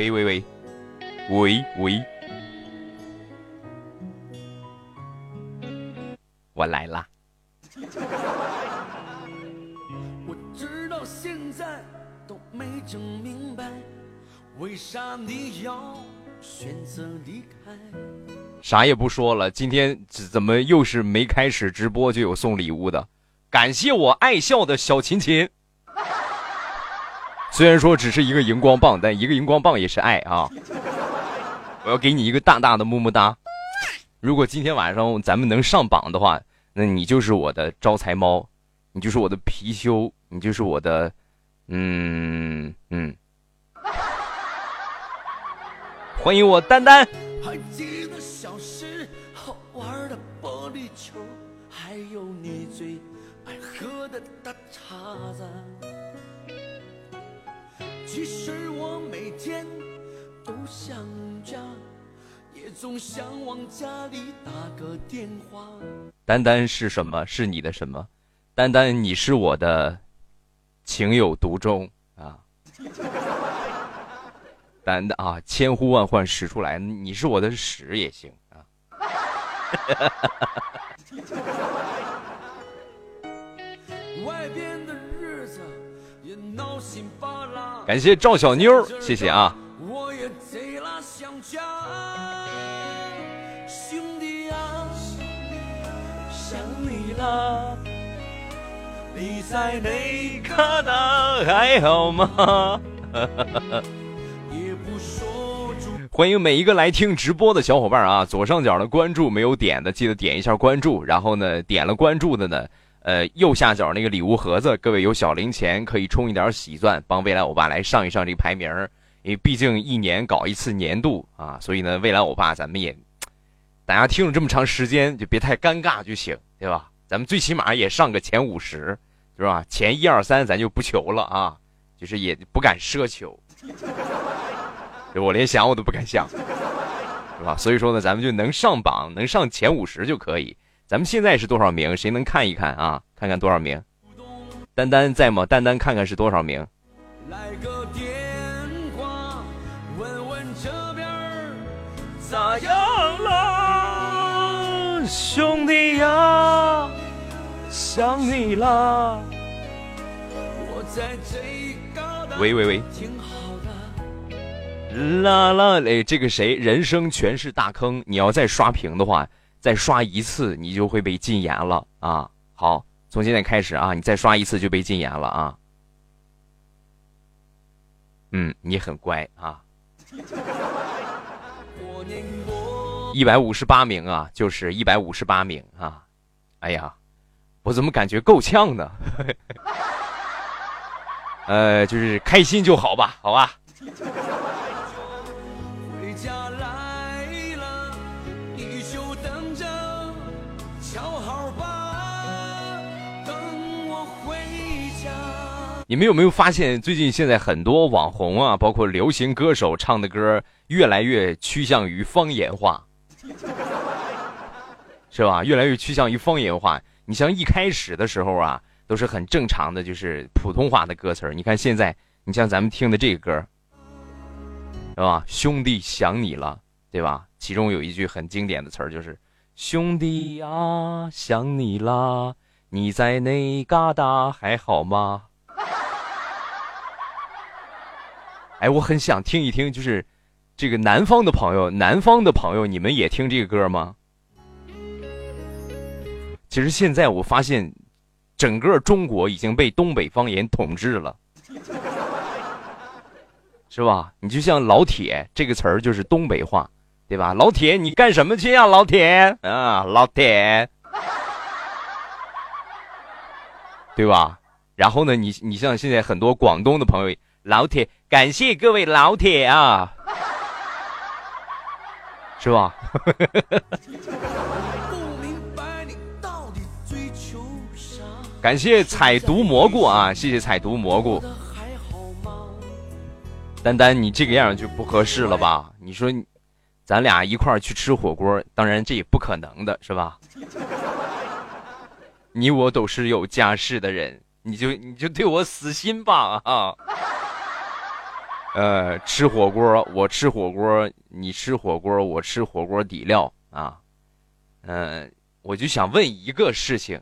喂喂喂，喂喂，我来啦。我知道现在都没整明白，为啥你要选择离开？啥也不说了，今天怎么又是没开始直播就有送礼物的？感谢我爱笑的小琴琴。虽然说只是一个荧光棒，但一个荧光棒也是爱啊！我要给你一个大大的么么哒。如果今天晚上咱们能上榜的话，那你就是我的招财猫，你就是我的貔貅，你就是我的，嗯嗯。欢迎我丹丹。还记得小时候玩的玻璃球，还有你最爱喝的大碴子。其实我每天都想家，也总想往家里打个电话。丹丹是什么？是你的什么？丹丹，你是我的情有独钟啊。丹丹啊，千呼万唤始出来，你是我的屎也行啊。感谢赵小妞，谢谢啊。你在哪旮瘩还好吗？欢迎每一个来听直播的小伙伴啊！左上角的关注没有点的，记得点一下关注。然后呢，点了关注的呢，呃，右下角那个礼物盒子，各位有小零钱可以充一点喜钻，帮未来欧巴来上一上这个排名因为毕竟一年搞一次年度啊，所以呢，未来欧巴咱们也，大家听了这么长时间，就别太尴尬就行，对吧？咱们最起码也上个前五十，是吧？前一二三咱就不求了啊，就是也不敢奢求。我连想我都不敢想，是吧？所以说呢，咱们就能上榜，能上前五十就可以。咱们现在是多少名？谁能看一看啊？看看多少名？丹丹在吗？丹丹看看是多少名？来个电话，问问这边咋样了，兄弟呀，想你啦。喂喂喂。啦啦嘞，这个谁？人生全是大坑。你要再刷屏的话，再刷一次，你就会被禁言了啊！好，从现在开始啊，你再刷一次就被禁言了啊！嗯，你很乖啊。一百五十八名啊，就是一百五十八名啊！哎呀，我怎么感觉够呛呢？呃，就是开心就好吧，好吧。你们有没有发现，最近现在很多网红啊，包括流行歌手唱的歌，越来越趋向于方言化，是吧？越来越趋向于方言化。你像一开始的时候啊，都是很正常的，就是普通话的歌词你看现在，你像咱们听的这个歌，是吧？兄弟想你了，对吧？其中有一句很经典的词儿，就是“兄弟啊，想你啦，你在那嘎达还好吗？”哎，我很想听一听，就是这个南方的朋友，南方的朋友，你们也听这个歌吗？其实现在我发现，整个中国已经被东北方言统治了，是吧？你就像“老铁”这个词儿就是东北话，对吧？老铁，你干什么去呀？老铁啊，老铁，对吧？然后呢，你你像现在很多广东的朋友。老铁，感谢各位老铁啊，是吧？感谢采毒蘑菇啊，谢谢采毒蘑菇。丹丹，你这个样就不合适了吧？你说，咱俩一块儿去吃火锅，当然这也不可能的，是吧？你我都是有家室的人，你就你就对我死心吧啊！呃，吃火锅，我吃火锅，你吃火锅，我吃火锅底料啊。嗯，我就想问一个事情，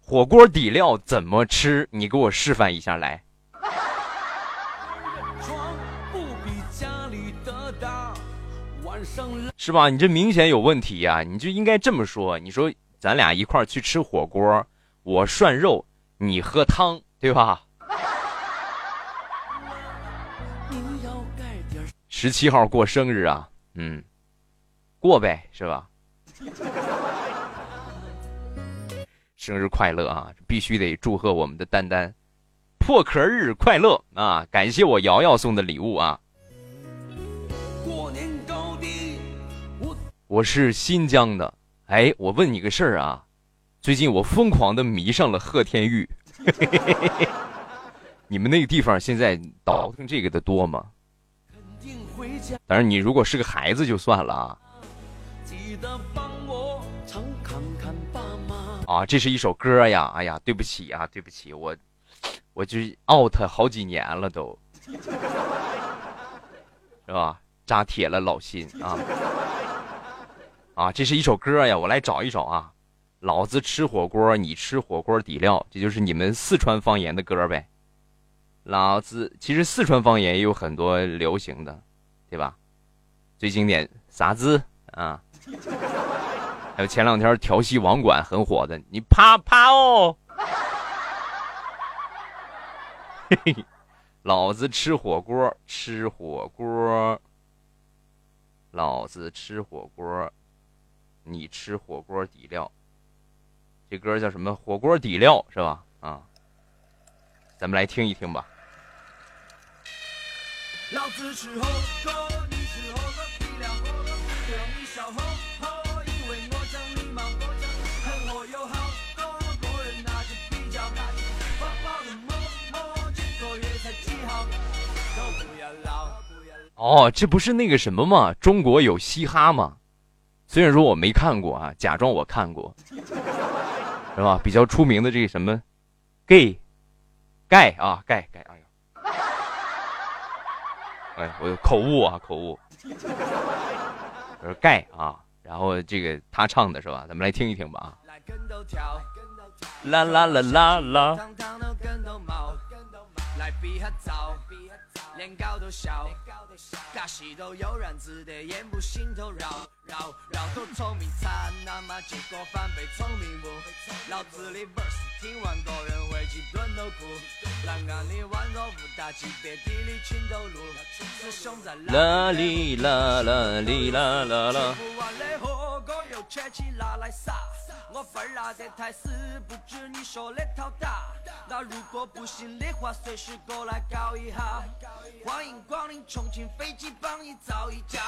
火锅底料怎么吃？你给我示范一下来。是吧？你这明显有问题呀！你就应该这么说：你说咱俩一块去吃火锅，我涮肉，你喝汤，对吧？十七号过生日啊，嗯，过呗，是吧？生日快乐啊！必须得祝贺我们的丹丹，破壳日快乐啊！感谢我瑶瑶送的礼物啊！我是新疆的，哎，我问你个事儿啊，最近我疯狂的迷上了贺天玉，你们那个地方现在倒腾这个的多吗？但是，你如果是个孩子就算了啊。啊，这是一首歌呀！哎呀，对不起啊，对不起，我，我就 out 好几年了都，是吧？扎铁了老心啊！啊，这是一首歌呀，我来找一找啊。老子吃火锅，你吃火锅底料，这就是你们四川方言的歌呗。老子其实四川方言也有很多流行的，对吧？最经典啥子啊？还有前两天调戏网管很火的，你啪啪哦！嘿嘿，老子吃火锅，吃火锅。老子吃火锅，你吃火锅底料。这歌叫什么？火锅底料是吧？啊，咱们来听一听吧。老子是火锅，你吃火锅底料，你小火锅。哦，这不是那个什么吗？中国有嘻哈吗？虽然说我没看过啊，假装我看过，是吧？比较出名的这个什么，gay，盖啊，盖盖，哎呀，哎，我口误啊，口误，我说盖啊，然后这个他唱的是吧？咱们来听一听吧啊，啦啦啦啦啦。连高都笑，尬戏都悠然自得，言不心头绕绕绕。都聪明惨，那么结果反被聪明误。老子的 verse 听完个人会几顿都哭。蓝岸里宛若无大级别地里情投路。师兄在啦哩啦啦里啦啦啦。吃不完的火锅又切起拿来撒。我份儿拿得太死，不止你说的套大。那如果不行的话，随时过来搞一下。欢迎光临重庆飞机，帮你造一架。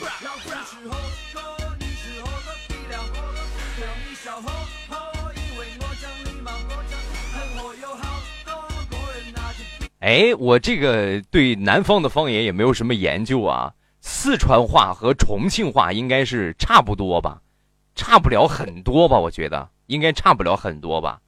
老子吃火锅，你吃火锅底料，对你笑呵呵，因为我讲礼貌，我讲很火有好多个人拿起。哎，我这个对南方的方言也没有什么研究啊。四川话和重庆话应该是差不多吧？差不了很多吧？我觉得应该差不了很多吧。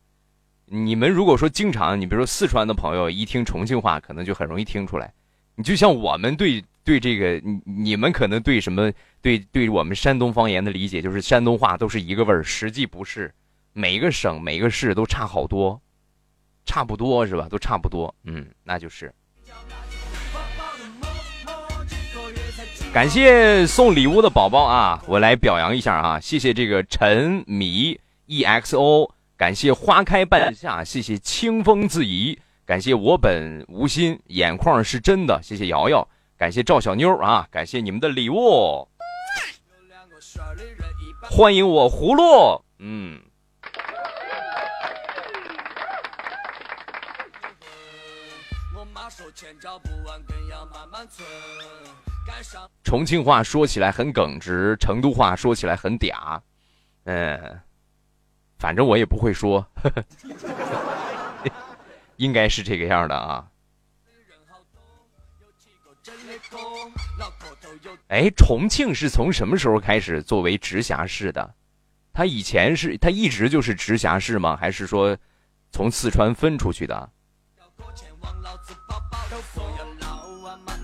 你们如果说经常，你比如说四川的朋友一听重庆话，可能就很容易听出来。你就像我们对对这个，你你们可能对什么对对我们山东方言的理解，就是山东话都是一个味儿，实际不是，每个省每个市都差好多，差不多是吧？都差不多，嗯，那就是。感谢送礼物的宝宝啊，我来表扬一下啊，谢谢这个陈米 EXO。感谢花开半夏，谢谢清风自怡，感谢我本无心，眼眶是真的，谢谢瑶瑶，感谢赵小妞啊，感谢你们的礼物，欢迎我葫芦，嗯。手牵着不完，更要慢慢存重庆话说起来很耿直，成都话说起来很嗲，嗯。反正我也不会说，应该是这个样的啊。哎，重庆是从什么时候开始作为直辖市的？它以前是它一直就是直辖市吗？还是说从四川分出去的？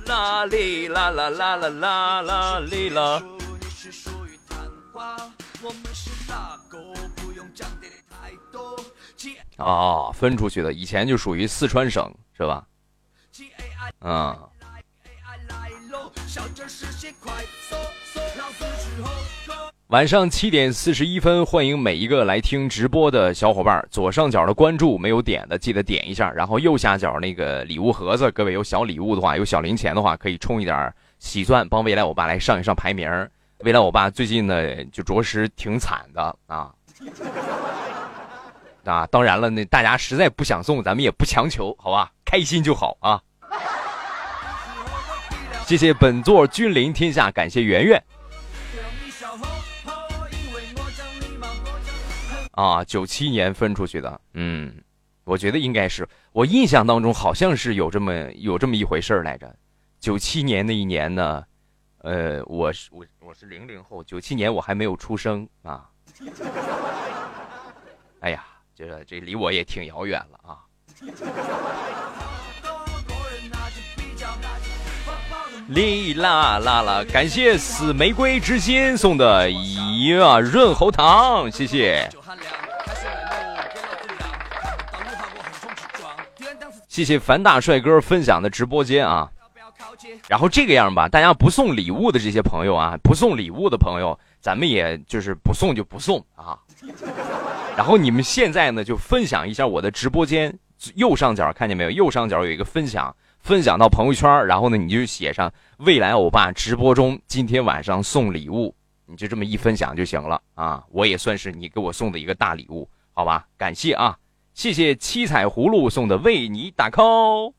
啦哩啦啦啦啦啦啦哩啦。哦，分出去的，以前就属于四川省，是吧？嗯。晚上七点四十一分，欢迎每一个来听直播的小伙伴。左上角的关注没有点的，记得点一下。然后右下角那个礼物盒子，各位有小礼物的话，有小零钱的话，可以充一点喜钻，帮未来我爸来上一上排名。未来我爸最近呢，就着实挺惨的啊。啊，当然了，那大家实在不想送，咱们也不强求，好吧？开心就好啊。谢谢本座君临天下，感谢圆圆。啊，九七年分出去的，嗯，我觉得应该是，我印象当中好像是有这么有这么一回事来着。九七年那一年呢，呃，我是我我是零零后，九七年我还没有出生啊。哎呀，这这离我也挺遥远了啊。哩啦啦啦！感谢死玫瑰之心送的呀润喉糖，谢谢。谢谢樊大帅哥分享的直播间啊，然后这个样吧，大家不送礼物的这些朋友啊，不送礼物的朋友，咱们也就是不送就不送啊。然后你们现在呢，就分享一下我的直播间右上角看见没有？右上角有一个分享，分享到朋友圈，然后呢，你就写上未来欧巴直播中今天晚上送礼物，你就这么一分享就行了啊。我也算是你给我送的一个大礼物，好吧？感谢啊。谢谢七彩葫芦送的为你打 call，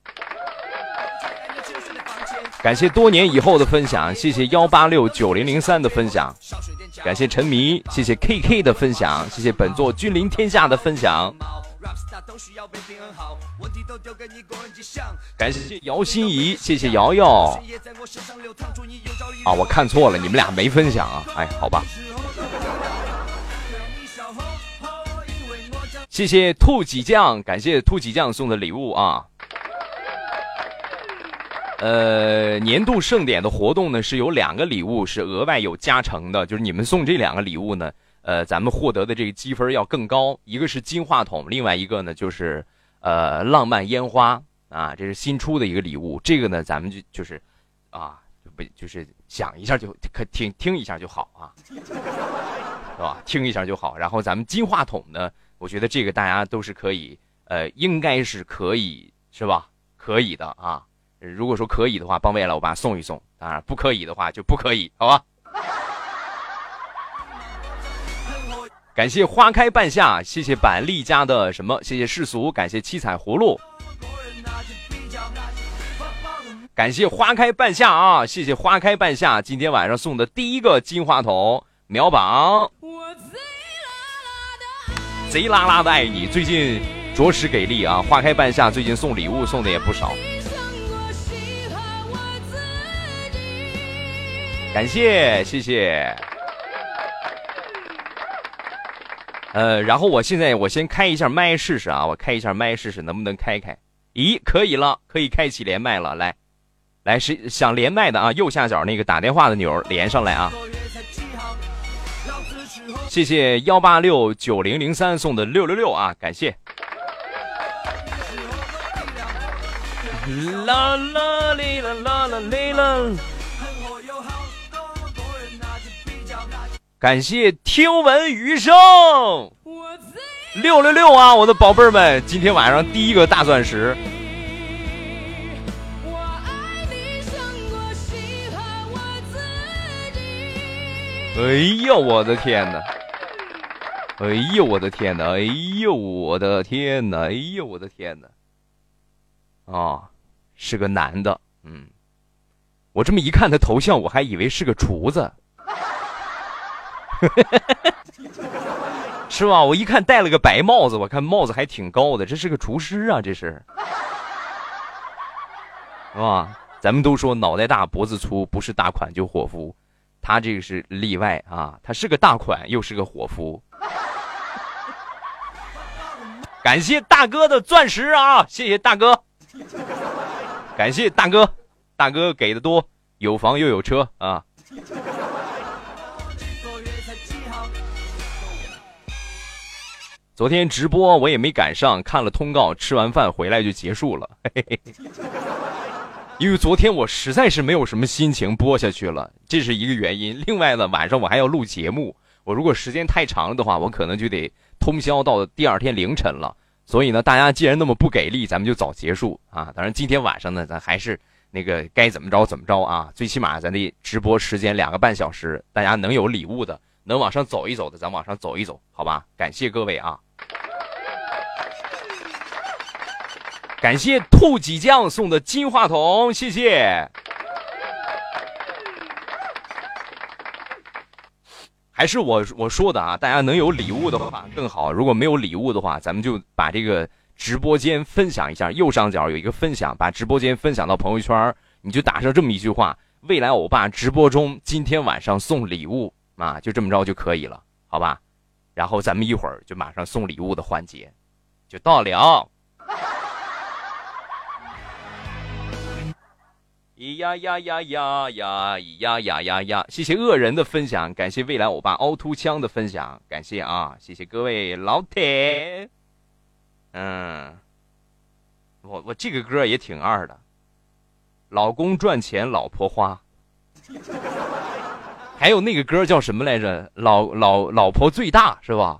感谢多年以后的分享，谢谢幺八六九零零三的分享，感谢沉迷，谢谢 KK 的分享，谢谢本座君临天下的分享，感谢姚心怡，谢谢瑶瑶，啊，我看错了，你们俩没分享啊，哎，好吧。谢谢兔几酱，感谢兔几酱送的礼物啊。呃，年度盛典的活动呢是有两个礼物是额外有加成的，就是你们送这两个礼物呢，呃，咱们获得的这个积分要更高。一个是金话筒，另外一个呢就是呃浪漫烟花啊，这是新出的一个礼物。这个呢，咱们就就是啊，不就是想一下就可听听一下就好啊，是吧？听一下就好。然后咱们金话筒呢。我觉得这个大家都是可以，呃，应该是可以，是吧？可以的啊。如果说可以的话，帮魏老爸送一送。当然不可以的话就不可以，好吧？感谢花开半夏，谢谢板栗家的什么？谢谢世俗，感谢七彩葫芦，感谢花开半夏啊！谢谢花开半夏，今天晚上送的第一个金话筒秒榜。贼拉拉的爱你，最近着实给力啊！花开半夏最近送礼物送的也不少，感谢谢谢。呃，然后我现在我先开一下麦试试啊，我开一下麦试试能不能开开？咦，可以了，可以开启连麦了，来，来是想连麦的啊，右下角那个打电话的钮连上来啊。谢谢幺八六九零零三送的六六六啊，感谢。啦啦哩啦啦啦哩啦。感谢听闻余生，六六六啊，我的宝贝儿们，今天晚上第一个大钻石。哎呦我的天哪！哎呦我的天哪！哎呦我的天哪！哎呦我的天哪！啊，是个男的，嗯，我这么一看他头像，我还以为是个厨子，是吧？我一看戴了个白帽子，我看帽子还挺高的，这是个厨师啊，这是，是吧？咱们都说脑袋大脖子粗，不是大款就伙夫。他这个是例外啊，他是个大款，又是个伙夫。感谢大哥的钻石啊，谢谢大哥，感谢大哥，大哥给的多，有房又有车啊。昨天直播我也没赶上，看了通告，吃完饭回来就结束了。因为昨天我实在是没有什么心情播下去了，这是一个原因。另外呢，晚上我还要录节目，我如果时间太长了的话，我可能就得通宵到第二天凌晨了。所以呢，大家既然那么不给力，咱们就早结束啊。当然，今天晚上呢，咱还是那个该怎么着怎么着啊。最起码咱的直播时间两个半小时，大家能有礼物的，能往上走一走的，咱往上走一走，好吧？感谢各位啊。感谢兔几酱送的金话筒，谢谢。还是我我说的啊，大家能有礼物的话更好。如果没有礼物的话，咱们就把这个直播间分享一下。右上角有一个分享，把直播间分享到朋友圈，你就打上这么一句话：“未来欧巴直播中今天晚上送礼物啊！”就这么着就可以了，好吧？然后咱们一会儿就马上送礼物的环节就到了。咿呀呀呀呀呀，咿呀呀呀呀！谢谢恶人的分享，感谢未来欧巴凹凸枪的分享，感谢啊！谢谢各位老铁。嗯，我我这个歌也挺二的，老公赚钱老婆花。还有那个歌叫什么来着？老老老婆最大是吧？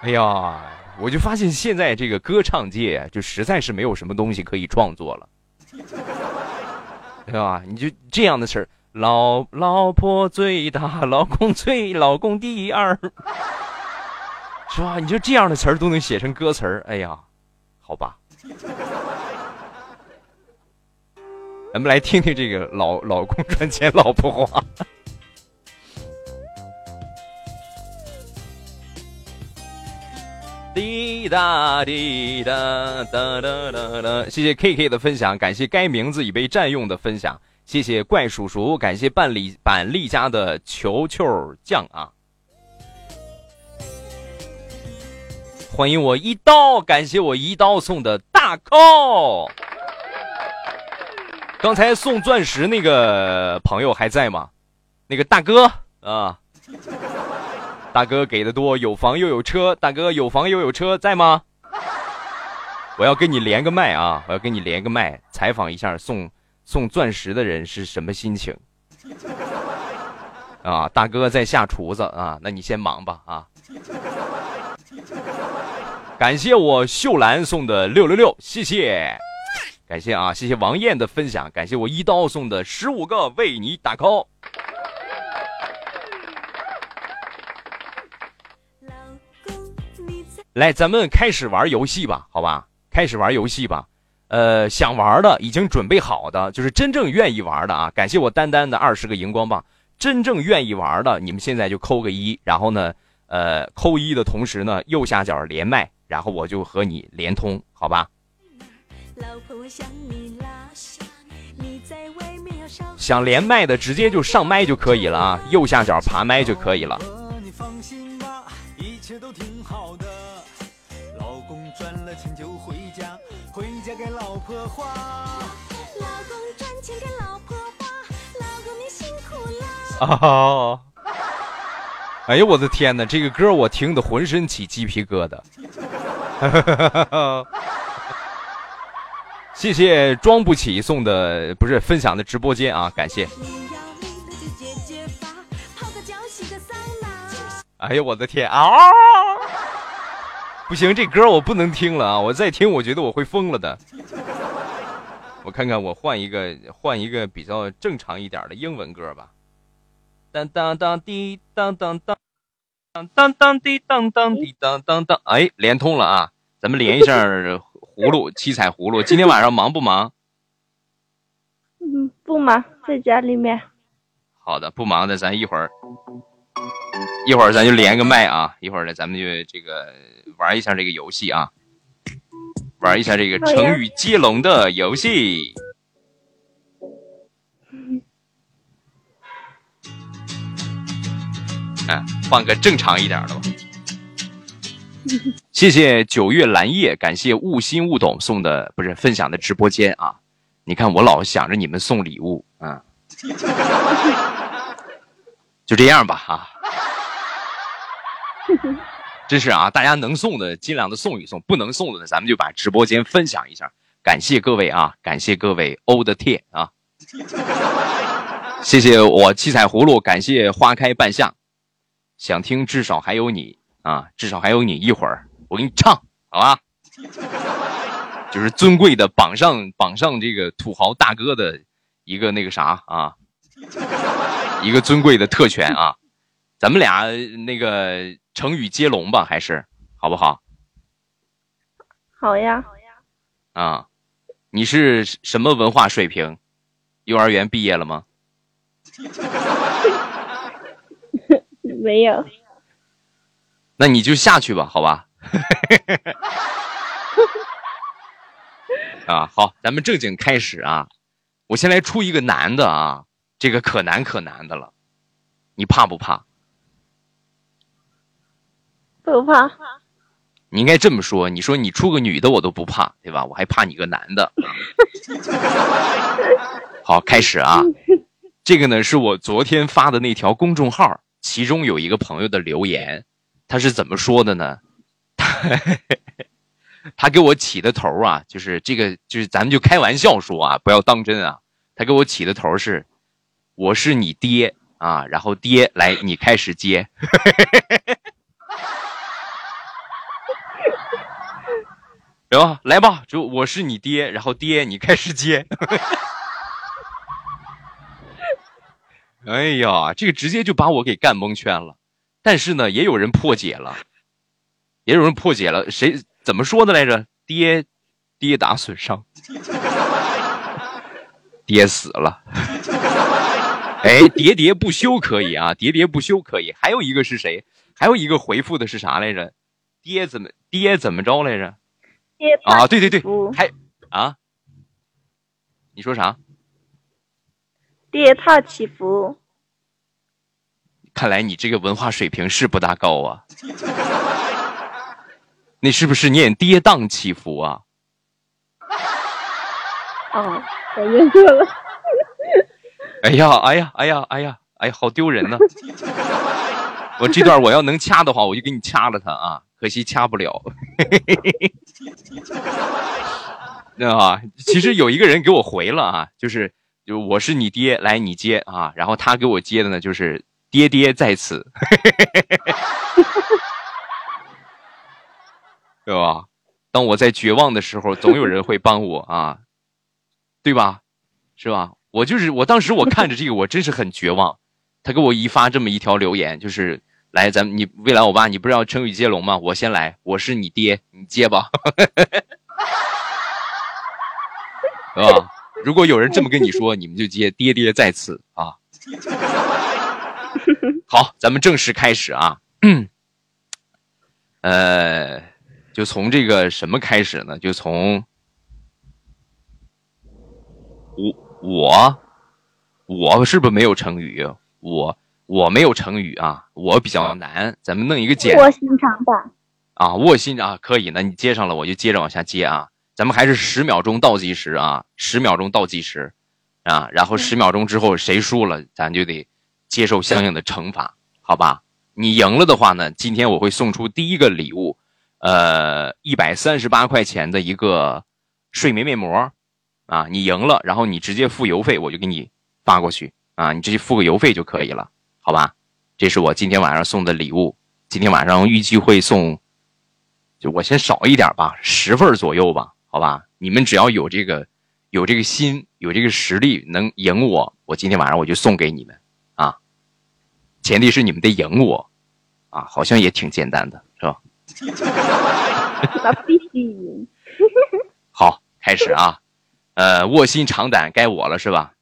哎呀，我就发现现在这个歌唱界就实在是没有什么东西可以创作了。对吧？你就这样的事儿，老老婆最大，老公最老公第二，是吧？你就这样的词儿都能写成歌词儿，哎呀，好吧。咱们来听听这个老老公赚钱，老婆花。滴答滴答哒哒哒哒，谢谢 K K 的分享，感谢该名字已被占用的分享，谢谢怪叔叔，感谢半里板栗家的球球酱啊，欢迎我一刀，感谢我一刀送的大扣，刚才送钻石那个朋友还在吗？那个大哥啊。大哥给的多，有房又有车。大哥有房又有车，在吗？我要跟你连个麦啊！我要跟你连个麦，采访一下送送钻石的人是什么心情啊？大哥在下厨子啊，那你先忙吧啊！感谢我秀兰送的六六六，谢谢，感谢啊，谢谢王艳的分享，感谢我一刀送的十五个为你打 call。来，咱们开始玩游戏吧，好吧？开始玩游戏吧。呃，想玩的已经准备好的，就是真正愿意玩的啊！感谢我丹丹的二十个荧光棒。真正愿意玩的，你们现在就扣个一，然后呢，呃，扣一的同时呢，右下角连麦，然后我就和你连通，好吧？想连麦的直接就上麦就可以了啊，右下角爬麦就可以了。老婆花。老公赚钱给老婆花，老公你辛苦啦。啊！哎呀，我的天哪，这个歌我听得浑身起鸡皮疙瘩。谢谢装不起送的，不是分享的直播间啊，感谢。哎呀，我的天啊！不行，这歌我不能听了啊！我再听，我觉得我会疯了的。我看看，我换一个，换一个比较正常一点的英文歌吧。当当当滴当当当，当当当滴当当滴当当当。哎，连通了啊！咱们连一下葫芦，七彩葫芦。今天晚上忙不忙？嗯，不忙，在家里面。好的，不忙的，咱一会儿，一会儿咱就连个麦啊！一会儿呢，咱们就这个玩一下这个游戏啊。玩一下这个成语接龙的游戏。嗯，换个正常一点的吧。谢谢九月蓝叶，感谢悟心悟懂送的不是分享的直播间啊。你看我老想着你们送礼物啊，就这样吧哈。真是啊，大家能送的尽量的送一送，不能送的呢，咱们就把直播间分享一下。感谢各位啊，感谢各位欧的贴啊，谢谢我七彩葫芦，感谢花开半夏，想听至少还有你啊，至少还有你一会儿，我给你唱好吧。就是尊贵的榜上榜上这个土豪大哥的一个那个啥啊，一个尊贵的特权啊，咱们俩那个成语接龙吧，还是好不好？好呀。啊，你是什么文化水平？幼儿园毕业了吗？没有。那你就下去吧，好吧。啊，好，咱们正经开始啊！我先来出一个难的啊，这个可难可难的了，你怕不怕？不怕。你应该这么说，你说你出个女的我都不怕，对吧？我还怕你个男的。好，开始啊！这个呢是我昨天发的那条公众号，其中有一个朋友的留言，他是怎么说的呢？他给我起的头啊，就是这个，就是咱们就开玩笑说啊，不要当真啊。他给我起的头是，我是你爹啊，然后爹来，你开始接，来吧，来吧，就我是你爹，然后爹你开始接。哎呀，这个直接就把我给干蒙圈了。但是呢，也有人破解了，也有人破解了，谁？怎么说的来着？爹，跌打损伤，爹死了。哎，喋喋不休可以啊，喋喋不休可以。还有一个是谁？还有一个回复的是啥来着？爹怎么爹怎么着来着？爹啊，对对对，还啊？你说啥？跌宕起伏。看来你这个文化水平是不大高啊。那是不是念跌宕起伏啊？哦，我认错了。哎呀，哎呀，哎呀，哎呀，哎呀，好丢人呢！我这段我要能掐的话，我就给你掐了他啊！可惜掐不了。那啊，其实有一个人给我回了啊，就是就我是你爹，来你接啊，然后他给我接的呢，就是爹爹在此。对吧？当我在绝望的时候，总有人会帮我啊，对吧？是吧？我就是我当时我看着这个，我真是很绝望。他给我一发这么一条留言，就是来咱们你未来我爸，你不是要成语接龙吗？我先来，我是你爹，你接吧，是吧？如果有人这么跟你说，你们就接，爹爹在此啊。好，咱们正式开始啊。呃。就从这个什么开始呢？就从我我我是不是没有成语？我我没有成语啊，我比较难。咱们弄一个简卧薪尝胆啊，卧薪啊，可以。那你接上了，我就接着往下接啊。咱们还是十秒钟倒计时啊，十秒钟倒计时啊，然后十秒钟之后谁输了，咱就得接受相应的惩罚，好吧？你赢了的话呢，今天我会送出第一个礼物。呃，一百三十八块钱的一个睡眠面膜，啊，你赢了，然后你直接付邮费，我就给你发过去啊，你直接付个邮费就可以了，好吧？这是我今天晚上送的礼物，今天晚上预计会送，就我先少一点吧，十份左右吧，好吧？你们只要有这个，有这个心，有这个实力，能赢我，我今天晚上我就送给你们啊，前提是你们得赢我，啊，好像也挺简单的，是吧？那必须赢！好，开始啊！呃，卧薪尝胆，该我了是吧？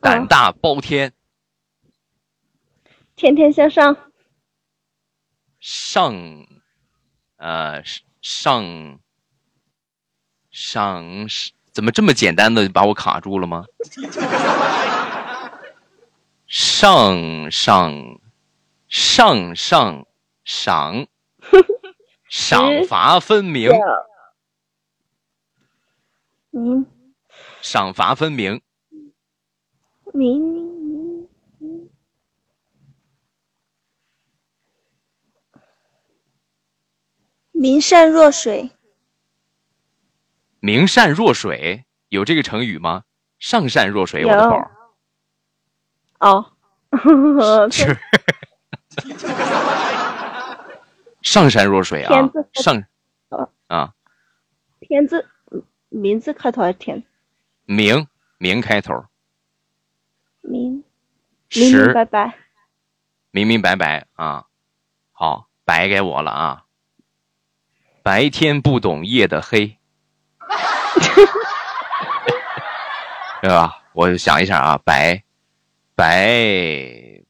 胆大包天，天天向上，上，呃，上，上，怎么这么简单的把我卡住了吗？上上上上赏。赏罚分明。嗯，赏罚分明，明明善若水，明善若水，有这个成语吗？上善若水，我的宝。哦，是。上善若水啊上。哦。啊，天字。名字开头还是天？明明开头，明明明白白，明明白白啊，好，白给我了啊。白天不懂夜的黑，对吧？我想一下啊，白白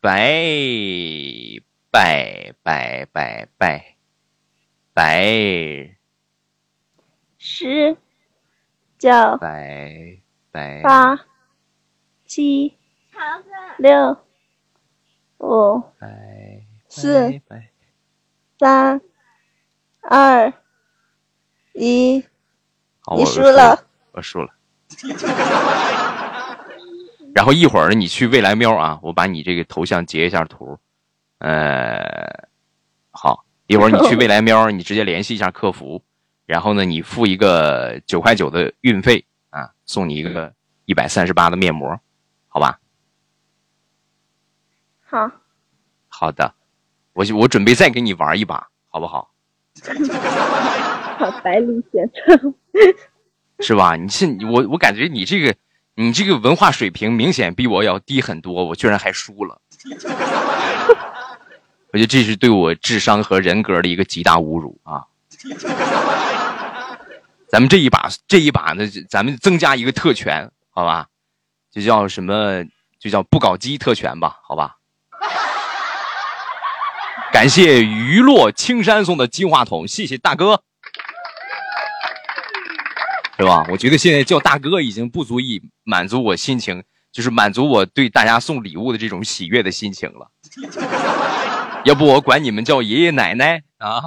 白白白白白白。十九白白。八七六五白四三二一，你输了。我输了。然后一会儿，你去未来喵啊，我把你这个头像截一下图。呃，好，一会儿你去未来喵，你直接联系一下客服，然后呢，你付一个九块九的运费啊，送你一个一百三十八的面膜，好吧？好，好的，我我准备再跟你玩一把，好不好？好，百里先生，是吧？你是我，我感觉你这个，你这个文化水平明显比我要低很多，我居然还输了。我觉得这是对我智商和人格的一个极大侮辱啊！咱们这一把，这一把呢，咱们增加一个特权，好吧？就叫什么？就叫不搞基特权吧，好吧？感谢余落青山送的金话筒，谢谢大哥。是吧？我觉得现在叫大哥已经不足以满足我心情，就是满足我对大家送礼物的这种喜悦的心情了。要不我管你们叫爷爷奶奶啊？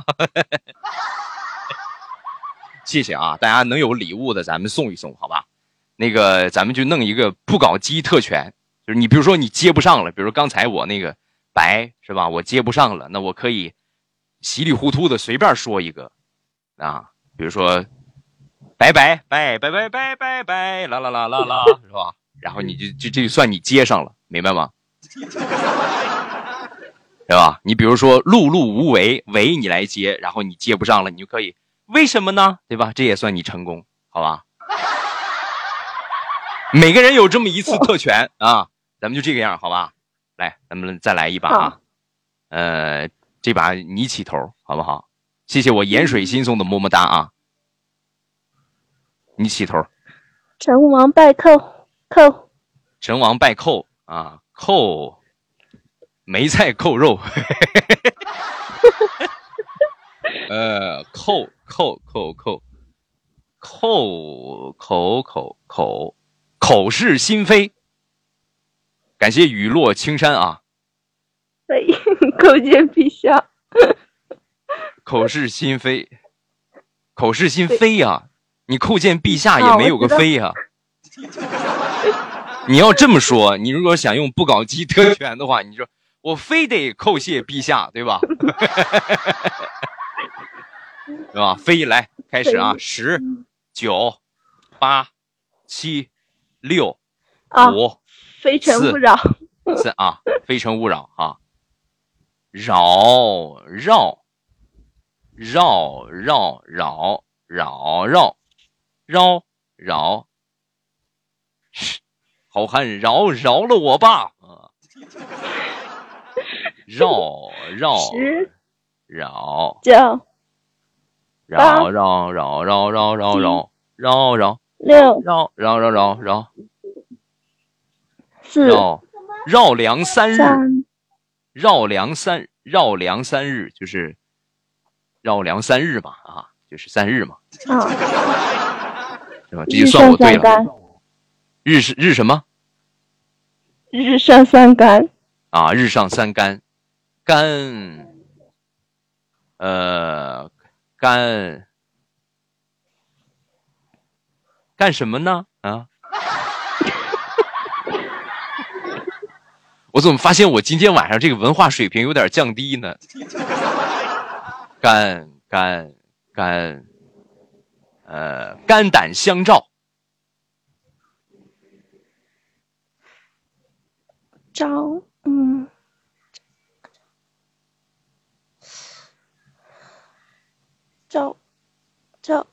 谢谢啊！大家能有礼物的，咱们送一送，好吧？那个，咱们就弄一个不搞基特权，就是你比如说你接不上了，比如刚才我那个白是吧？我接不上了，那我可以稀里糊涂的随便说一个啊，比如说。拜拜拜拜拜拜拜拜，啦啦啦啦啦，是吧？然后你就就这就算你接上了，明白吗？对吧？你比如说碌碌无为，为你来接，然后你接不上了，你就可以为什么呢？对吧？这也算你成功，好吧？每个人有这么一次特权啊，咱们就这个样，好吧？来，咱们再来一把啊，呃，这把你起头，好不好？谢谢我盐水心送的么么哒啊！你起头，成王败寇，寇。成王败寇啊，寇梅菜扣肉，呃，扣扣扣扣扣口口口。口是心非，感谢雨落青山啊，可以叩见陛下。口是心非，口是心非呀、你叩见陛下也啊没有个非呀、你要这么说，你如果想用不搞基特权的话，你说我非得叩谢陛下，对吧？对吧？非来开始啊，十、九、八、七、六、啊，五、非诚勿扰。是啊，非诚勿扰啊！扰绕绕绕绕扰绕绕扰，嘘好汉饶饶了我吧啊！绕绕十绕九绕绕绕绕绕绕绕绕绕六绕绕绕绕绕四绕绕梁三日。三绕梁三绕梁三日就是绕梁三日嘛啊，就是三日嘛，啊，是吧？这就算我对了。日是日什么日上三竿，啊？日上三竿，竿，呃，干，干什么呢？啊？我怎么发现我今天晚上这个文化水平有点降低呢？肝肝肝，呃，肝胆相照。照，嗯，照，照，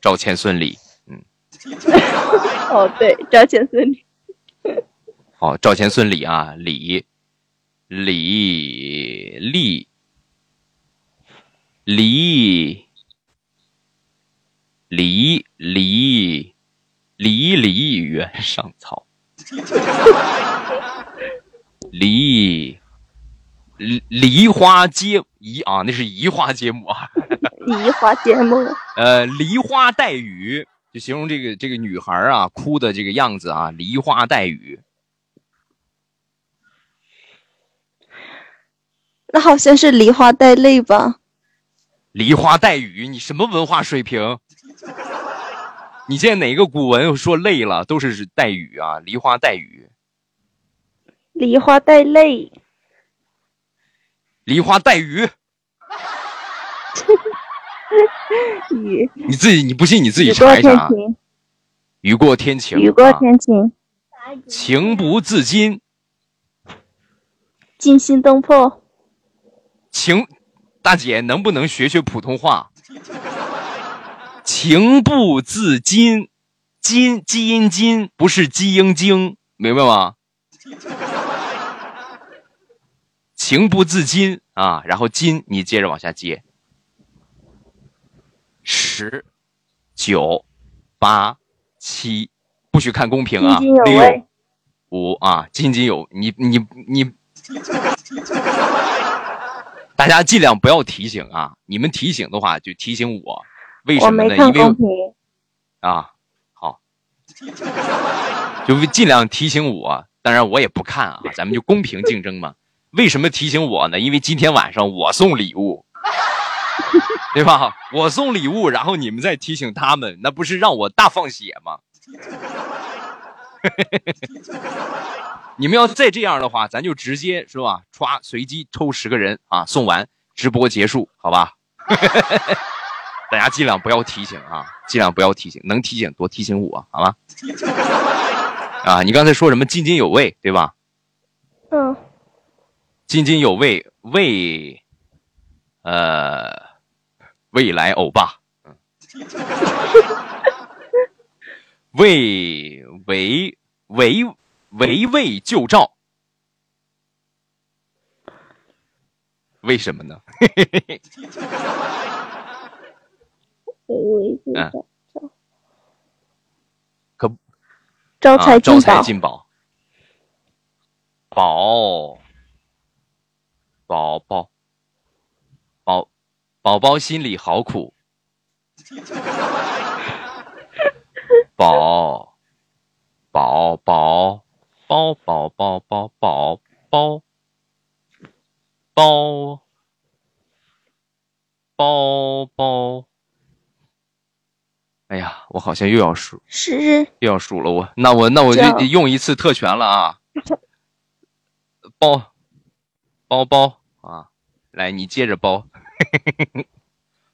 赵钱孙李，嗯，哦，对，赵钱孙李，好，赵钱孙李啊，李，李，李，李，李，李，李李原上草。梨，梨花接移啊，那是移花接木啊。移花接木。呃，梨花带雨，就形容这个这个女孩啊哭的这个样子啊。梨花带雨，那好像是梨花带泪吧？梨花带雨，你什么文化水平？你见哪个古文说累了都是带雨啊？梨花带雨。梨花带泪，梨花带雨，雨，你自己你不信你自己查一查。雨过天晴，雨过天晴，情不自禁，惊心动魄。情，大姐能不能学学普通话？情不自禁，金基因金不是基因精，明白吗？情不自禁啊，然后金你接着往下接。十、九、八、七，不许看公屏啊！六、五啊，津津有你你你，大家尽量不要提醒啊！你们提醒的话就提醒我，为什么呢？因为啊，好，就尽量提醒我。当然我也不看啊，咱们就公平竞争嘛。为什么提醒我呢？因为今天晚上我送礼物，对吧？我送礼物，然后你们再提醒他们，那不是让我大放血吗？你们要再这样的话，咱就直接是吧？歘，随机抽十个人啊，送完直播结束，好吧？大家尽量不要提醒啊，尽量不要提醒，能提醒多提醒我，好吗？啊，你刚才说什么津津有味，对吧？嗯。津津有味，未，呃，未来欧巴，嗯，为为为围魏救赵，为什么呢？围魏救赵，可招财招财进宝，宝。宝宝，宝宝宝心里好苦。宝宝宝宝宝宝宝宝宝宝宝宝。哎呀，我好像又要输，是又要输了。我那我那我就用一次特权了啊！包。包包啊，来你接着包，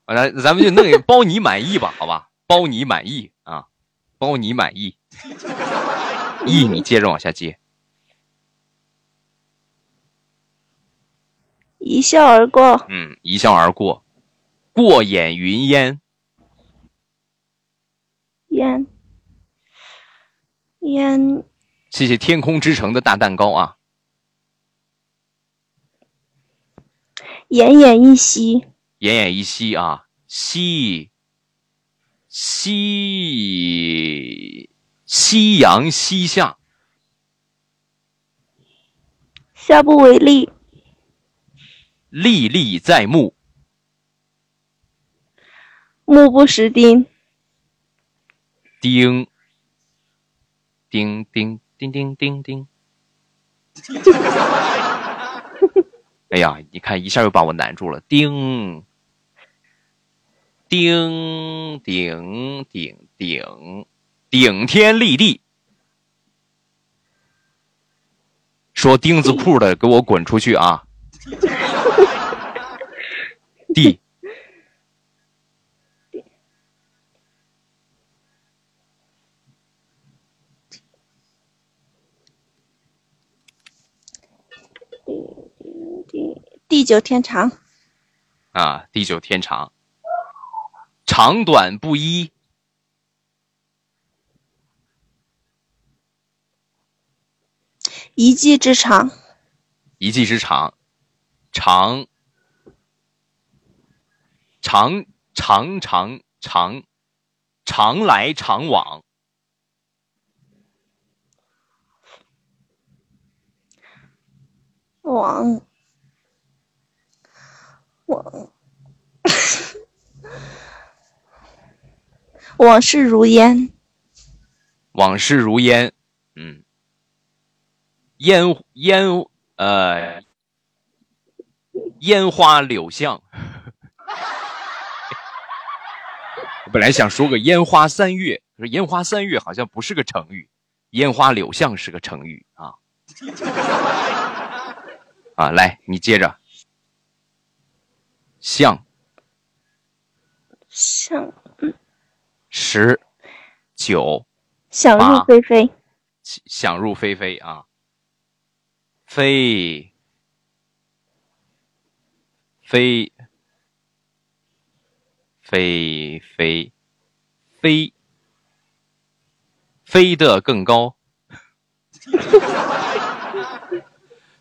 来 咱们就弄个包你满意吧，好吧，包你满意啊，包你满意，意你接着往下接，一笑而过，嗯，一笑而过，过眼云烟，烟。烟，谢谢天空之城的大蛋糕啊。奄奄一息，奄奄一息啊，息，夕夕阳西下，下不为例，历历在目，目不识丁，丁，丁丁丁丁丁丁。哎呀，你看一下又把我难住了，叮顶顶顶顶顶天立地。说钉子铺的，给我滚出去啊！地。地久天长，啊，地久天长，长短不一，一技之长，一技之长，长，长长长长，常来常往，往。往。往事如烟，往事如烟，嗯，烟烟呃，烟花柳巷。我本来想说个烟花三月，可是烟花三月好像不是个成语，烟花柳巷是个成语啊。啊，来，你接着。像，像，十，九，想入非非，想入非非啊，飞，飞，飞飞飞，飞得更高，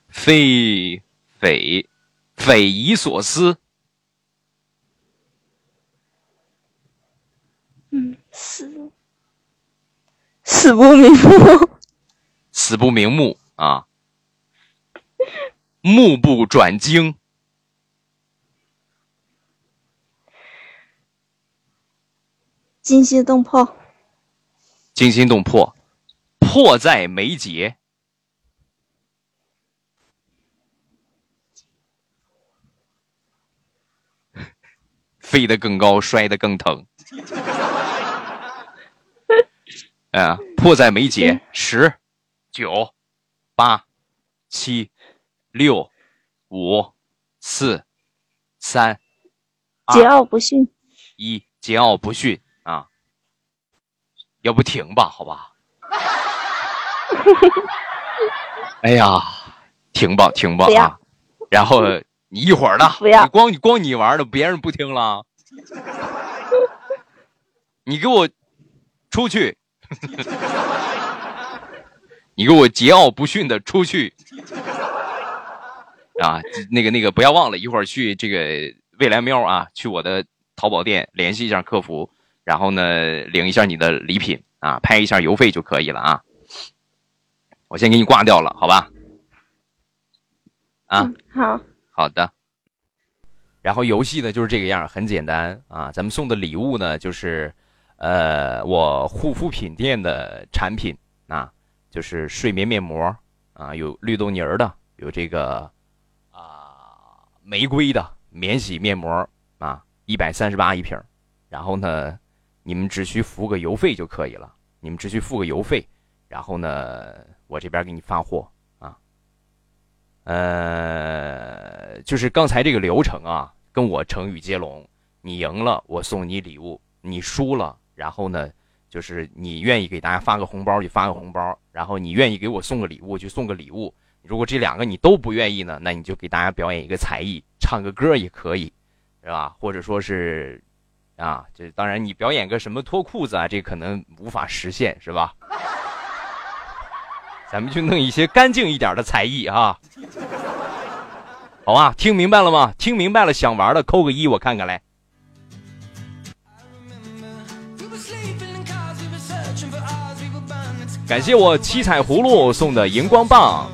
非匪匪夷所思。嗯死死不瞑目，死不瞑目啊！目不转睛，惊心动魄，惊心动魄，迫在眉睫，飞得更高，摔得更疼。啊，迫在眉睫，十、九、八、七、六、五、四、三、桀骜不驯，一桀骜不驯啊！要不停吧，好吧？哎呀，停吧，停吧啊！然后你一会儿的，不要，光你光你玩的，别人不听了。你给我出去！你给我桀骜不驯的出去！啊，那个那个，不要忘了一会儿去这个未来喵啊，去我的淘宝店联系一下客服，然后呢领一下你的礼品啊，拍一下邮费就可以了啊。我先给你挂掉了，好吧？啊，好好的。然后游戏呢就是这个样，很简单啊。咱们送的礼物呢就是。呃，我护肤品店的产品啊，就是睡眠面膜啊，有绿豆泥儿的，有这个啊玫瑰的免洗面膜啊，一百三十八一瓶然后呢，你们只需付个邮费就可以了，你们只需付个邮费，然后呢，我这边给你发货啊。呃，就是刚才这个流程啊，跟我成语接龙，你赢了我送你礼物，你输了。然后呢，就是你愿意给大家发个红包就发个红包，然后你愿意给我送个礼物就送个礼物。如果这两个你都不愿意呢，那你就给大家表演一个才艺，唱个歌也可以，是吧？或者说是，啊，这当然你表演个什么脱裤子啊，这可能无法实现，是吧？咱们就弄一些干净一点的才艺啊，好吧？听明白了吗？听明白了，想玩的扣个一，我看看来。感谢我七彩葫芦送的荧光棒，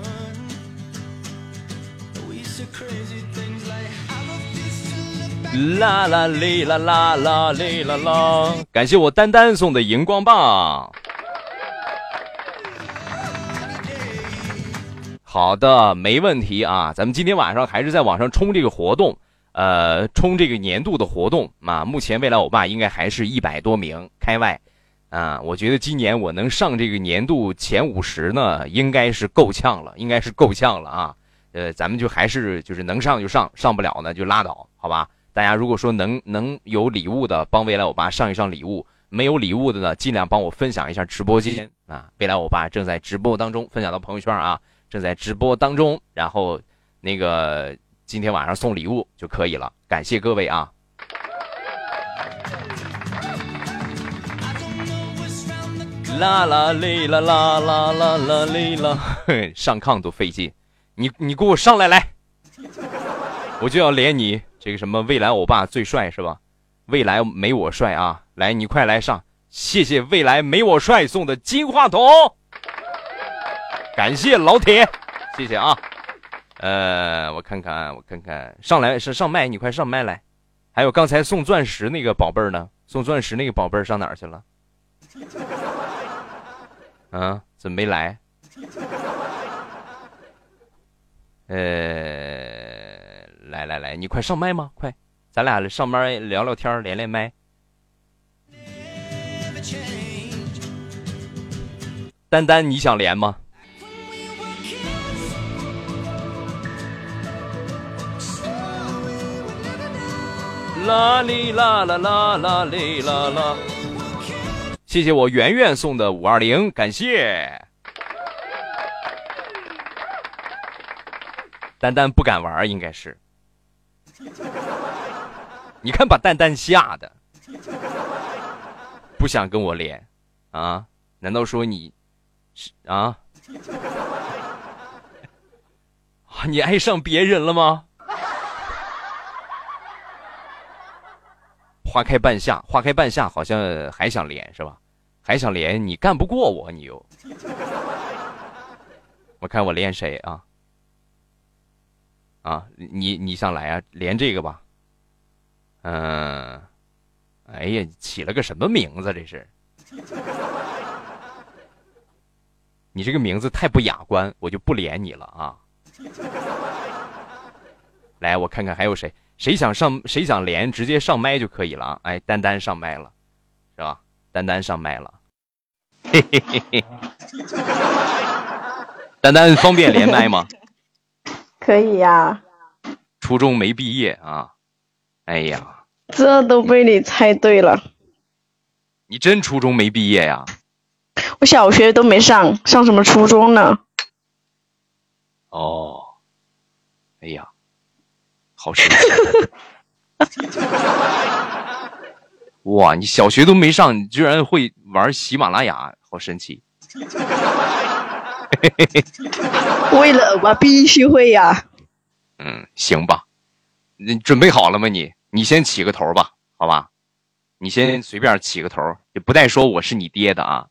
啦啦哩啦啦啦哩啦啦！感谢我丹丹送的荧光棒。好的，没问题啊！咱们今天晚上还是在网上冲这个活动，呃，冲这个年度的活动啊，目前未来欧巴应该还是一百多名开外，啊，我觉得今年我能上这个年度前五十呢，应该是够呛了，应该是够呛了啊。呃，咱们就还是就是能上就上，上不了呢就拉倒，好吧？大家如果说能能有礼物的，帮未来欧巴上一上礼物；没有礼物的呢，尽量帮我分享一下直播间啊。未来欧巴正在直播当中，分享到朋友圈啊，正在直播当中，然后那个。今天晚上送礼物就可以了，感谢各位啊！啦啦哩啦啦啦啦啦哩啦，上炕都费劲，你你给我上来来，我就要连你这个什么未来欧巴最帅是吧？未来没我帅啊！来，你快来上，谢谢未来没我帅送的金话筒，感谢老铁，谢谢啊！呃，我看看，我看看，上来是上麦，你快上麦来。还有刚才送钻石那个宝贝儿呢？送钻石那个宝贝儿上哪儿去了？啊，怎么没来？呃，来来来，你快上麦吗？快，咱俩上班聊聊天，连连麦。丹丹，你想连吗？啦哩啦啦啦啦哩啦啦！谢谢我圆圆送的五二零，感谢。丹丹不敢玩，应该是。你看把蛋蛋吓的，不想跟我连啊？难道说你是啊？你爱上别人了吗？花开半夏，花开半夏，好像还想连是吧？还想连，你干不过我，你又。我看我连谁啊？啊，你你想来啊？连这个吧。嗯，哎呀，起了个什么名字？这是？你这个名字太不雅观，我就不连你了啊。来，我看看还有谁。谁想上谁想连直接上麦就可以了啊哎，丹丹上麦了，是吧？丹丹上麦了，嘿嘿嘿嘿。丹丹方便连麦吗？可以呀。初中没毕业啊？哎呀，这都被你猜对了。你真初中没毕业呀？我小学都没上，上什么初中呢？哦，哎呀。好神奇！哇，你小学都没上，你居然会玩喜马拉雅，好神奇！为了我必须会呀。嗯，行吧，你准备好了吗？你你先起个头吧，好吧？你先随便起个头，也不带说我是你爹的啊。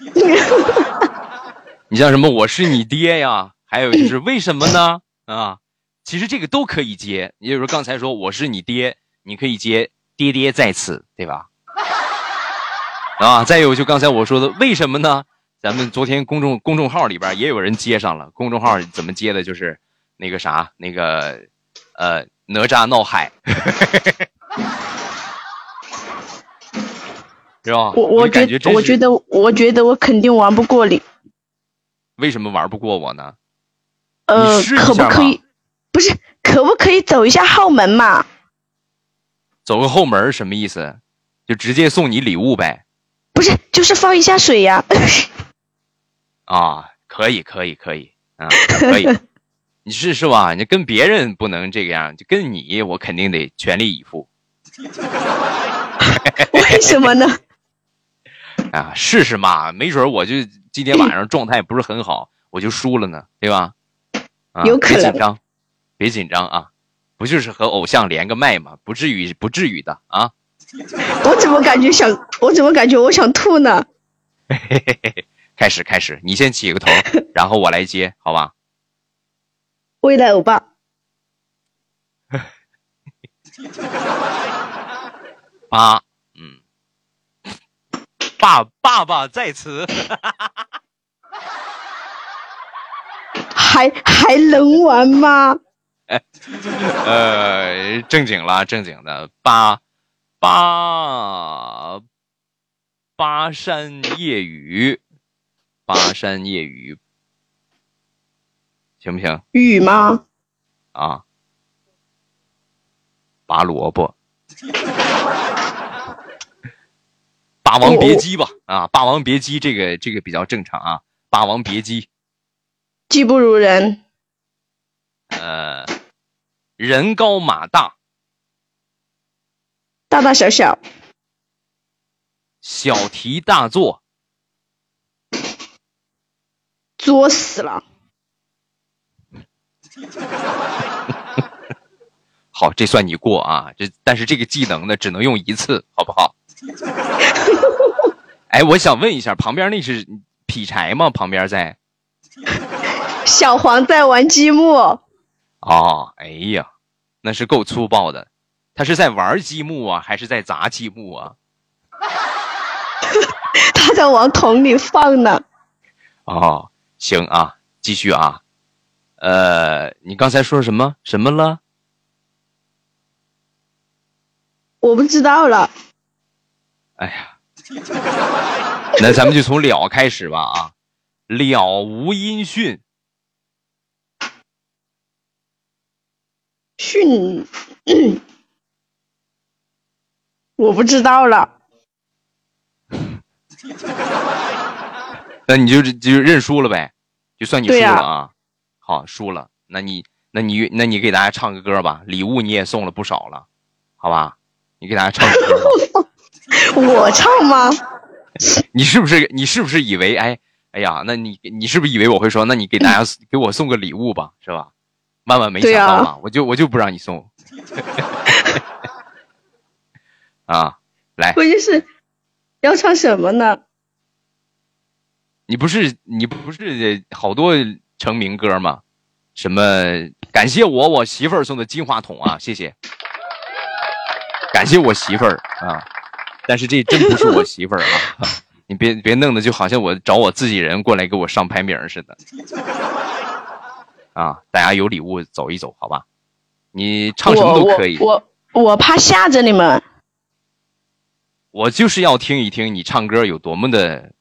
你像什么？我是你爹呀？还有就是为什么呢？啊？其实这个都可以接，也就是说刚才说我是你爹，你可以接爹爹在此，对吧？啊，再有就刚才我说的，为什么呢？咱们昨天公众公众号里边也有人接上了，公众号怎么接的？就是那个啥，那个呃，哪吒闹海，是吧？我我觉我觉得我觉得我肯定玩不过你。为什么玩不过我呢？呃，可不可以？不是，可不可以走一下后门嘛？走个后门什么意思？就直接送你礼物呗？不是，就是放一下水呀。啊，可以，可以，可以，啊，可以。你是是吧？你跟别人不能这个样，就跟你，我肯定得全力以赴。为什么呢？啊，试试嘛，没准我就今天晚上状态不是很好，我就输了呢，对吧？啊，有可能。别紧张啊，不就是和偶像连个麦嘛？不至于，不至于的啊！我怎么感觉想，我怎么感觉我想吐呢？开始，开始，你先起个头，然后我来接，好吧？未来欧巴，八，嗯，爸，爸爸在此。还还能玩吗？呃，正经了，正经的，八八巴山夜雨，巴山夜雨，行不行？雨吗？啊，拔萝卜。霸王别姬吧，啊，霸王别姬这个这个比较正常啊，霸王别姬，技不如人，呃，人高马大，大大小小，小题大做，作死了。好，这算你过啊，这但是这个技能呢，只能用一次，好不好？哎，我想问一下，旁边那是劈柴吗？旁边在？小黄在玩积木。哦，哎呀，那是够粗暴的。他是在玩积木啊，还是在砸积木啊？他在往桶里放呢。哦，行啊，继续啊。呃，你刚才说什么什么了？我不知道了。哎呀，那咱们就从了开始吧啊！了无音讯，讯，我不知道了。那你就就认输了呗，就算你输了啊。好，输了，那你那你那你给大家唱个歌吧，礼物你也送了不少了，好吧？你给大家唱个歌。我唱吗？你是不是你是不是以为哎哎呀？那你你是不是以为我会说？那你给大家给我送个礼物吧，是吧？万万没想到啊！我就我就不让你送。啊，来，关键是要唱什么呢？你不是你不是好多成名歌吗？什么感谢我我媳妇儿送的金话筒啊！谢谢，感谢我媳妇儿啊。但是这真不是我媳妇儿啊！你别别弄的就好像我找我自己人过来给我上排名似的啊！大家有礼物走一走，好吧？你唱什么都可以。我我怕吓着你们。我就是要听一听你唱歌有多么的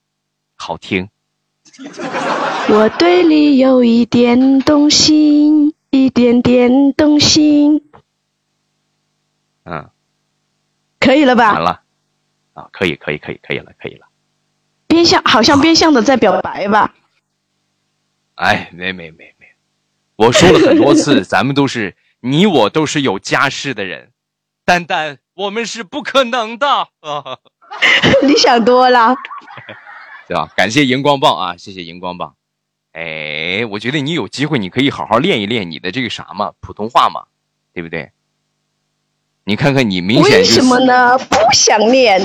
好听。我对你有一点动心，一点点动心。嗯，可以了吧？完了。啊，可以，可以，可以，可以了，可以了。变相好像变相的在表白吧？哎，没没没没，我说了很多次，咱们都是你我都是有家室的人，丹丹，我们是不可能的啊！你想多了，对吧？感谢荧光棒啊，谢谢荧光棒。哎，我觉得你有机会，你可以好好练一练你的这个啥嘛，普通话嘛，对不对？你看看你明显就为什么呢？不想练。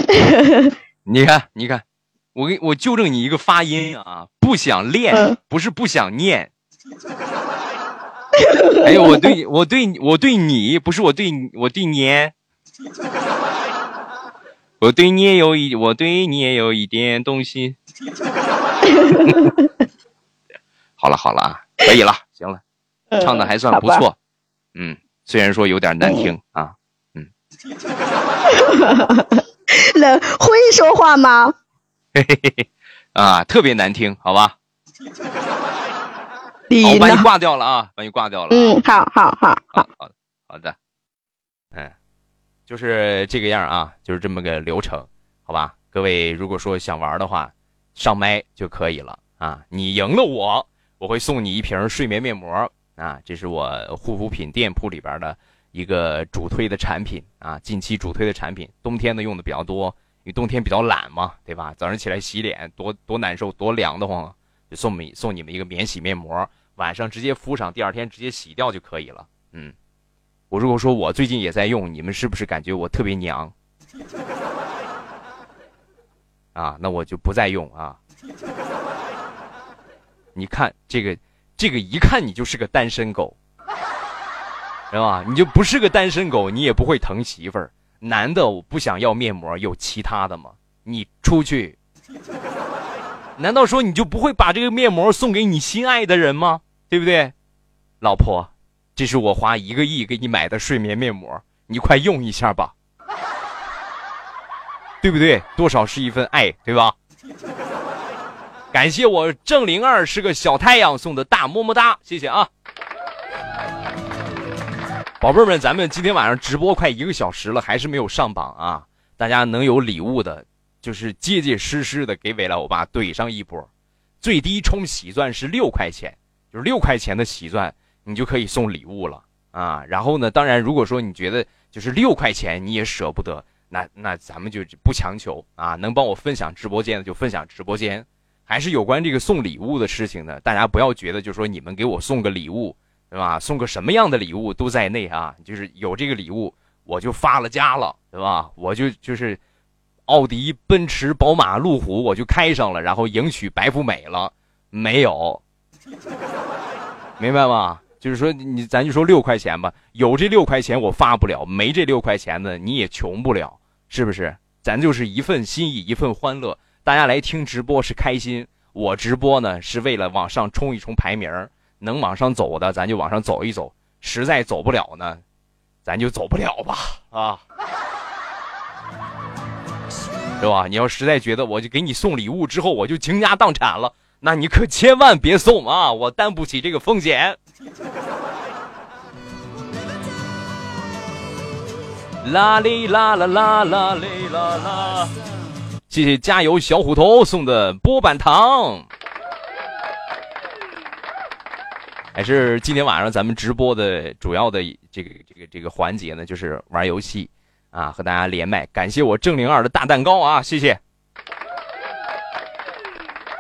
你看，你看，我给我纠正你一个发音啊，不想练，不是不想念。哎呦，我对我对我对你不是我对我对你，我对你 也有一我对你也有一点东西。好了好了啊，可以了，行了，唱的还算不错。嗯，虽然说有点难听啊。人会说话吗？嘿嘿嘿，啊，特别难听，好吧。好，把你挂掉了啊，把你挂掉了。嗯，好好好好好的好的，嗯，就是这个样啊，就是这么个流程，好吧。各位如果说想玩的话，上麦就可以了啊。你赢了我，我会送你一瓶睡眠面膜啊，这是我护肤品店铺里边的。一个主推的产品啊，近期主推的产品，冬天呢用的比较多，因为冬天比较懒嘛，对吧？早上起来洗脸多多难受，多凉得慌，就送你送你们一个免洗面膜，晚上直接敷上，第二天直接洗掉就可以了。嗯，我如果说我最近也在用，你们是不是感觉我特别娘？啊，那我就不再用啊。你看这个，这个一看你就是个单身狗。是吧？你就不是个单身狗，你也不会疼媳妇儿。男的我不想要面膜，有其他的吗？你出去，难道说你就不会把这个面膜送给你心爱的人吗？对不对？老婆，这是我花一个亿给你买的睡眠面膜，你快用一下吧，对不对？多少是一份爱，对吧？感谢我郑灵儿是个小太阳送的大么么哒，谢谢啊！宝贝们，咱们今天晚上直播快一个小时了，还是没有上榜啊！大家能有礼物的，就是结结实实的给未来欧巴怼上一波，最低充喜钻是六块钱，就是六块钱的喜钻。你就可以送礼物了啊！然后呢，当然，如果说你觉得就是六块钱你也舍不得，那那咱们就不强求啊。能帮我分享直播间的就分享直播间。还是有关这个送礼物的事情呢，大家不要觉得就是说你们给我送个礼物，对吧？送个什么样的礼物都在内啊。就是有这个礼物，我就发了家了，对吧？我就就是奥迪、奔驰、宝马、路虎，我就开上了，然后迎娶白富美了，没有？明白吗？就是说，你咱就说六块钱吧，有这六块钱我发不了，没这六块钱呢你也穷不了，是不是？咱就是一份心意，一份欢乐。大家来听直播是开心，我直播呢是为了往上冲一冲排名，能往上走的咱就往上走一走，实在走不了呢，咱就走不了吧，啊，是吧？你要实在觉得我就给你送礼物之后我就倾家荡产了，那你可千万别送啊，我担不起这个风险。啦哩啦啦啦啦哩啦啦！谢谢加油小虎头送的波板糖。还是今天晚上咱们直播的主要的这个这个这个环节呢，就是玩游戏啊，和大家连麦。感谢我郑零二的大蛋糕啊，谢谢。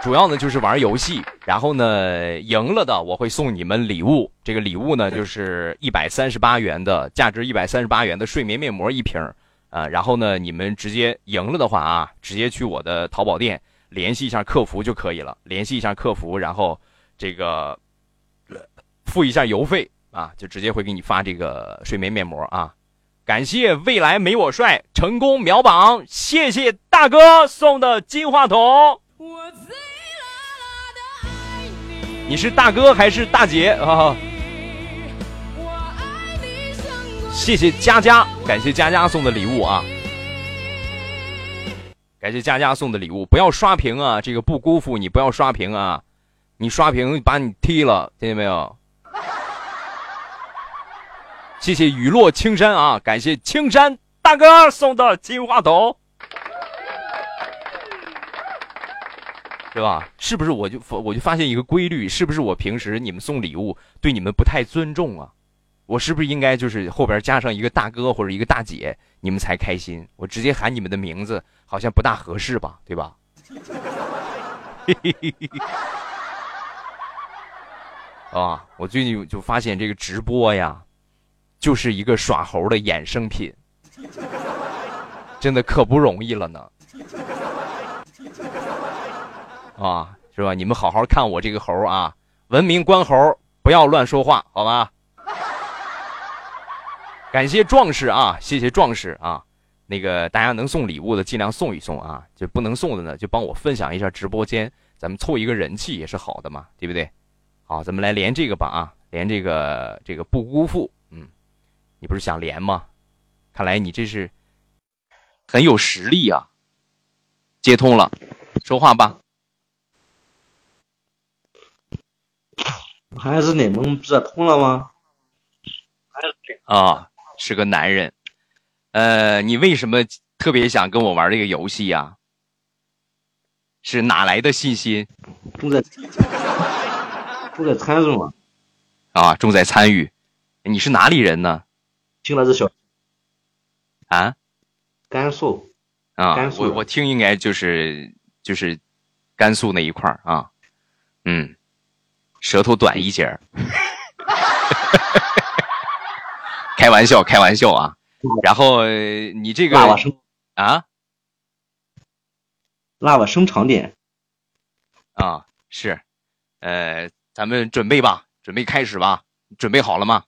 主要呢就是玩游戏，然后呢赢了的我会送你们礼物。这个礼物呢就是一百三十八元的价值一百三十八元的睡眠面膜一瓶啊。然后呢你们直接赢了的话啊，直接去我的淘宝店联系一下客服就可以了，联系一下客服，然后这个付一下邮费啊，就直接会给你发这个睡眠面膜啊。感谢未来没我帅成功秒榜，谢谢大哥送的金话筒我。你是大哥还是大姐啊？谢谢佳佳，感谢佳佳送的礼物啊！感谢佳佳送的礼物，不要刷屏啊！这个不辜负你，不要刷屏啊！你刷屏把你踢了，听见没有？谢谢雨落青山啊！感谢青山大哥送的金话筒。对吧？是不是我就我就发现一个规律？是不是我平时你们送礼物对你们不太尊重啊？我是不是应该就是后边加上一个大哥或者一个大姐，你们才开心？我直接喊你们的名字好像不大合适吧？对吧？啊！我最近就发现这个直播呀，就是一个耍猴的衍生品，真的可不容易了呢。啊，是吧？你们好好看我这个猴啊，文明观猴，不要乱说话，好吧？感谢壮士啊，谢谢壮士啊。那个大家能送礼物的尽量送一送啊，就不能送的呢，就帮我分享一下直播间，咱们凑一个人气也是好的嘛，对不对？好，咱们来连这个吧啊，连这个这个不辜负，嗯，你不是想连吗？看来你这是很有实力啊。接通了，说话吧。还是你们不是通了吗？啊，是个男人。呃，你为什么特别想跟我玩这个游戏呀？是哪来的信心？重在重在参与嘛。啊，重在参与。你是哪里人呢？听了这小啊，甘肃。啊，我我听应该就是就是甘肃那一块儿啊。嗯。舌头短一截儿，开玩笑，开玩笑啊！然后你这个喇叭声啊，辣吧生长点啊，是，呃，咱们准备吧，准备开始吧，准备好了吗？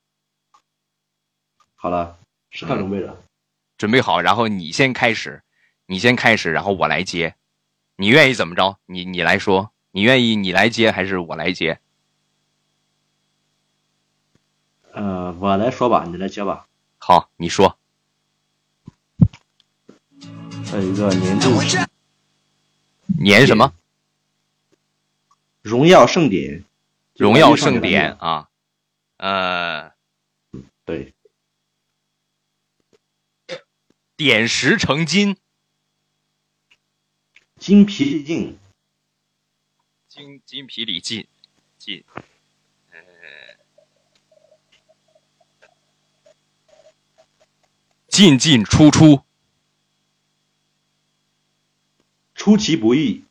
好了，时刻准备着，准备好，然后你先开始，你先开始，然后我来接，你愿意怎么着？你你来说，你愿意你来接还是我来接？呃，啊，我来说吧，你来接吧。好，你说。还有一个年度年什么？荣耀盛典。荣耀盛典啊，呃，对，点石成金，精疲力尽，精精疲力尽，尽，进进出出，出其不意，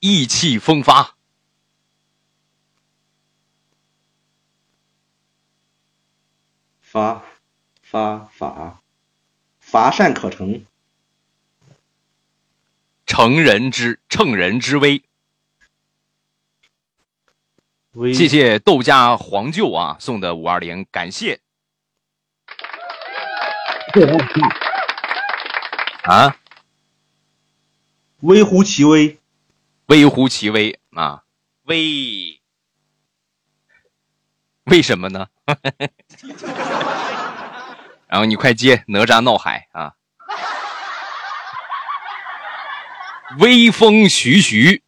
意气风发。发发法，乏善可陈，乘人之乘人之危。危。谢谢豆家黄舅啊送的五二零，感谢啊，微乎其微，微乎其微啊，微，为什么呢？然后你快接哪吒闹海啊！微风徐徐，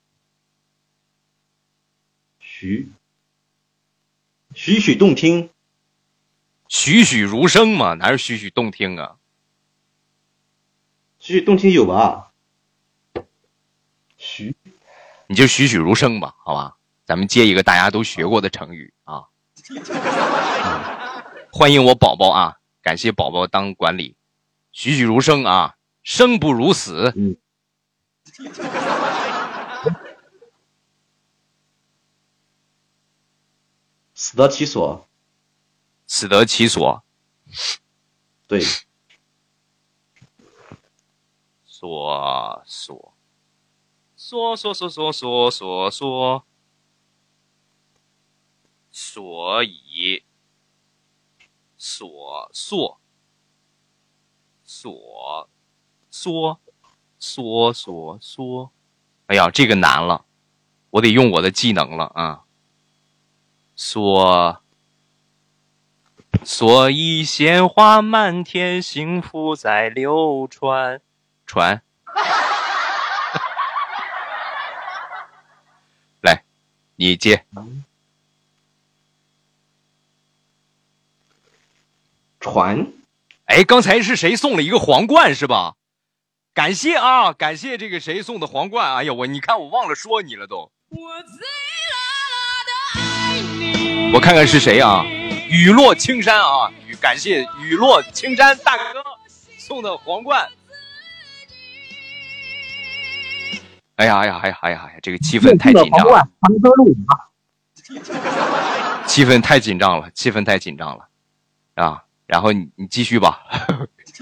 徐。徐徐动听，栩栩如生嘛，哪是栩栩动听啊？栩栩动听有吧？徐你就栩栩如生吧，好吧？咱们接一个大家都学过的成语啊！欢迎我宝宝啊！感谢宝宝当管理，栩栩如生啊，生不如死。嗯，死得其所，死得其所。对。所所说说说说说说说所以所所所。说说说说哎呀这个难了我得用我的技能了啊。说所以鲜花满天，幸福在流传。传，来，你接。传哎，刚才是谁送了一个皇冠是吧？感谢啊，感谢这个谁送的皇冠。哎呀，我你看我忘了说你了都。我看看是谁啊？雨落青山啊，雨感谢雨落青山大哥送的皇冠。哎呀哎呀哎呀哎呀哎呀，这个气氛太紧张了，气氛太紧张了，气氛太紧张了啊！然后你你继续吧，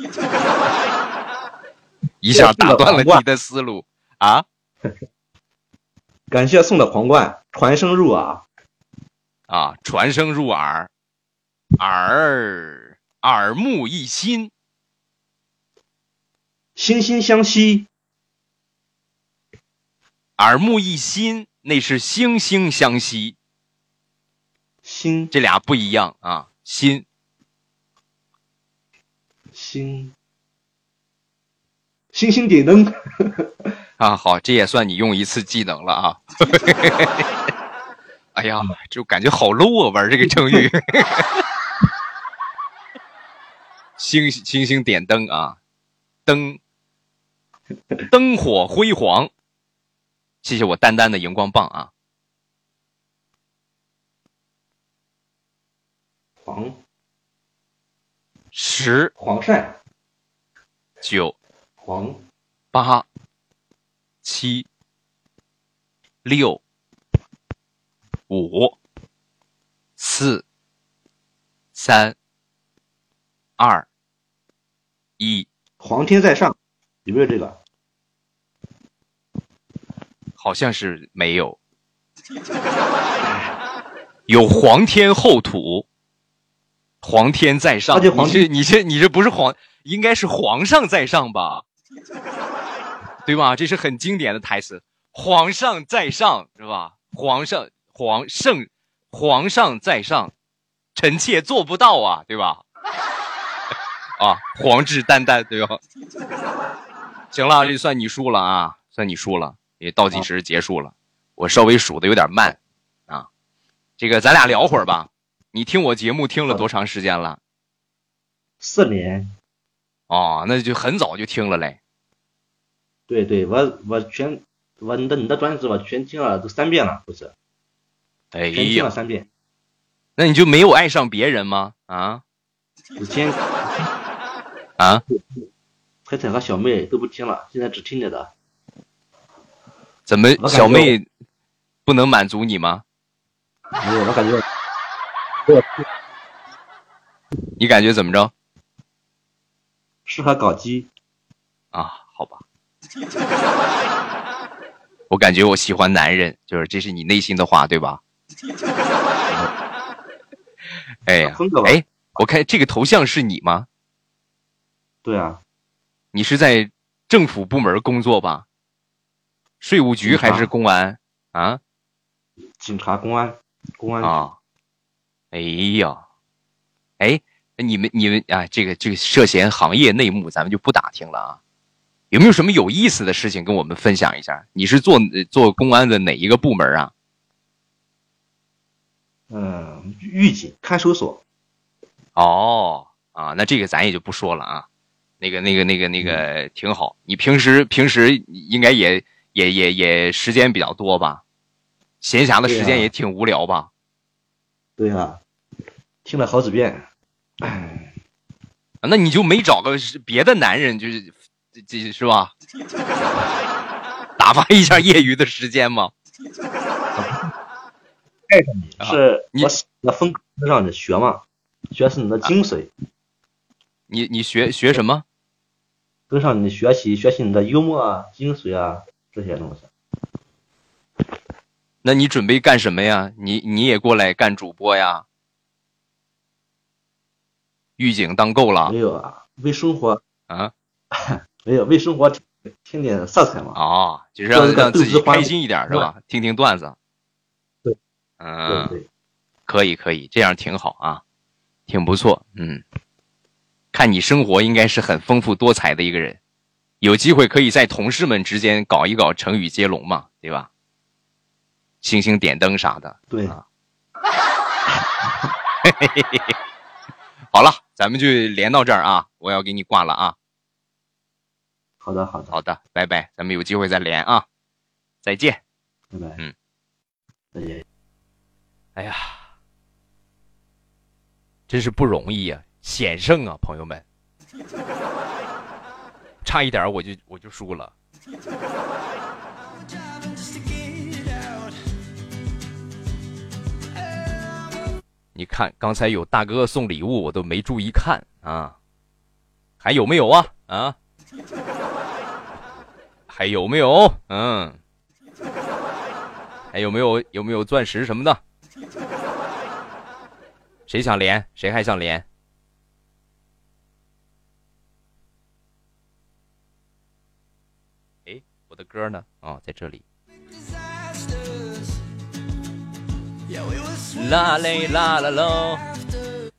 一下打断了你的思路啊！感谢送的皇冠，传声入耳，啊，传声入耳，耳耳目一新，惺惺相惜，耳目一新，那是惺惺相惜，心这俩不一样啊。心心星星点灯，啊，好，这也算你用一次技能了啊。哎呀，就感觉好 low 啊，玩这个成语。星星星点灯啊，灯灯火辉煌。谢谢我丹丹的荧光棒啊。黄。十。黄鳝，九。黄。八。七。六。五。四。三。二一，皇天在上，有没有这个？好像是没有。有皇天厚土，皇天在上。你这你这你这不是皇，应该是皇上在上吧？对吧？这是很经典的台词，皇上在上是吧？皇上皇圣，皇上在上，臣妾做不到啊，对吧？啊，黄志丹丹，对吧？行了，这算你输了啊，算你输了，也倒计时结束了，我稍微数的有点慢啊。这个咱俩聊会儿吧。你听我节目听了多长时间了？四年。哦，那就很早就听了嘞。对对，我我全我你的你的专辑我全听了都三遍了，不是？哎呀，全听了三遍。那你就没有爱上别人吗？啊？以前啊？彩彩和小妹都不听了，现在只听你的。怎么小妹不能满足你吗？没有，我感觉。你感觉怎么着？适合搞基啊？好吧。我感觉我喜欢男人，就是这是你内心的话，对吧？哎呀，哎，我看这个头像是你吗？对啊。你是在政府部门工作吧？税务局还是公安啊？警察、公安、公安啊。哎呀，哎，你们你们啊，这个这个涉嫌行业内幕，咱们就不打听了啊。有没有什么有意思的事情跟我们分享一下？你是做做公安的哪一个部门啊？嗯，狱警看守所。哦，啊，那这个咱也就不说了啊。那个那个那个那个挺好。你平时平时应该也也也也时间比较多吧？闲暇的时间也挺无聊吧？对呀，听了好几遍。那你就没找个别的男人，就是这这是吧？打发一下业余的时间吗？爱上你是你那风格让你学嘛？学是你的精髓。你你学学什么？跟上你的学习学习你的幽默啊、精髓啊这些东西。那你准备干什么呀？你你也过来干主播呀？狱警当够了？没有啊，为生活啊，没有为生活添点色彩嘛。啊，就是让让自己开心一点是吧？听听段子。对，嗯，对，可以可以，这样挺好啊，挺不错。嗯，看你生活应该是很丰富多彩的一个人，有机会可以在同事们之间搞一搞成语接龙嘛，对吧？星星点灯啥的，对啊。好了，咱们就连到这儿啊！我要给你挂了啊。好的，好的，好的，拜拜，咱们有机会再连啊！再见，拜拜，嗯，再见。哎呀，真是不容易呀，险胜啊，朋友们，差一点我就我就输了。你看，刚才有大哥送礼物，我都没注意看啊。还有没有啊？啊？还有没有？嗯。还有没有？有没有钻石什么的？谁想连？谁还想连？哎，我的歌呢？哦，在这里。啦嘞啦啦喽！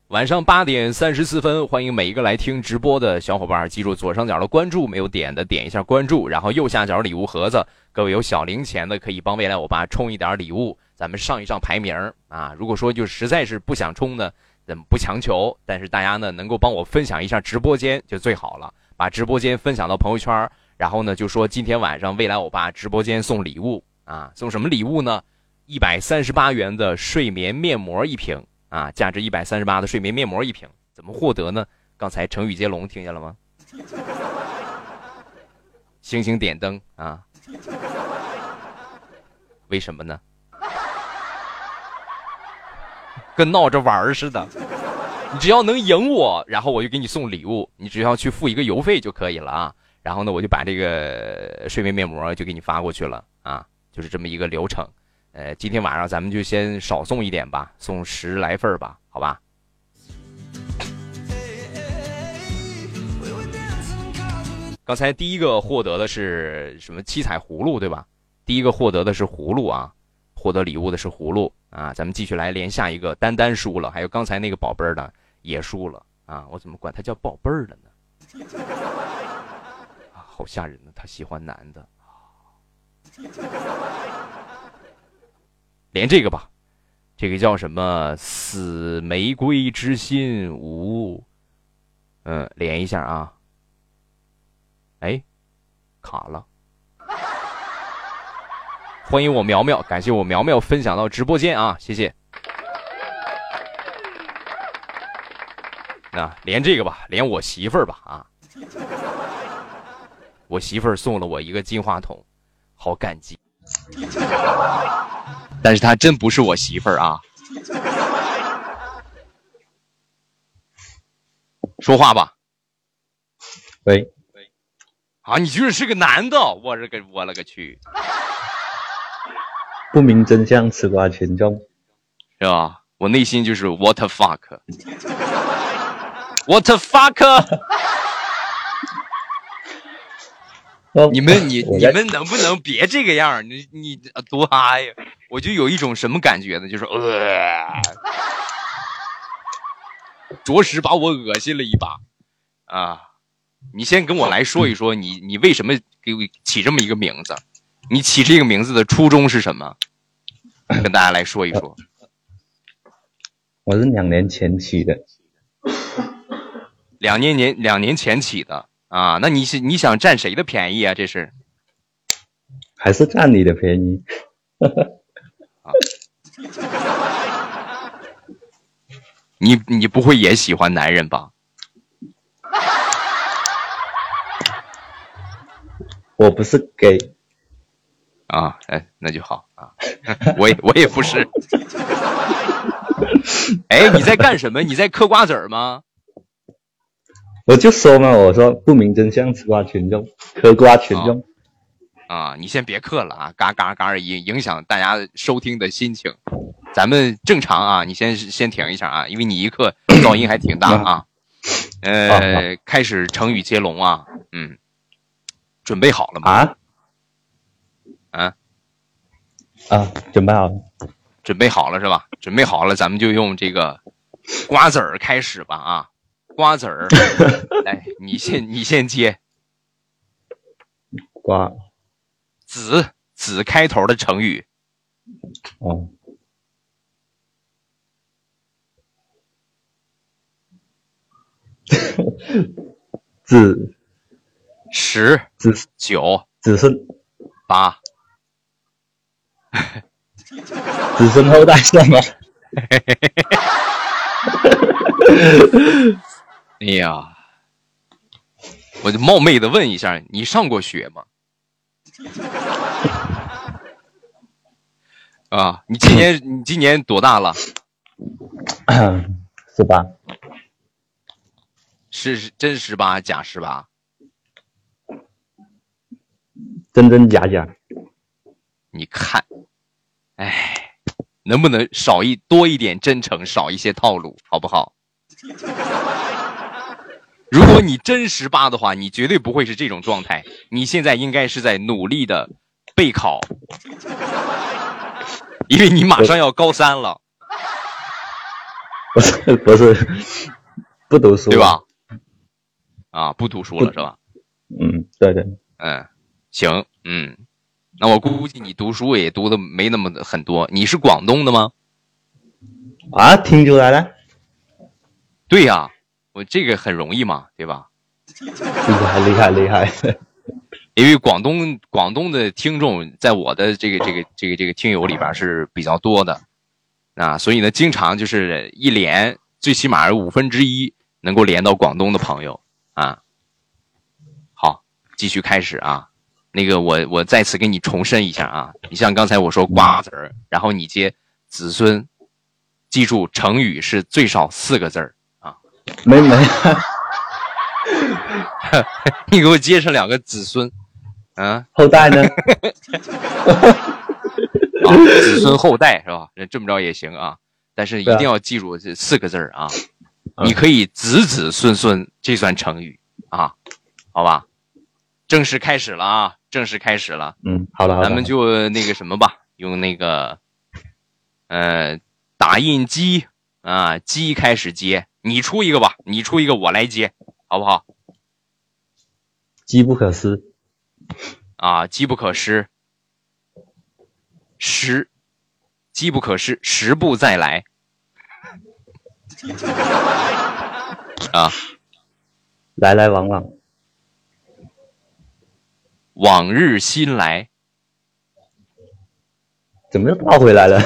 晚上八点三十四分，欢迎每一个来听直播的小伙伴，记住左上角的关注，没有点的点一下关注，然后右下角礼物盒子，各位有小零钱的可以帮未来我爸充一点礼物，咱们上一上排名啊。如果说就实在是不想充呢，咱们不强求，但是大家呢能够帮我分享一下直播间就最好了，把直播间分享到朋友圈，然后呢就说今天晚上未来我爸直播间送礼物啊，送什么礼物呢？一百三十八元的睡眠面膜一瓶啊，价值一百三十八的睡眠面膜一瓶，怎么获得呢？刚才成语接龙听见了吗？星星点灯啊？为什么呢？跟闹着玩似的。你只要能赢我，然后我就给你送礼物，你只要去付一个邮费就可以了啊。然后呢，我就把这个睡眠面膜就给你发过去了啊，就是这么一个流程。呃，今天晚上咱们就先少送一点吧，送十来份吧，好吧？刚才第一个获得的是什么七彩葫芦，对吧？第一个获得的是葫芦啊，获得礼物的是葫芦啊。咱们继续来连下一个，丹丹输了，还有刚才那个宝贝儿呢也输了啊。我怎么管他叫宝贝儿了呢？好吓人呢，他喜欢男的。连这个吧，这个叫什么？死玫瑰之心无，嗯，连一下啊。哎，卡了。欢迎我苗苗，感谢我苗苗分享到直播间啊，谢谢。那连这个吧，连我媳妇儿吧啊，我媳妇儿送了我一个金话筒，好感激。但是她真不是我媳妇儿啊。说话吧。喂。啊，你居然是个男的！我这个我勒个去！不明真相，吃瓜群众，是吧？我内心就是 what the fuck，what the fuck！你们你你们能不能别这个样？你你多嗨呀！我就有一种什么感觉呢？就是呃，着实把我恶心了一把啊！你先跟我来说一说，你你为什么给我起这么一个名字？你起这个名字的初衷是什么？跟大家来说一说。我是两年前起的。两年年两年前起的啊？那你是你想占谁的便宜啊？这是？还是占你的便宜？你你不会也喜欢男人吧？我不是 gay。啊，哎，那就好啊，我也我也不是。哎，你在干什么？你在嗑瓜子儿吗？我就说嘛，我说不明真相，吃瓜群众，嗑瓜群众。啊，你先别嗑了啊，嘎嘎嘎影影响大家收听的心情。咱们正常啊，你先先停一下啊，因为你一嗑噪音还挺大啊。呃，开始成语接龙啊，嗯，准备好了吗？啊？啊啊，准备好了，准备好了是吧？准备好了，咱们就用这个瓜子儿开始吧啊！瓜子儿，来，你先，你先接。瓜子子开头的成语。哦。子十子九子孙八。子孙后代算吗？哎呀，我就冒昧的问一下，你上过学吗？啊，你今年你今年多大了？十八。是真十八假十八？真真假假。你看，哎，能不能少一多一点真诚，少一些套路，好不好？如果你真十八的话，你绝对不会是这种状态。你现在应该是在努力的备考，因为你马上要高三了。不是 不是，不读书对吧？啊，不读书了是吧？嗯，对对。嗯，行，嗯。那我估计你读书也读的没那么的很多。你是广东的吗？啊，听出来了。对呀，我这个很容易嘛，对吧？厉害厉害厉害！因为广东广东的听众在我的这个这个这个这个听友里边是比较多的，啊，所以呢，经常就是一连最起码五分之一能够连到广东的朋友啊。好，继续开始啊。那个我我再次给你重申一下啊，你像刚才我说瓜子儿，然后你接子孙，记住成语是最少四个字儿啊。没没，你给我接上两个子孙，啊，后代呢？啊，子孙后代是吧？这么着也行啊，但是一定要记住这四个字儿啊。你可以子子孙孙，这算成语啊，好吧？正式开始了啊！正式开始了，嗯，好了，咱们就那个什么吧，用那个呃，打印机啊，机开始接，你出一个吧，你出一个，我来接，好不好？机不可失，啊，机不可失，时，机不可失，时不再来。啊，来来往往，往日新来，怎么又倒回来了？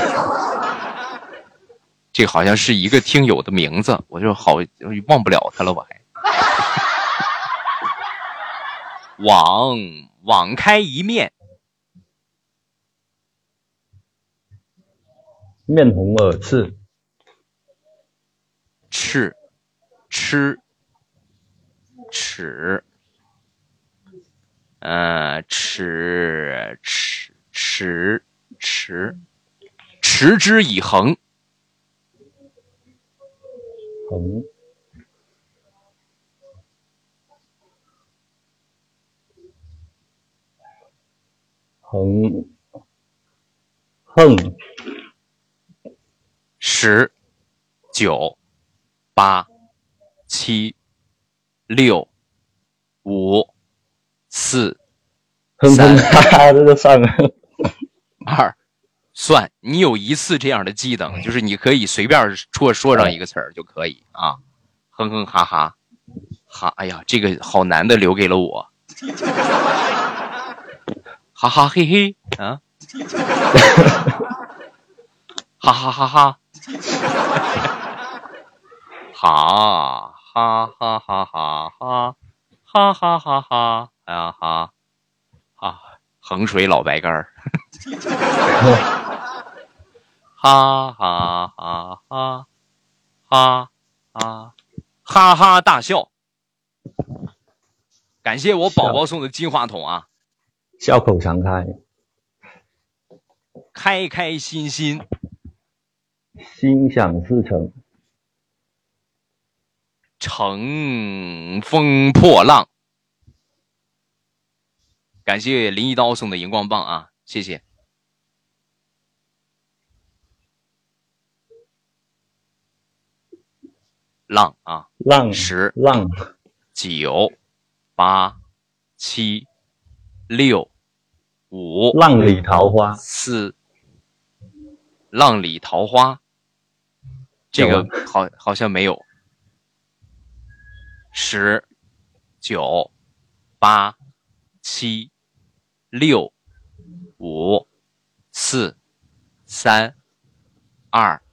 这个好像是一个听友的名字，我就好忘不了他了，我还。网网开一面，面红耳赤，赤，吃，齿，呃，齿齿齿齿，持之以恒，横，横，横，十，九，八，七，六，五，四，哼哼哈哈，这就上了。二，算你有一次这样的技能，就是你可以随便说说上一个词儿就可以啊，哼哼哈哈，哈，哎呀，这个好难的留给了我，哈哈嘿嘿。啊，哈 哈哈哈，哈哈哈哈 哈。哈，哈哈哈。哈，哎呀哈，啊，衡水老白干儿。哈哈哈哈哈哈哈哈大笑！感谢我宝宝送的金话筒啊，笑口常开，开开心心，心想事成，乘风破浪。感谢林一刀送的荧光棒啊，谢谢。浪啊，浪十浪九八七六五浪里桃花，四，浪里桃花，这个好好像没有。十九八七六五四三二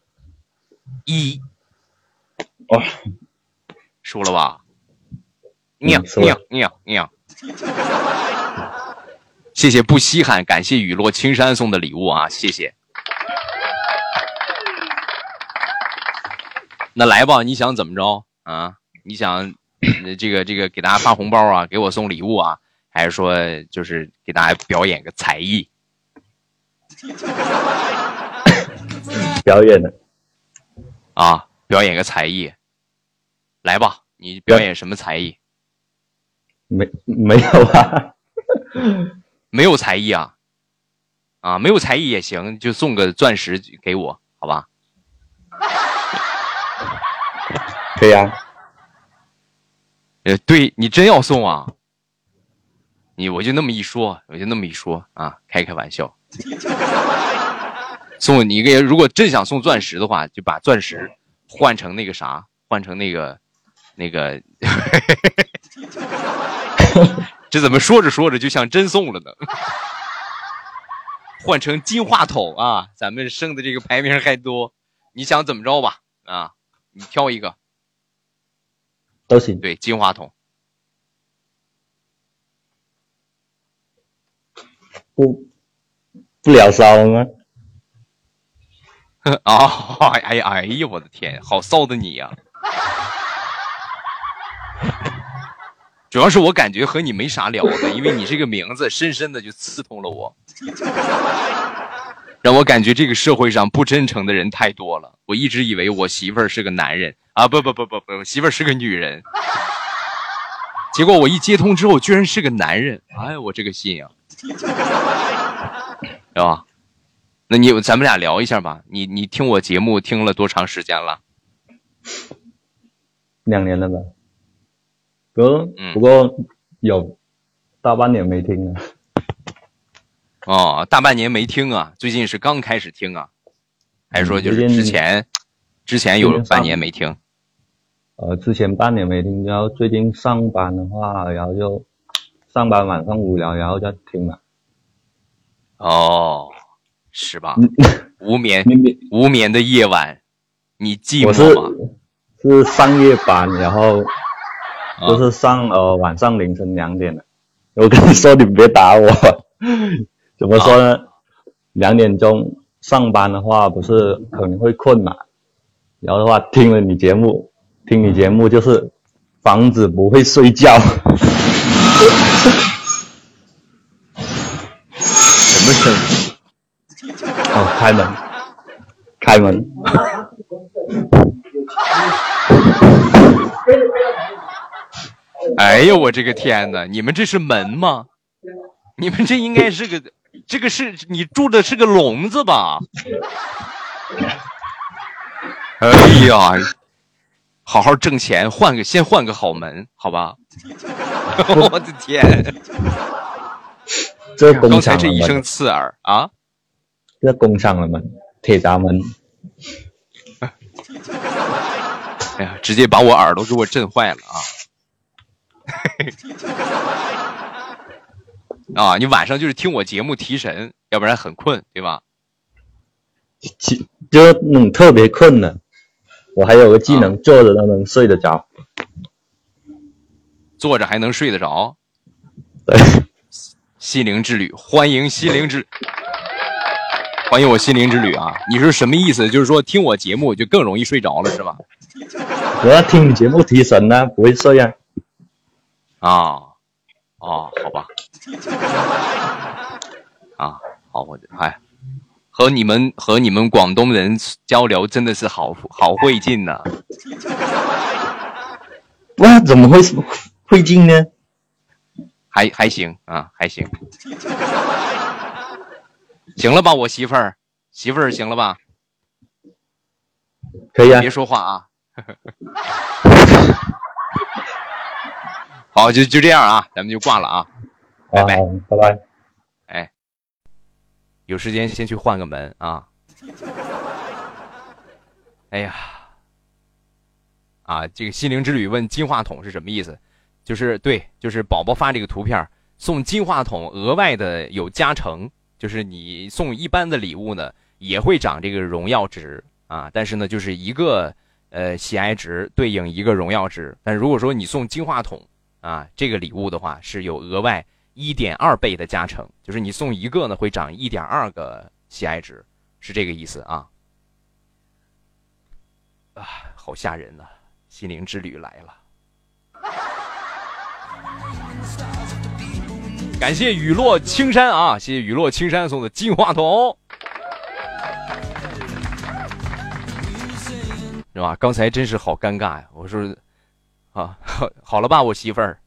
一，哇，输了吧？喵嗯输了喵喵喵！谢谢不稀罕，感谢雨落青山送的礼物啊，谢谢。那来吧，你想怎么着啊？你想呃这个这个给大家发红包啊，给我送礼物啊，还是说就是给大家表演个才艺？表演的啊，表演个才艺，来吧，你表演什么才艺？没没有啊？没有才艺啊？啊，没有才艺也行，就送个钻石给我，好吧？可以啊，呃，对你真要送啊？你我就那么一说，我就那么一说啊，开开玩笑。送你一个，如果真想送钻石的话，就把钻石换成那个啥，换成那个那个。这怎么说着说着就像真送了呢？换成金话筒啊，咱们剩的这个排名还多，你想怎么着吧？啊，你挑一个，都行。对，金话筒。不不聊骚了吗？啊，哎呀，哎呀，我的天，好骚的你呀、主要是我感觉和你没啥聊的，因为你这个名字深深的就刺痛了我，让我感觉这个社会上不真诚的人太多了。我一直以为我媳妇儿是个男人啊，不不不不不，媳妇儿是个女人，结果我一接通之后，居然是个男人，哎，我这个心呀、是吧？那你咱们俩聊一下吧。你你听我节目听了多长时间了？两年了吧？不过嗯不过有大半年没听了。哦，大半年没听啊，最近是刚开始听啊，还是说就是之前之前有半年没听？呃，之前半年没听，然后最近上班的话，然后就上班晚上无聊，然后再听嘛。哦，是吧？无眠无眠的夜晚，你寂我是寞吗？是上夜班，然后啊就是上呃晚上凌晨两点的。我跟你说，你别打我。怎么说呢？两点钟上班的话，不是可能会困嘛？然后的话，听了你节目，听你节目就是防止不会睡觉。什么声音？哦，开门，开门。哎呦，我这个天哪！你们这是门吗？你们这应该是个，这个是你住的是个笼子吧？哎呀，好好挣钱，换个先换个好门，好吧？我的天！这工刚才厂的门这一声，刺耳啊！这工厂了吗，铁闸门。哎呀，直接把我耳朵给我震坏了啊！啊，你晚上就是听我节目提神，要不然很困，对吧？其就那种特别困的，我还有个技能，坐着都能睡得着。坐着还能睡得着。对，心灵之旅，欢迎心灵之，欢迎我心灵之旅啊！你是什么意思？就是说听我节目就更容易睡着了，是吧？我要听你节目提神呢、不会睡啊。啊，哦，好吧，啊，好，我哎，和你们和你们广东人交流真的是好好费劲呐、哇，怎么会费劲呢？还还行啊，还行，行了吧，我媳妇儿，媳妇儿行了吧？可以啊别，说话啊。好，就就这样啊，咱们就挂了啊。拜拜啊，拜拜。哎，有时间先去换个门啊。哎呀，啊，这个心灵之旅问金话筒是什么意思？就是对，就是宝宝发这个图片送金话筒，额外的有加成，就是你送一般的礼物呢，也会涨这个荣耀值啊。但是呢，就是一个呃喜爱值对应一个荣耀值。但如果说你送金话筒啊这个礼物的话，是有额外一点二倍的加成，就是你送一个呢会涨一点二个喜爱值，是这个意思啊。啊，好吓人呐、心灵之旅来了。感谢雨落青山啊，谢谢雨落青山送的金话筒，是吧？刚才真是好尴尬呀！我说，啊，好 好了吧，我媳妇儿。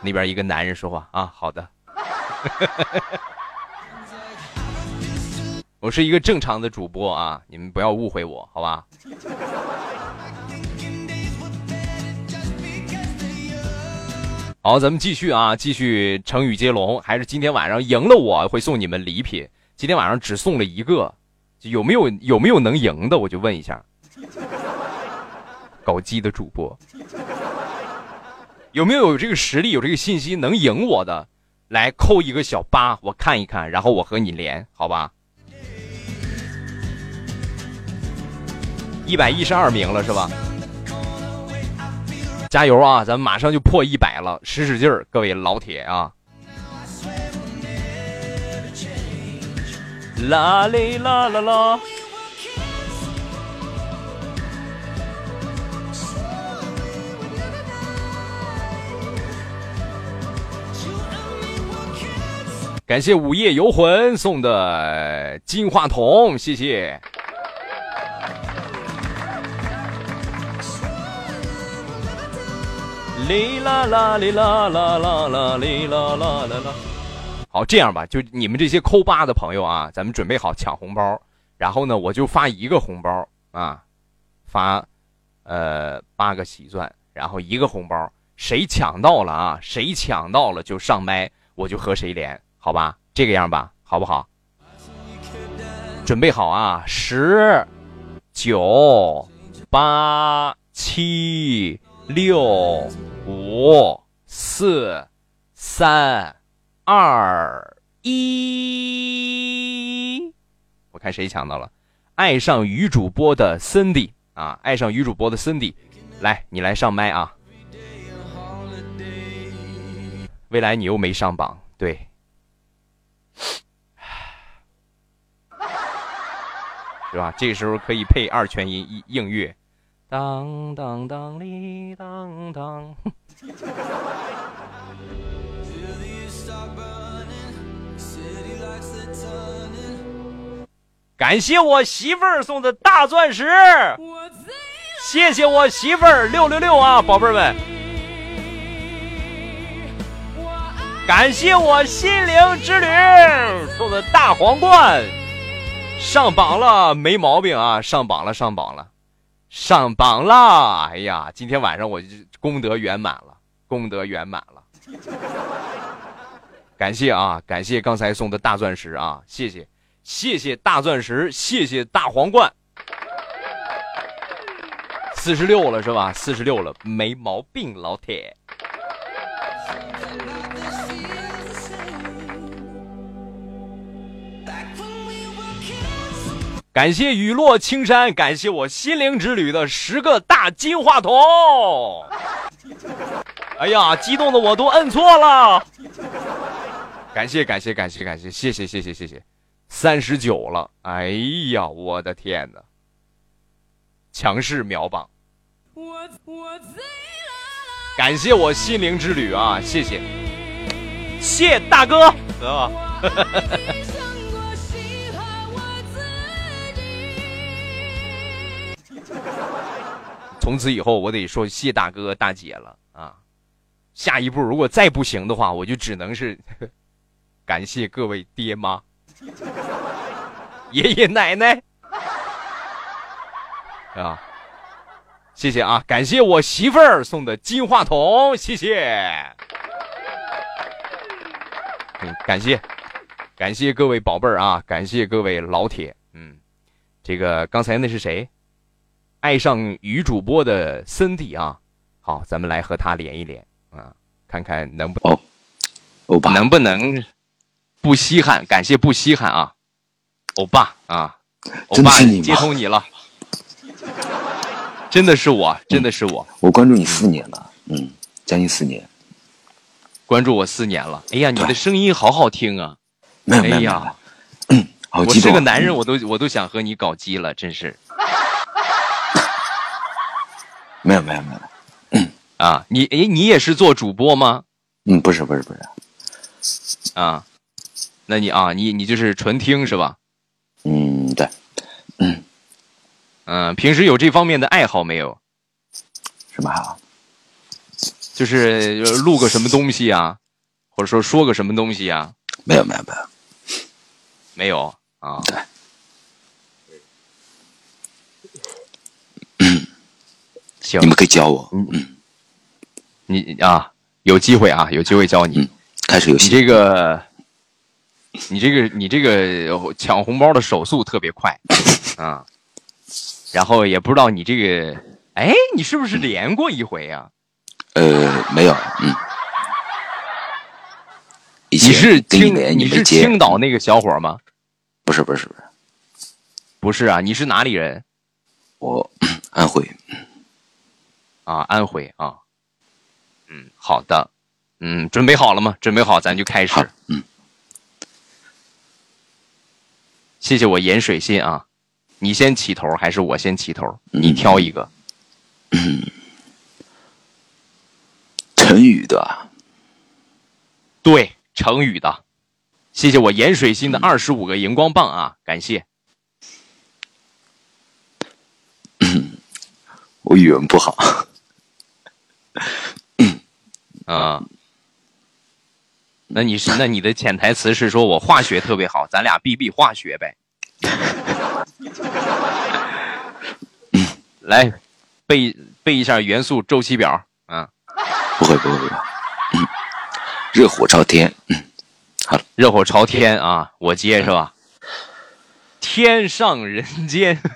那边一个男人说话啊，好的。我是一个正常的主播啊，你们不要误会我，好吧？好，咱们继续啊，继续成语接龙，还是今天晚上赢了我会送你们礼品。今天晚上只送了一个，有没有有没有能赢的？我就问一下，搞基的主播有没有有这个实力、有这个信息能赢我的？来扣一个小八，我看一看，然后我和你连，好吧？一百一十二名了是吧？加油啊！咱们马上就破一百了，使使劲儿，各位老铁啊！啦哩啦啦啦！感谢午夜游魂送的金话筒，谢谢。哩啦啦哩啦啦啦啦哩啦啦啦啦。好，这样吧，就你们这些扣八的朋友啊，咱们准备好抢红包，然后呢，我就发一个红包啊，发，呃，八个喜钻，然后一个红包，谁抢到了啊？谁抢到了就上麦，我就和谁连，好吧？这个样吧，好不好？准备好啊！十、九、八、七、六、五、四、三。二一，我看谁抢到了？爱上女主播的 Cindy 啊，爱上女主播的 Cindy，来，你来上麦啊！未来你又没上榜，对，是吧？这个时候可以配二泉音映月，当当当哩当当。感谢我媳妇儿送的大钻石，谢谢我媳妇儿六六六啊，宝贝儿们！感谢我心灵之旅送的大皇冠，上榜了，没毛病啊，上榜了，上榜了，上榜了！哎呀，今天晚上我功德圆满了，功德圆满了，感谢啊，感谢刚才送的大钻石啊，谢谢。谢谢大钻石，谢谢大皇冠，四十六了是吧？四十六了，没毛病，老铁。感谢雨落青山，感谢我心灵之旅的十个大金话筒。哎呀，激动的我都摁错了。感谢感谢感谢感谢，谢谢谢谢谢谢。三十九了，哎呀，我的天哪！强势秒榜，感谢我心灵之旅啊，谢谢，谢大哥，知道吧？从此以后，我得说谢大哥大姐了啊！下一步如果再不行的话，我就只能是感谢各位爹妈。爷爷奶奶啊，谢谢啊！感谢我媳妇儿送的金话筒，谢谢。嗯，感谢，感谢各位宝贝儿啊！感谢各位老铁。嗯，这个刚才那是谁？爱上女主播的森迪啊！好，咱们来和他连一连啊，看看能不哦，欧巴。能不能。不稀罕，感谢不稀罕啊，欧巴啊，欧巴接通你了，真的是我，真的是我，我关注你四年了，嗯，将近四年，关注我四年了，哎呀，你的声音好好听啊，没有没有，嗯，我是个男人，我都我都想和你搞基了，真是，没有没有没有，嗯啊，你哎，你也是做主播吗？嗯，不是不是不是，啊。那你啊，你你就是纯听是吧？嗯，对，嗯嗯，平时有这方面的爱好没有？什么好？就是录个什么东西啊，或者说说个什么东西啊？没有没有没有，没有啊。对，行，你们可以教我。嗯嗯，你啊，有机会啊，有机会教你。开始游戏。你这个。你这个你这个抢红包的手速特别快，啊，然后也不知道你这个，哎，你是不是连过一回呀？呃，没有，嗯。你是青你是青岛那个小伙吗？不是不是不是，不是啊，你是哪里人？我安徽。啊，安徽啊。嗯，好的，嗯，准备好了吗？准备好，咱就开始。嗯。谢谢我盐水心啊，你先起头还是我先起头？你挑一个。成语的，对，成语的。谢谢我盐水心的二十五个荧光棒啊，感谢。我语文不好。啊。那你是那你的潜台词是说我化学特别好，咱俩比比化学呗。来背背一下元素周期表啊，不会不会不会，嗯，热火朝天，嗯，热火朝天啊，我接是吧？天上人间。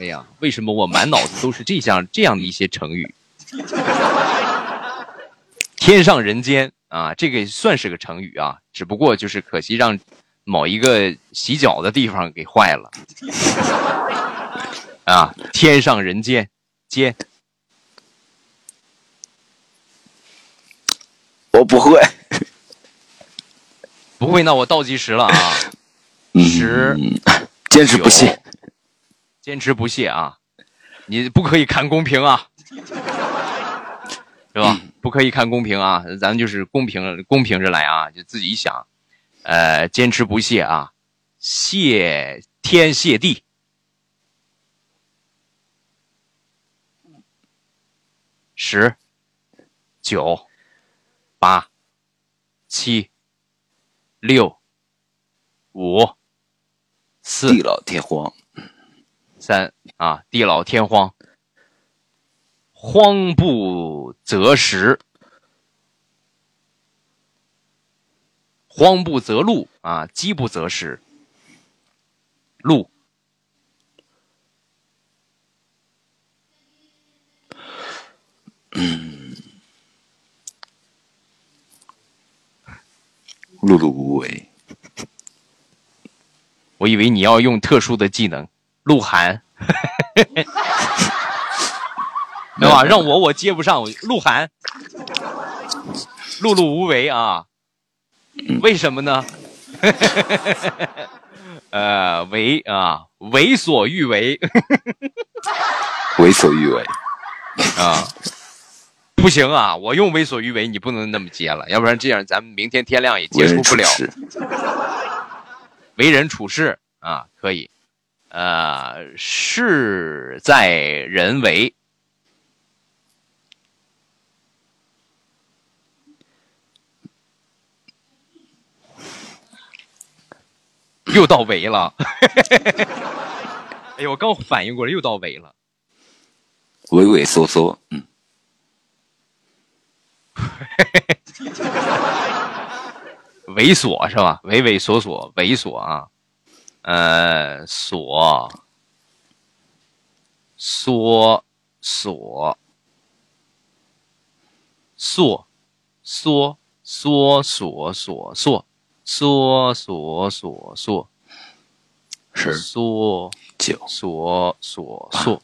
哎呀，为什么我满脑子都是这样这样的一些成语？天上人间啊，这个算是个成语啊，只不过就是可惜让某一个洗脚的地方给坏了。啊，天上人间，接，我不会，不会，那我倒计时了啊，嗯十，坚持不懈，九，坚持不懈啊！你不可以看公屏啊，是吧？不可以看公屏啊，咱们就是公平公平着来啊，就自己想，呃，坚持不懈啊，谢天谢地，十、九、八、七、六、五、四、地老天荒，三啊，地老天荒，荒不择食，荒不择路啊，饥不择食，路碌碌无为，我以为你要用特殊的技能，鹿晗，对吧？让我我接不上，鹿晗，碌碌无为啊，为什么呢？呃，为啊，为所欲为为所欲为，啊，不行啊，我用为所欲为，你不能那么接了，要不然这样咱们明天天亮也为人结束不了。处事，为人处事啊，可以。呃，事在人为，又到为了。哎呦，我刚反应过来，又到为了。畏畏缩缩，嗯，猥琐是吧？畏畏缩缩，猥琐啊，呃，琐，缩，锁，缩，缩，缩，锁，锁，缩，缩，锁，锁，缩，十缩，九锁，锁，缩，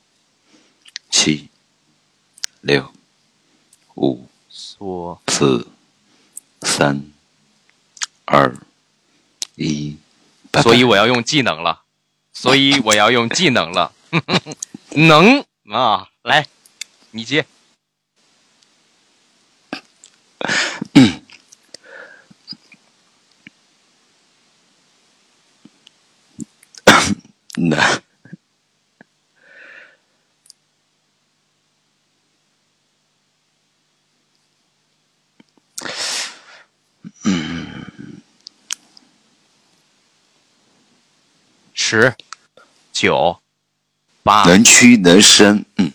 七六五缩，四三二一，所以我要用技能了，所以我要用技能了，能？啊，来，你接。那十、九、八，能屈能伸，嗯，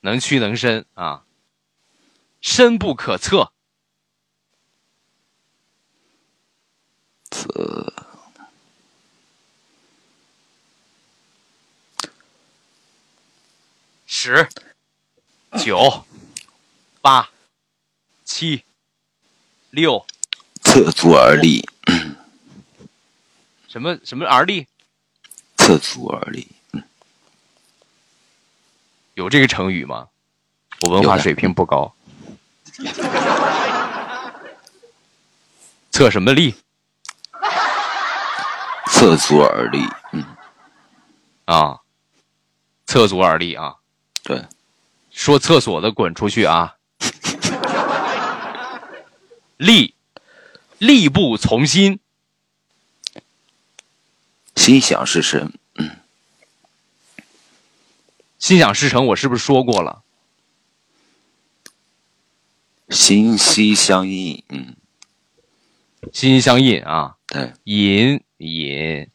能屈能伸啊，深不可测。十、九、八、七、六，侧足而立，什么什么而立？厕足而立，有这个成语吗？我文化水平不高。测什么力侧足而立，嗯，啊？侧足而立啊！对，说厕所的滚出去啊！力，力不从心，心想事成，心想事成。我是不是说过了？心心相印，嗯，心心相印啊，对，隐隐，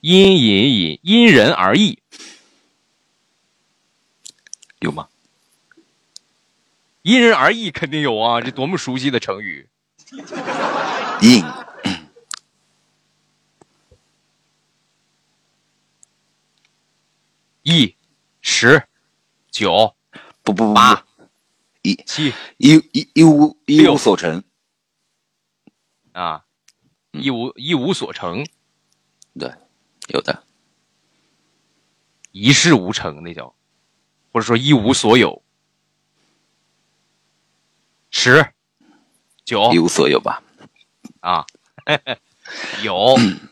因隐隐，因人而异，有吗？因人而异肯定有啊，这多么熟悉的成语。印，一、十、九、不不不八，一七一一一无一无所成，啊，一无一无所成，对，有的，一事无成，那叫，或者说一无所有。十、九一无所有吧？啊，有，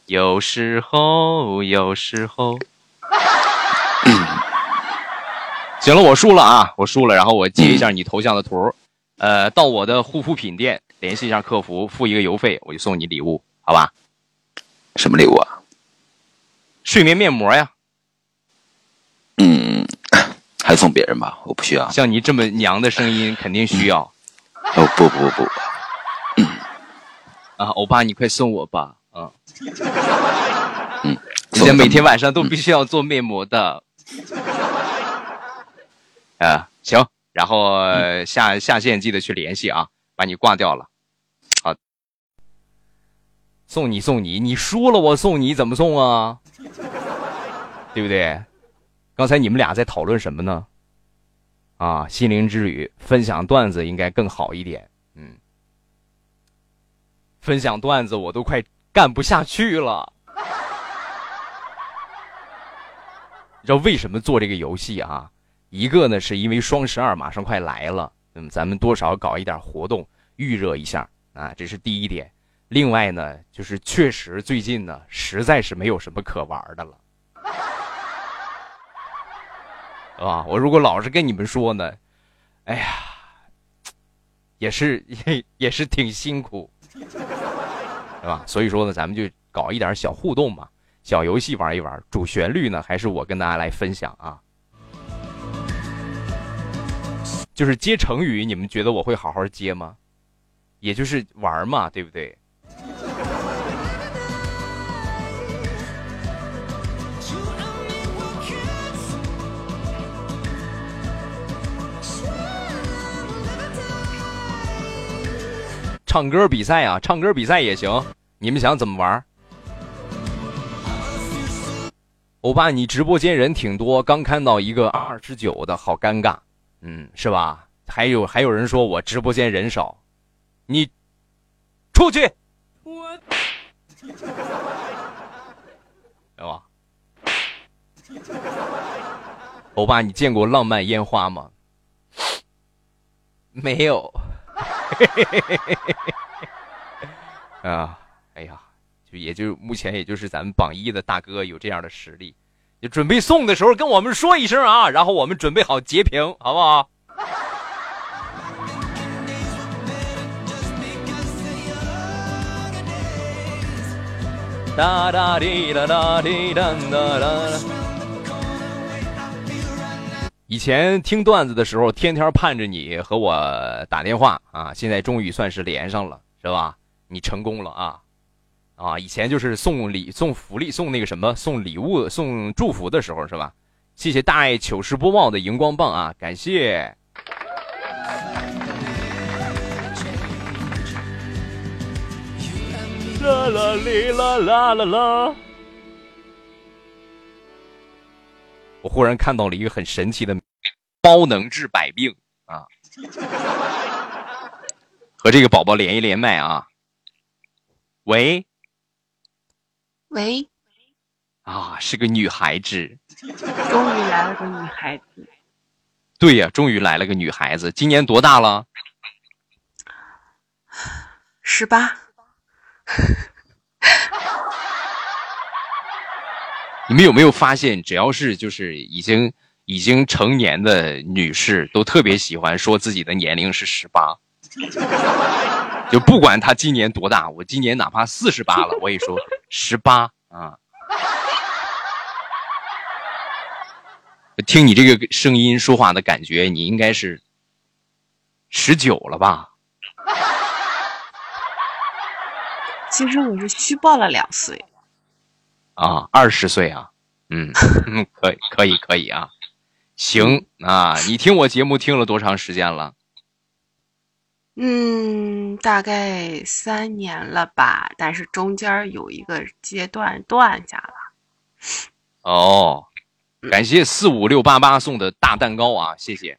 有时候，有时候。行了，我输了啊，我输了。然后我截一下你头像的图，呃，到我的护肤品店联系一下客服，付一个邮费，我就送你礼物，好吧？什么礼物啊？睡眠面膜呀，嗯，还送别人吧，我不需要。像你这么娘的声音，肯定需要哦不不不，啊！欧巴，你快送我吧，嗯，嗯，之前每天晚上都必须要做面膜的。啊，行，然后呃下下线记得去联系啊，把你挂掉了。好，送你送你，你输了我送你，怎么送啊？对不对？刚才你们俩在讨论什么呢？啊，心灵之旅，分享段子应该更好一点。嗯，分享段子我都快干不下去了。你知道为什么做这个游戏啊？一个呢，是因为双十二马上快来了，那么咱们多少搞一点活动，预热一下啊，这是第一点。另外呢，就是确实最近呢，实在是没有什么可玩的了，啊，我如果老是跟你们说呢，哎呀，也是也 也是挺辛苦，对吧？所以说呢，咱们就搞一点小互动嘛，小游戏玩一玩。主旋律呢，还是我跟大家来分享啊。就是接成语，你们觉得我会好好接吗？也就是玩嘛，对不对？唱歌比赛啊，唱歌比赛也行。你们想怎么玩？欧巴，你直播间人挺多，刚看到一个二十九的，好尴尬。嗯，是吧？还有还有人说我直播间人少，你出去，我，对吧？欧巴，你见过浪漫烟花吗？没有。啊，哎呀，就也就目前也就是咱们榜一的大哥有这样的实力。就准备送的时候跟我们说一声啊，然后我们准备好截屏，好不好？哒哒滴哒哒滴哒哒哒。以前听段子的时候，天天盼着你和我打电话啊，现在终于算是连上了，是吧？你成功了啊！啊，以前就是送礼、送福利、送那个什么、送礼物、送祝福的时候，是吧？谢谢大爱糗事播报的荧光棒啊，感谢。啦啦哩啦啦啦啦！我忽然看到了一个很神奇的，包能治百病啊！和这个宝宝连一连麦啊！喂。喂，啊，是个女孩子。终于来了个女孩子。对呀，终于来了个女孩子。今年多大了？十八。你们有没有发现，只要是就是已经已经成年的女士，都特别喜欢说自己的年龄是十八，就不管她今年多大，我今年哪怕四十八了，我也说十八啊。听你这个声音说话的感觉，你应该是十九了吧？其实我是虚报了两岁。啊，二十岁啊，嗯，可以可以可以啊，行啊，你听我节目听了多长时间了？嗯，大概三年了吧，但是中间有一个阶段断下了。哦，感谢四五六八八送的大蛋糕啊，谢谢。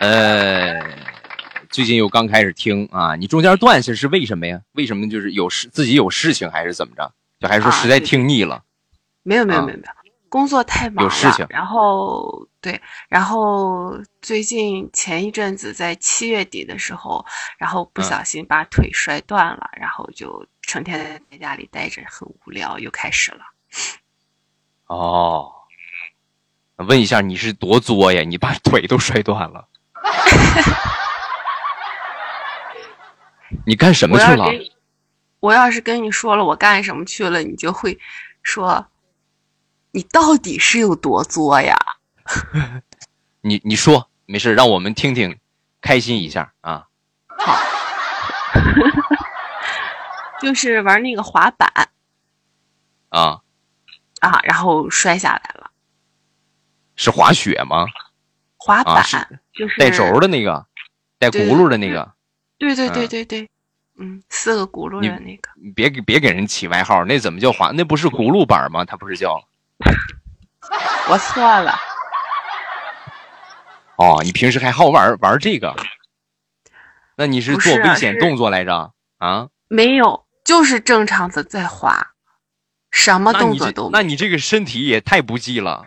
呃。最近又刚开始听啊，你中间断下是为什么呀？为什么就是有事自己有事情还是怎么着？就还是说实在听腻了？没有没有没有没有，工作太忙了。有事情。然后对，然后最近前一阵子在七月底的时候，然后不小心把腿摔断了，然后就成天在家里待着很无聊，又开始了。哦，问一下你是多作呀？你把腿都摔断了。你干什么去了？我要是跟你说了我干什么去了，你就会说你到底是有多作呀？你你说没事，让我们听听，开心一下啊。好，就是玩那个滑板啊啊，然后摔下来了。是滑雪吗？滑板就是带轴的那个，带轱辘的那个。对对对对对，嗯，四个轱辘的那个，你别给别给人起外号，那怎么叫滑？那不是轱辘板吗？它不是叫？我错了。哦，你平时还好玩玩这个？那你是做危险动作来着？啊？没有，就是正常的在滑，什么动作都。那你这个身体也太不济了。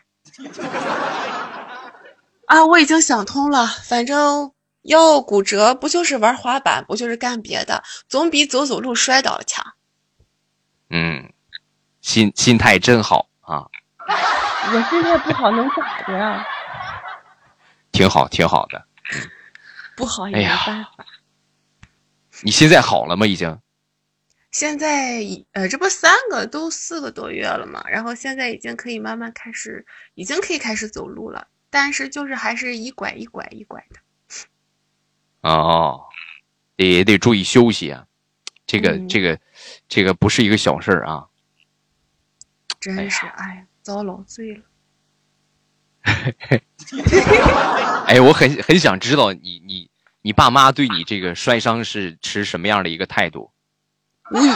啊，我已经想通了，反正。要骨折不就是玩滑板，不就是干别的，总比走走路摔倒了强。嗯，心心态真好啊。我心态不好能咋的呀？挺好，挺好的。不好也没办法。你现在好了吗？已经。现在呃，这不三个都四个多月了嘛，然后现在已经可以慢慢开始，已经可以开始走路了，但是就是还是一拐一拐一拐的。哦，也得注意休息啊，这个这个这个不是一个小事儿啊。真是哎，遭老罪了。哎，我很很想知道你你你爸妈对你这个摔伤是持什么样的一个态度？无语。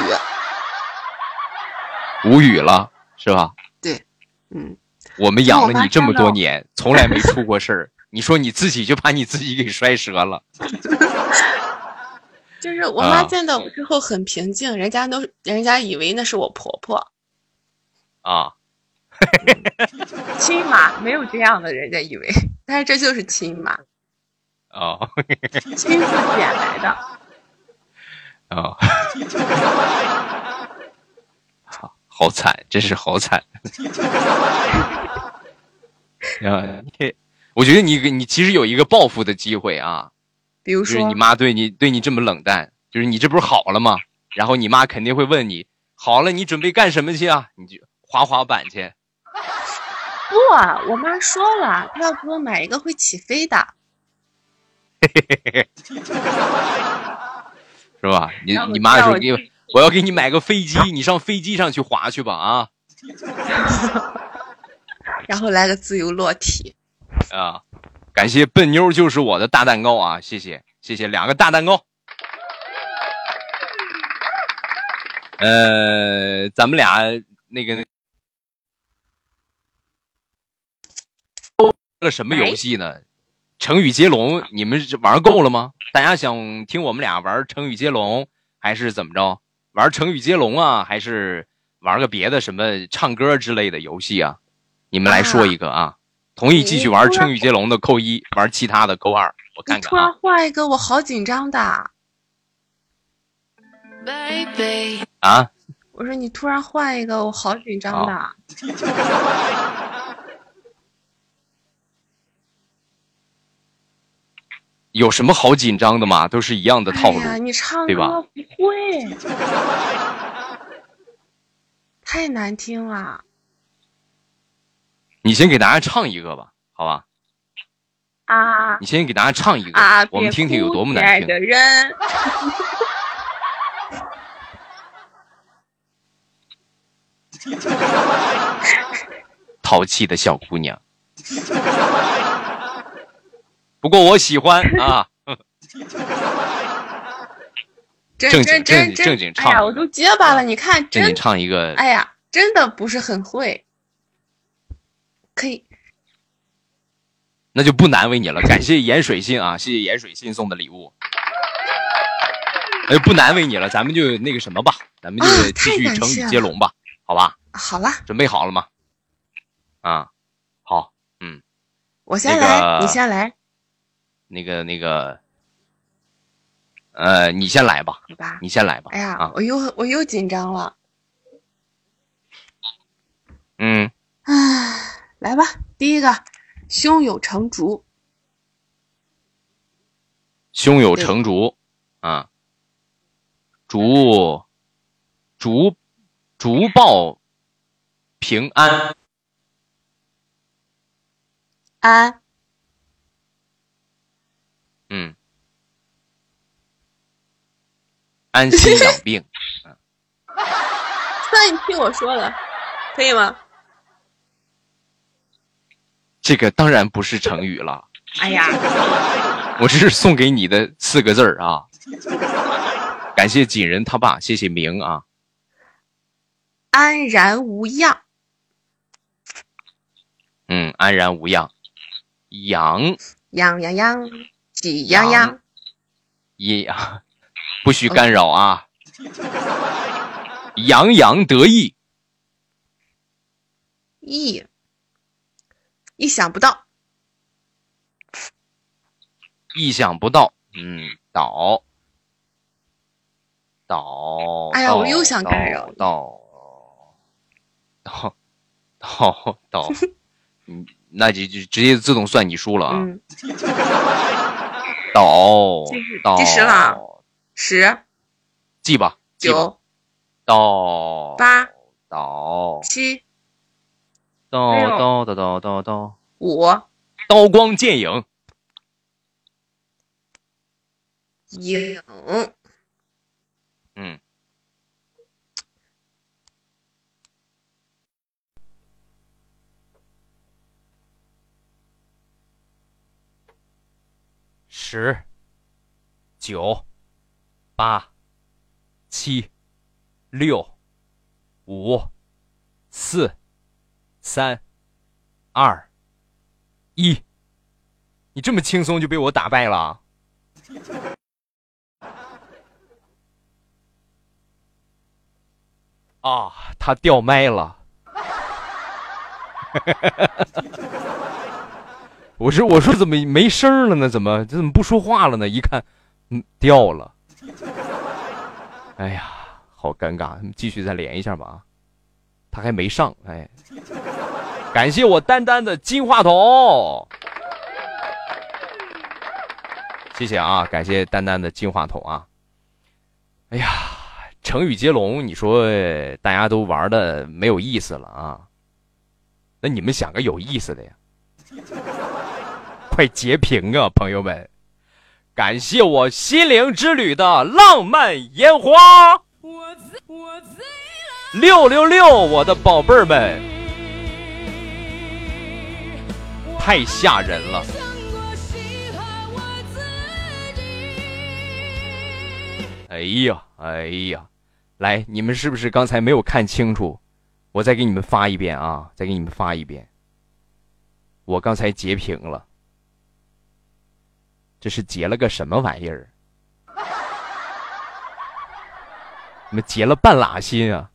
无语了，是吧？对，嗯。我们养了你这么多年，从来没出过事儿。你说你自己就把你自己给摔折了，就是我妈见到我之后很平静，人家都人家以为那是我婆婆，啊，亲妈没有这样的，人家以为，但是这就是亲妈，哦，亲自捡来的，哦，好，好惨，真是好惨，啊，你。我觉得你你其实有一个报复的机会啊，比如说你妈对你对你这么冷淡，就是你这不是好了吗？然后你妈肯定会问你，好了，你准备干什么去啊？你就滑滑板去。不啊，我妈说了，她要给我买一个会起飞的。是吧？你你妈说给我要给你买个飞机，你上飞机上去滑去吧啊。然后来个自由落体。啊，感谢笨妞就是我的大蛋糕啊！谢谢谢谢两个大蛋糕。呃，咱们俩那个个什么游戏呢？成语接龙，你们玩够了吗？大家想听我们俩玩成语接龙，还是怎么着？玩成语接龙啊，还是玩个别的什么唱歌之类的游戏啊？你们来说一个啊！同意继续玩成语接龙的扣一，玩其他的扣二。我看看你突然啊换一个，我好紧张的。Baby 啊，我说你突然换一个，我好紧张的。有什么好紧张的嘛？都是一样的套路哎。你唱对吧不会，太难听了。你先给大家唱一个吧，好吧？啊你先给大家唱一个，啊！我们听听有多么难听。的人，淘气的小姑娘。不过我喜欢啊，正正经正经正经唱哎呀，我都结巴了。你看，正经真，唱一个。哎呀，真的不是很会。可以，那就不难为你了。感谢盐水信啊，谢谢盐水信送的礼物。哎，不难为你了，咱们就那个什么吧，咱们就啊继续成语接龙吧，好吧？好了，准备好了吗？啊，好，嗯我先那个来，你先来，那个那个，呃，你先来吧？你先来吧。哎呀，啊，我又我又紧张了。嗯，唉，来吧，第一个，胸有成竹，胸有成竹，啊，竹，竹，竹报平安，安。嗯，安心养病，算你听我说的，可以吗？这个当然不是成语了，哎呀，我这是送给你的四个字儿啊。感谢锦人他爸，谢谢明啊，安然无恙，嗯，安然无恙，羊，羊羊羊，喜洋洋，也 不许干扰啊，洋洋得意，意，意想不到，意想不到，嗯，倒，倒，哎呀我又想干扰倒，倒，倒，倒，嗯，那就就直接自动算你输了啊，嗯，倒倒，计时了十记吧，九倒，八倒，七刀刀刀刀刀刀，五刀光剑影，影，嗯，十、九、八、七、六、五、四、三、二、一，你这么轻松就被我打败了啊？他掉麦了。我说我说怎么没声了呢？怎么这怎么不说话了呢？一看，嗯，掉了。哎呀，好尴尬，继续再连一下吧。他还没上，哎，感谢我丹丹的金话筒，谢谢啊，感谢丹丹的金话筒啊。哎呀，成语接龙，你说大家都玩的没有意思了啊？那你们想个有意思的呀？快截屏啊，朋友们！感谢我心灵之旅的浪漫烟花，我我最六六六，我的宝贝儿们，太吓人了！哎呀，哎呀，来，你们是不是刚才没有看清楚？我再给你们发一遍啊，再给你们发一遍。我刚才截屏了，这是截了个什么玩意儿？你们截了半拉心啊！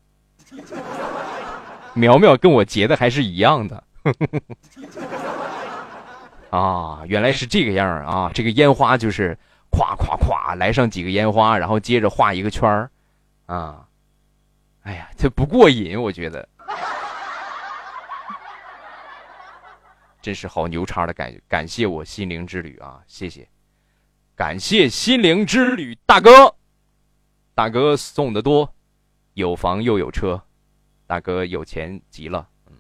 苗苗跟我截的还是一样的。啊，原来是这个样啊！这个烟花就是咵咵咵来上几个烟花，然后接着画一个圈，啊，哎呀，这不过瘾，我觉得，真是好牛叉的感。感谢我心灵之旅啊，谢谢，感谢心灵之旅大哥，大哥送的多，有房又有车，大哥有钱极了，嗯。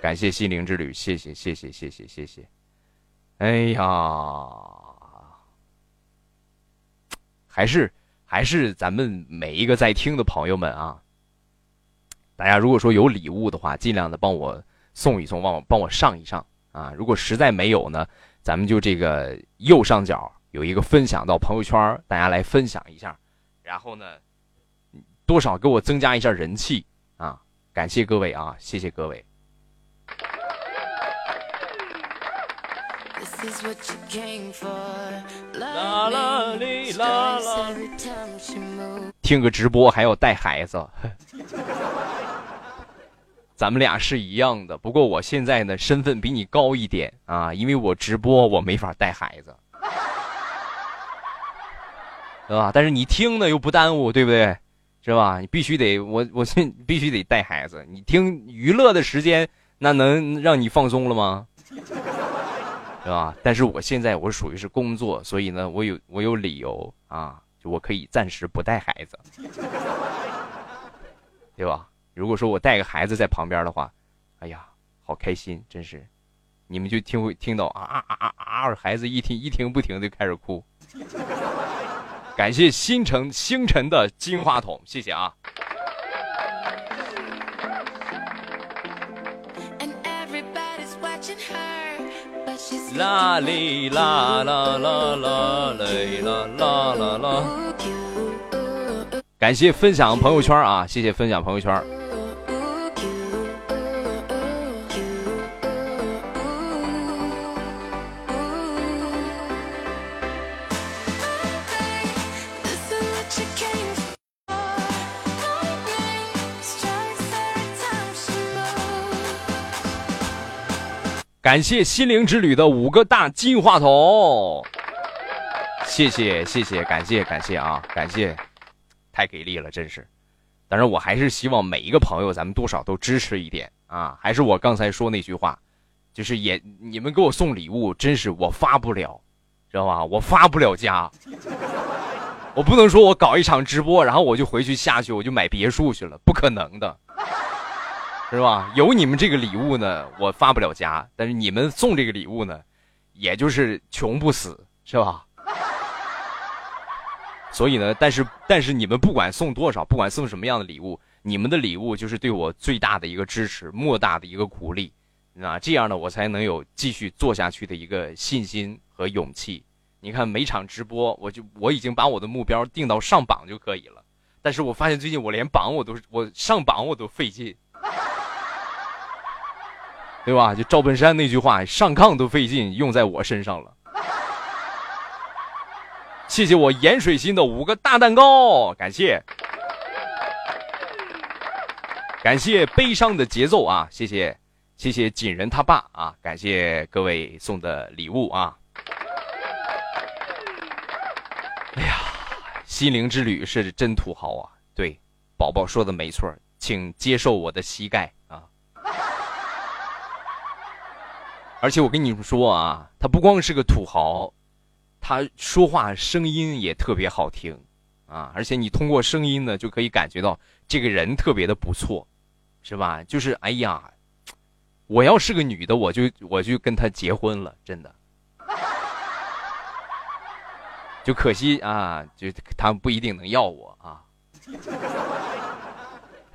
感谢心灵之旅，谢谢谢谢谢谢谢谢。哎呀，还是还是咱们每一个在听的朋友们啊，大家如果说有礼物的话，尽量的帮我送一送，帮我帮我上一上啊。如果实在没有呢，咱们就这个右上角有一个分享到朋友圈，大家来分享一下，然后呢，多少给我增加一下人气啊。感谢各位啊，谢谢各位。啦啦哩啦啦，听个直播还要带孩子，咱们俩是一样的。不过我现在呢，身份比你高一点啊，因为我直播我没法带孩子，对吧？但是你听呢又不耽误，对不对？是吧？你必须得我我必须得带孩子，你听娱乐的时间，那能让你放松了吗？是吧？但是我现在我属于是工作，所以呢，我有我有理由啊，就我可以暂时不带孩子，对吧？如果说我带个孩子在旁边的话，哎呀，好开心，真是，你们就听会听到啊啊啊啊啊，孩子一听一听不停就开始哭。感谢星辰星辰的金话筒，谢谢啊。啦哩啦啦啦啦嘞啦啦啦啦！感谢分享朋友圈啊，谢谢分享朋友圈。感谢心灵之旅的五个大金话筒，谢谢谢谢，感谢感谢啊，感谢，太给力了，真是。但是我还是希望每一个朋友，咱们多少都支持一点啊。还是我刚才说那句话，就是也你们给我送礼物，真是我发不了，知道吧？我发不了家，我不能说我搞一场直播，然后我就回去下去，我就买别墅去了，不可能的。是吧？有你们这个礼物呢，我发不了家；但是你们送这个礼物呢，也就是穷不死，是吧？所以呢，但是但是你们不管送多少，不管送什么样的礼物，你们的礼物就是对我最大的一个支持，莫大的一个鼓励，啊，这样呢，我才能有继续做下去的一个信心和勇气。你看每场直播，我就我已经把我的目标定到上榜就可以了，但是我发现最近我连榜我都我上榜我都费劲。对吧？就赵本山那句话，上炕都费劲，用在我身上了。谢谢我盐水心的五个大蛋糕，感谢，感谢悲伤的节奏啊！谢谢，谢谢锦人他爸啊！感谢各位送的礼物啊！哎呀，心灵之旅是真土豪啊！对，宝宝说的没错，请接受我的膝盖啊。而且我跟你们说啊，他不光是个土豪，他说话声音也特别好听，啊！而且你通过声音呢，就可以感觉到这个人特别的不错，是吧？就是哎呀，我要是个女的，我就我就跟他结婚了，真的。就可惜啊，就他不一定能要我啊，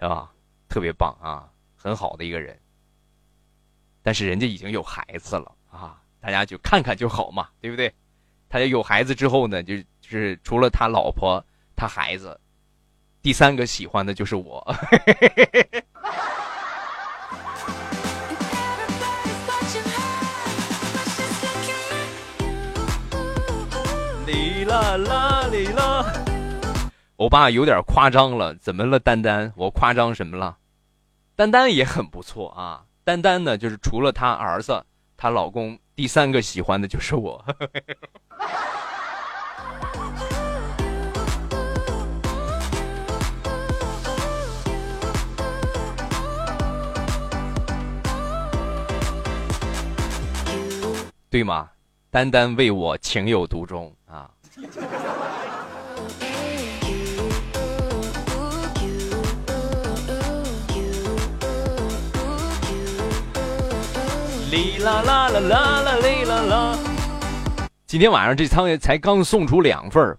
是吧？特别棒啊，很好的一个人。但是人家已经有孩子了啊，大家就看看就好嘛，对不对？他有孩子之后呢，就就是除了他老婆，他孩子，第三个喜欢的就是我。欧巴有点夸张了，怎么了？丹丹，我夸张什么了？丹丹也很不错啊。丹丹呢，就是除了她儿子，她老公第三个喜欢的就是我。对吗？丹丹为我情有独钟啊！哩啦啦啦啦啦哩啦啦。今天晚上这仓才刚送出两份儿，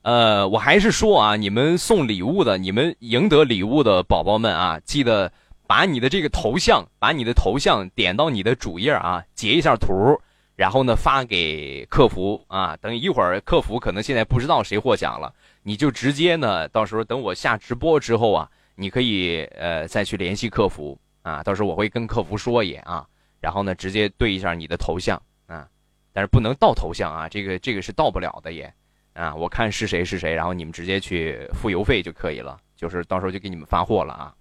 呃，我还是说啊，你们送礼物的，你们赢得礼物的宝宝们啊，记得把你的这个头像，把你的头像点到你的主页啊，截一下图。然后呢，发给客服啊，等一会儿客服可能现在不知道谁获奖了，你就直接呢，到时候等我下直播之后啊，你可以呃再去联系客服啊，到时候我会跟客服说也啊，然后呢直接对一下你的头像啊，但是不能盗头像啊，这个这个是盗不了的也啊，我看是谁是谁，然后你们直接去付邮费就可以了，就是到时候就给你们发货了啊。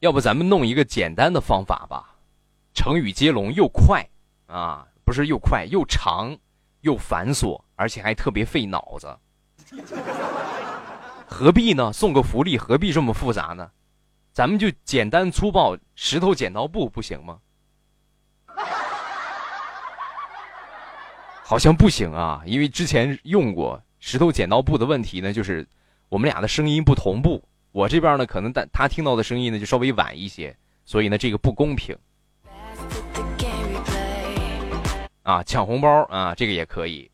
要不咱们弄一个简单的方法吧，成语接龙又快啊，不是又快又长，又繁琐，而且还特别费脑子。何必呢？送个福利何必这么复杂呢？咱们就简单粗暴，石头剪刀布不行吗？好像不行啊，因为之前用过石头剪刀布的问题呢，就是我们俩的声音不同步。我这边呢，可能但他听到的声音呢就稍微晚一些，所以呢这个不公平。啊，抢红包啊，这个也可以。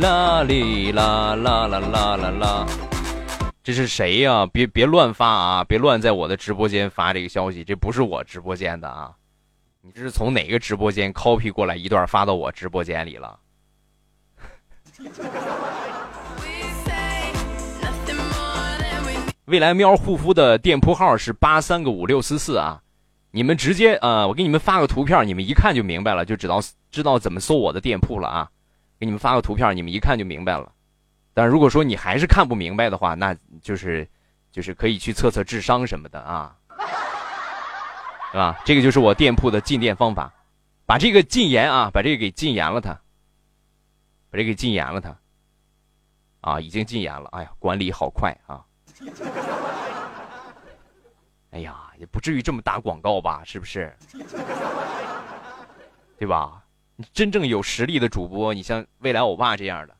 啦哩啦啦啦啦啦啦，这是谁呀？别别乱发啊！别乱在我的直播间发这个消息，这不是我直播间的啊。你这是从哪个直播间 copy 过来一段发到我直播间里了？未来喵护肤的店铺号是八三个五六四四啊，你们直接呃，我给你们发个图片，你们一看就明白了，就知道知道怎么搜我的店铺了啊。给你们发个图片，你们一看就明白了。但如果说你还是看不明白的话，那就是就是可以去测测智商什么的啊。是吧？这个就是我店铺的进店方法，把这个禁言啊，把这个给禁言了，它，把这个给禁言了，它，啊，已经禁言了。哎呀，管理好快啊！哎呀，也不至于这么打广告吧？是不是？对吧？真正有实力的主播，你像未来欧巴这样的，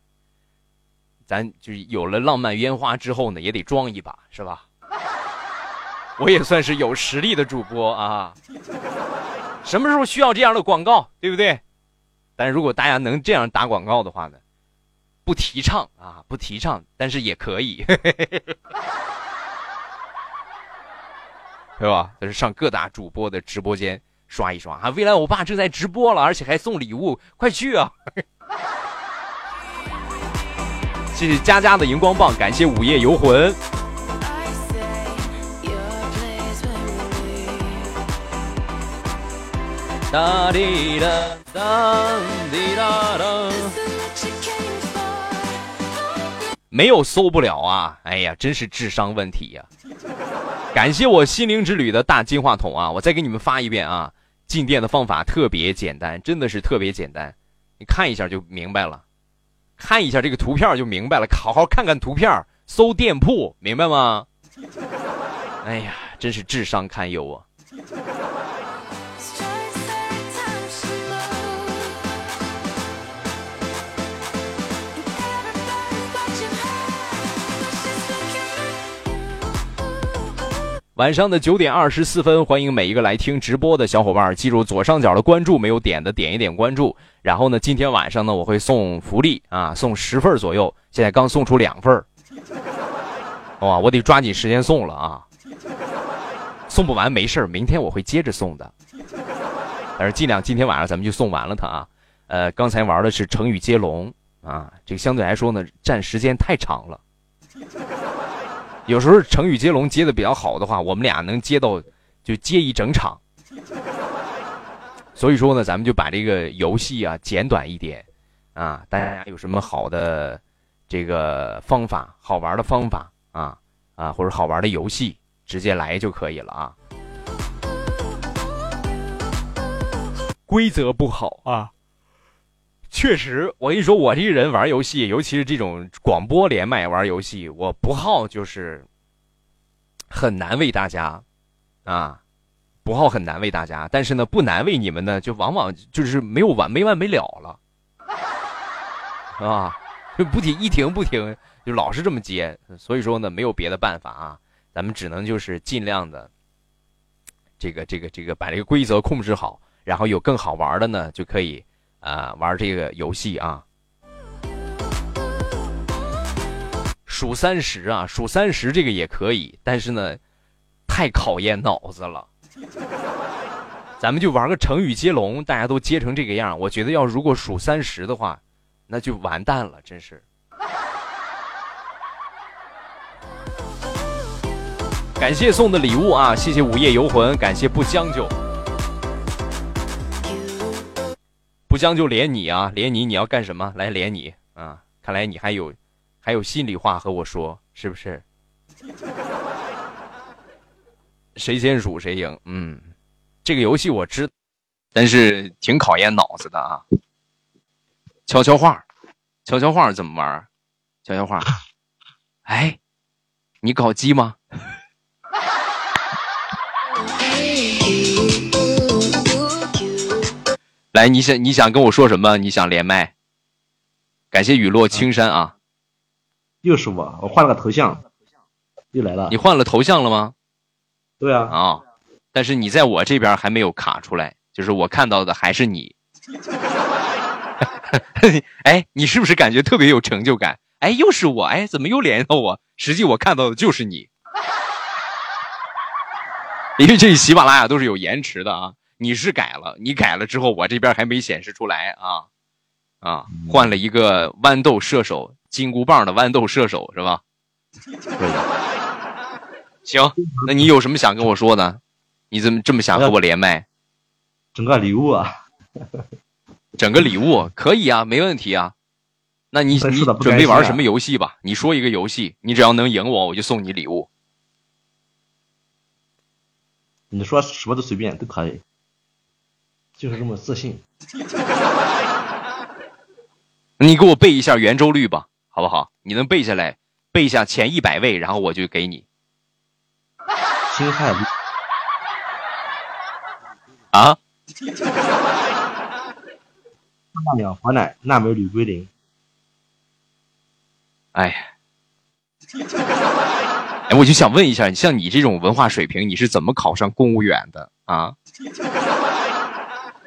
咱就是有了浪漫烟花之后呢，也得装一把，是吧？我也算是有实力的主播啊！什么时候需要这样的广告，对不对？但如果大家能这样打广告的话呢，不提倡啊，不提倡，但是也可以，对吧？就是上各大主播的直播间刷一刷啊！未来我爸正在直播了，而且还送礼物，快去啊！谢谢佳佳的荧光棒，感谢午夜游魂。没有搜不了啊！哎呀，真是智商问题呀！感谢我心灵之旅的大金话筒啊！我再给你们发一遍啊！进店的方法特别简单，真的是特别简单，你看一下就明白了，看一下这个图片就明白了，好好看看图片，搜店铺，明白吗？哎呀，真是智商堪忧啊！晚上的九点二十四分，欢迎每一个来听直播的小伙伴，记住左上角的关注，没有点的点一点关注。然后呢，今天晚上呢，我会送福利啊，送十份左右，现在刚送出两份哇，我得抓紧时间送了啊，送不完没事明天我会接着送的，但是尽量今天晚上咱们就送完了它啊。呃，刚才玩的是成语接龙啊，这个相对来说呢，占时间太长了。有时候成语接龙接的比较好的话，我们俩能接到就接一整场。所以说呢，咱们就把这个游戏啊简短一点，啊，大家有什么好的这个方法、好玩的方法啊啊，或者好玩的游戏，直接来就可以了啊。规则不好啊，确实，我跟你说，我这个人玩游戏，尤其是这种广播连麦玩游戏，我不好就是很难为大家啊。不好很难为大家，但是呢，不难为你们呢，就往往就是没有完没完没了了，啊，就不停一停不停，就老是这么接，所以说呢，没有别的办法啊，咱们只能就是尽量的，这个这个这个把这个规则控制好，然后有更好玩的呢，就可以啊玩这个游戏啊，数三十啊，数三十这个也可以，但是呢，太考验脑子了。咱们就玩个成语接龙，大家都接成这个样，我觉得要如果数三十的话，那就完蛋了，真是。感谢送的礼物啊，谢谢午夜游魂，感谢不将就，不将就连你啊，连你你要干什么？来连你啊，看来你还有还有心里话和我说，是不是？谁先数谁赢。嗯，这个游戏我知，但是挺考验脑子的啊。悄悄话，悄悄话怎么玩？悄悄话，哎，你搞基吗？来，你想你想跟我说什么？你想连麦？感谢雨落青山啊。又是我，我换了个头像，又来了。你换了头像了吗？对啊，啊，但是你在我这边还没有卡出来，就是我看到的还是你。哎，你是不是感觉特别有成就感？哎，又是我，哎，怎么又连到我？实际我看到的就是你，因为这喜马拉雅都是有延迟的啊。你是改了，你改了之后，我这边还没显示出来啊啊，换了一个豌豆射手，金箍棒的豌豆射手是吧？行，那你有什么想跟我说的？你怎么这么想和我连麦？整个礼物啊，整个礼物可以啊，没问题啊。那你你准备玩什么游戏吧？你说一个游戏，你只要能赢我，我就送你礼物。你说什么都随便都可以，就是这么自信。你给我背一下圆周率吧，好不好？你能背下来，背下前一百位，然后我就给你。辛亥啊！大两河奶钠镁铝归零。哎呀，哎，我就想问一下，像你这种文化水平，你是怎么考上公务员的啊？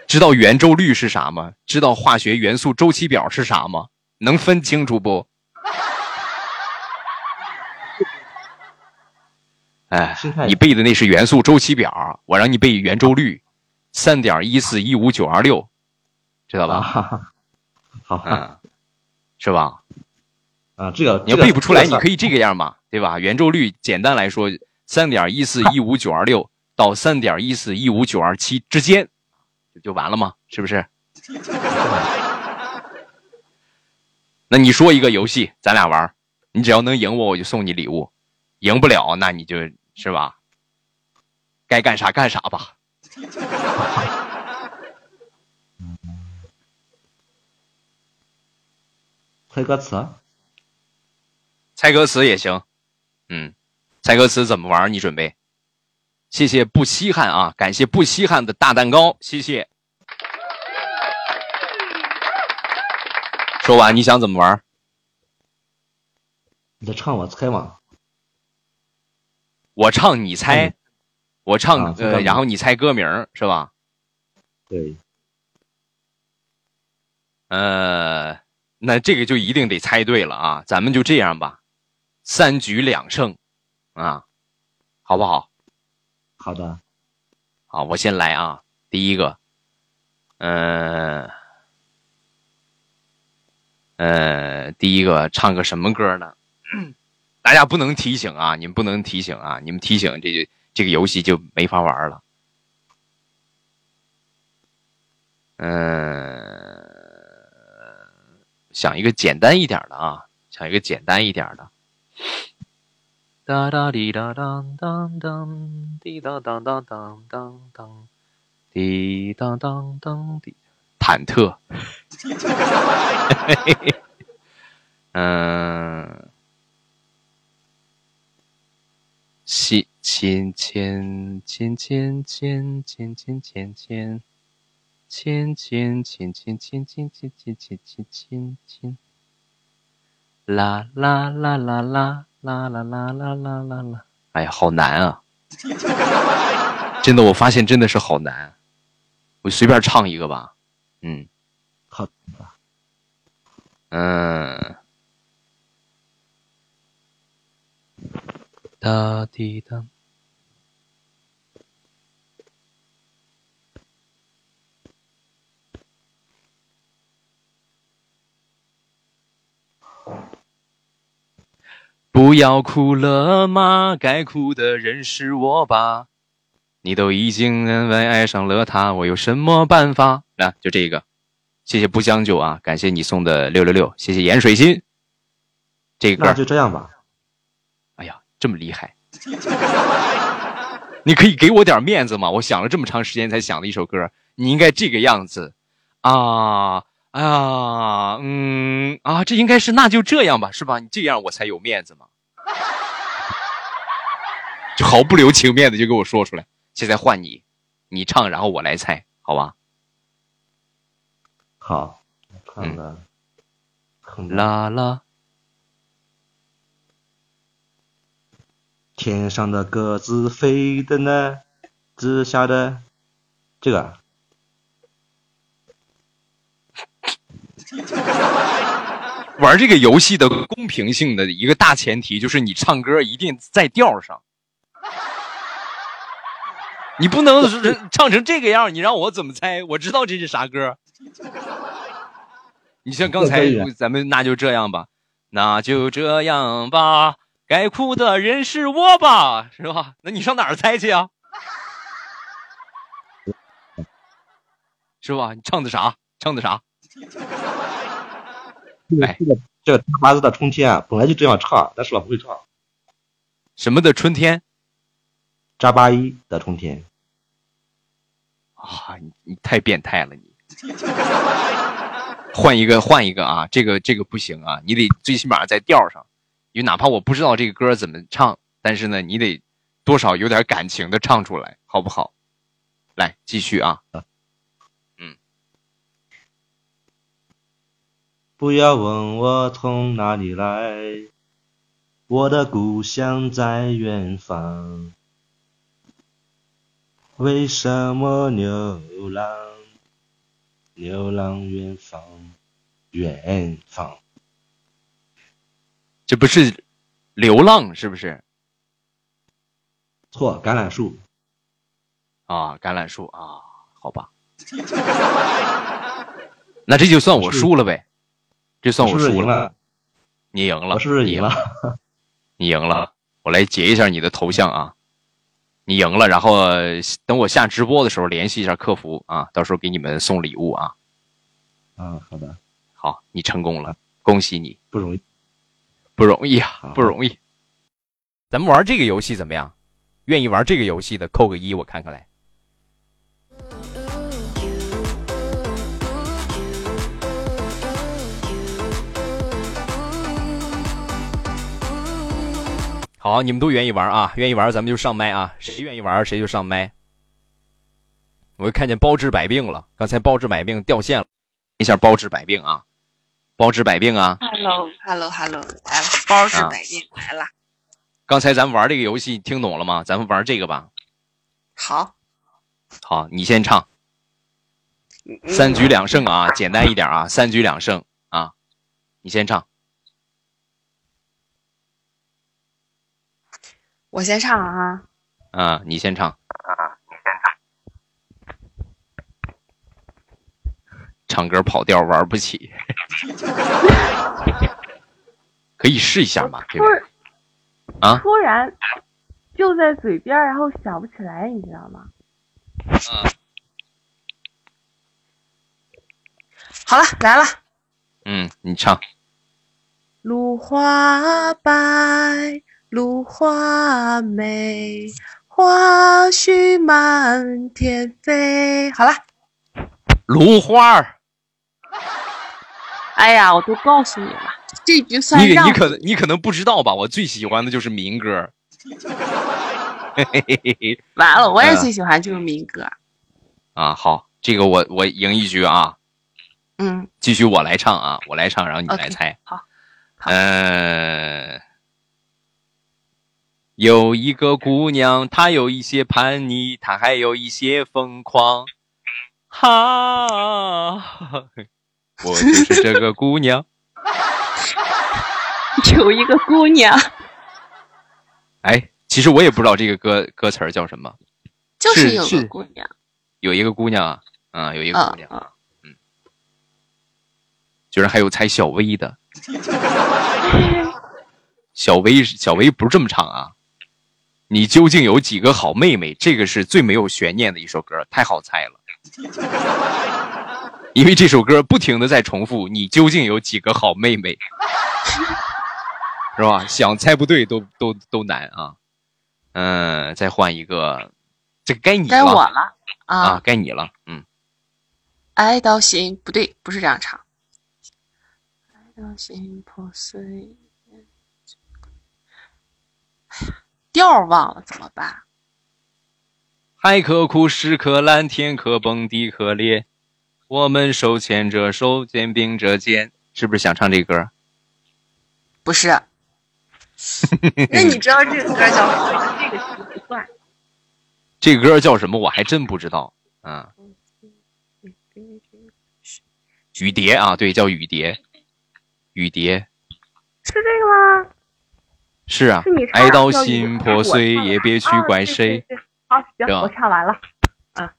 知道圆周率是啥吗？知道化学元素周期表是啥吗？能分清楚不？哎，你背的那是元素周期表，我让你背圆周率，三点一四一五九二六，知道吧？好，嗯，是吧？啊，这个你要背不出来，你可以这个样嘛，对吧？圆周率简单来说，三点一四一五九二六到三点一四一五九二七之间，就就完了吗？是不是？那你说一个游戏，咱俩玩，你只要能赢我，我就送你礼物。赢不了，那你就是吧，该干啥干啥吧。猜歌词，猜歌词也行。嗯，猜歌词怎么玩？你准备？谢谢不稀罕啊，感谢不稀罕的大蛋糕，谢谢。说完，你想怎么玩？你在唱我猜吗？我唱你猜，我唱呃，然后你猜歌名是吧？对。呃，那这个就一定得猜对了啊！咱们就这样吧，三局两胜，啊，好不好？好的。好，我先来啊，第一个，嗯，呃，第一个唱个什么歌呢？大家不能提醒啊！你们不能提醒啊！你们提醒，这就这个游戏就没法玩了。嗯，想一个简单一点的啊，想一个简单一点的。哒哒滴哒当当当，滴当当当当当当，滴当当当滴，忐忑。嗯，亲亲亲亲亲亲亲亲亲亲。亲亲亲亲亲亲亲亲亲亲亲亲，啦啦啦啦啦啦啦啦啦啦啦啦！哎呀，好难啊！真的，我发现真的是好难。我随便唱一个吧。嗯，好，嗯，哒滴哒。不要哭了吗？该哭的人是我吧？你都已经认为爱上了他，我有什么办法？来，就这个，谢谢不将就啊！感谢你送的六六六，谢谢盐水心。这个歌那就这样吧。哎呀，这么厉害！你可以给我点面子吗？我想了这么长时间才想的一首歌，你应该这个样子啊！哎呀，嗯啊，这应该是那就这样吧，是吧？你这样我才有面子嘛，就毫不留情面的就给我说出来。现在换你，你唱，然后我来猜，好吧？好，看了，啦啦，天上的鸽子飞的呢，直下的这个。玩这个游戏的公平性的一个大前提就是你唱歌一定在调上，你不能唱成这个样，你让我怎么猜？我知道这是啥歌。你像刚才咱们那就这样吧，那就这样吧，该哭的人是我吧，是吧？那你上哪儿猜去啊？是吧？你唱的啥？唱的啥？哎，这个这个八字的春天啊，本来就这样唱，但是我不会唱。什么的春天？扎巴依的春天。啊，你你太变态了，你。换一个，换一个啊！这个这个不行啊！你得最起码在调上，因为哪怕我不知道这个歌怎么唱，但是呢，你得多少有点感情的唱出来，好不好？来，继续啊。不要问我从哪里来，我的故乡在远方。为什么流浪？流浪远方，远方。这不是流浪是不是？错，橄榄树。啊，橄榄树啊，好吧。那这就算我输了呗。这算我输了，你赢了，我是不是赢了？你赢了，我来截一下你的头像啊！你赢了，然后等我下直播的时候联系一下客服啊，到时候给你们送礼物啊。嗯，好的，好，你成功了，恭喜你，不容易，不容易啊，不容易。咱们玩这个游戏怎么样？愿意玩这个游戏的扣个一，我看看来。好，你们都愿意玩啊？愿意玩，咱们就上麦啊！谁愿意玩，谁就上麦。我看见包治百病了，刚才包治百病掉线了，一下包治百病啊！包治百病啊！Hello，Hello，Hello，来了，包治百病来了。刚才咱们玩这个游戏听懂了吗？咱们玩这个吧。好，好，你先唱。三局两胜啊，简单一点啊，三局两胜啊，你先唱。我先唱啊！啊，你先唱啊！你先唱。唱歌跑调玩不起，可以试一下嘛？对吧？啊！突然就在嘴边，然后想不起来，你知道吗？嗯。好了，来了。嗯，你唱。芦花白，芦花美，花絮满天飞。好了，芦花儿，哎呀，我都告诉你了，这局算你让你可能你可能不知道吧？我最喜欢的就是民歌。嘿嘿嘿嘿嘿完了，我也嗯最喜欢就是民歌。啊，好，这个我我赢一局啊，嗯，继续我来唱啊，我来唱，然后你来猜。好好嗯、有一个姑娘，她有一些叛逆，她还有一些疯狂。哈，我就是这个姑娘。有一个姑娘，哎，其实我也不知道这个歌歌词儿叫什么。就是有是个姑娘。有一个姑娘啊，啊、有一个姑嗯娘，嗯，居然还有猜小薇的。小薇，小薇不是这么唱啊。你究竟有几个好妹妹？这个是最没有悬念的一首歌，太好猜了。因为这首歌不停的在重复“你究竟有几个好妹妹”，是吧？想猜不对都都都难啊。嗯，再换一个，这个该你了该我了了啊啊！，该你了。嗯，爱到心不对，不是这样唱。爱到心破碎，哎呀，调儿忘了怎么办？海可枯，石可烂，天可崩，地可裂，我们手牵着手，肩并着肩，是不是想唱这歌？不是。那你知道这个歌叫什么？这个题不算。这歌叫什么？我还真不知道。嗯，雨蝶啊，对，叫雨蝶。雨蝶是这个吗？是啊爱到心破碎，也别去啊怪谁。好，行，我唱完了。啊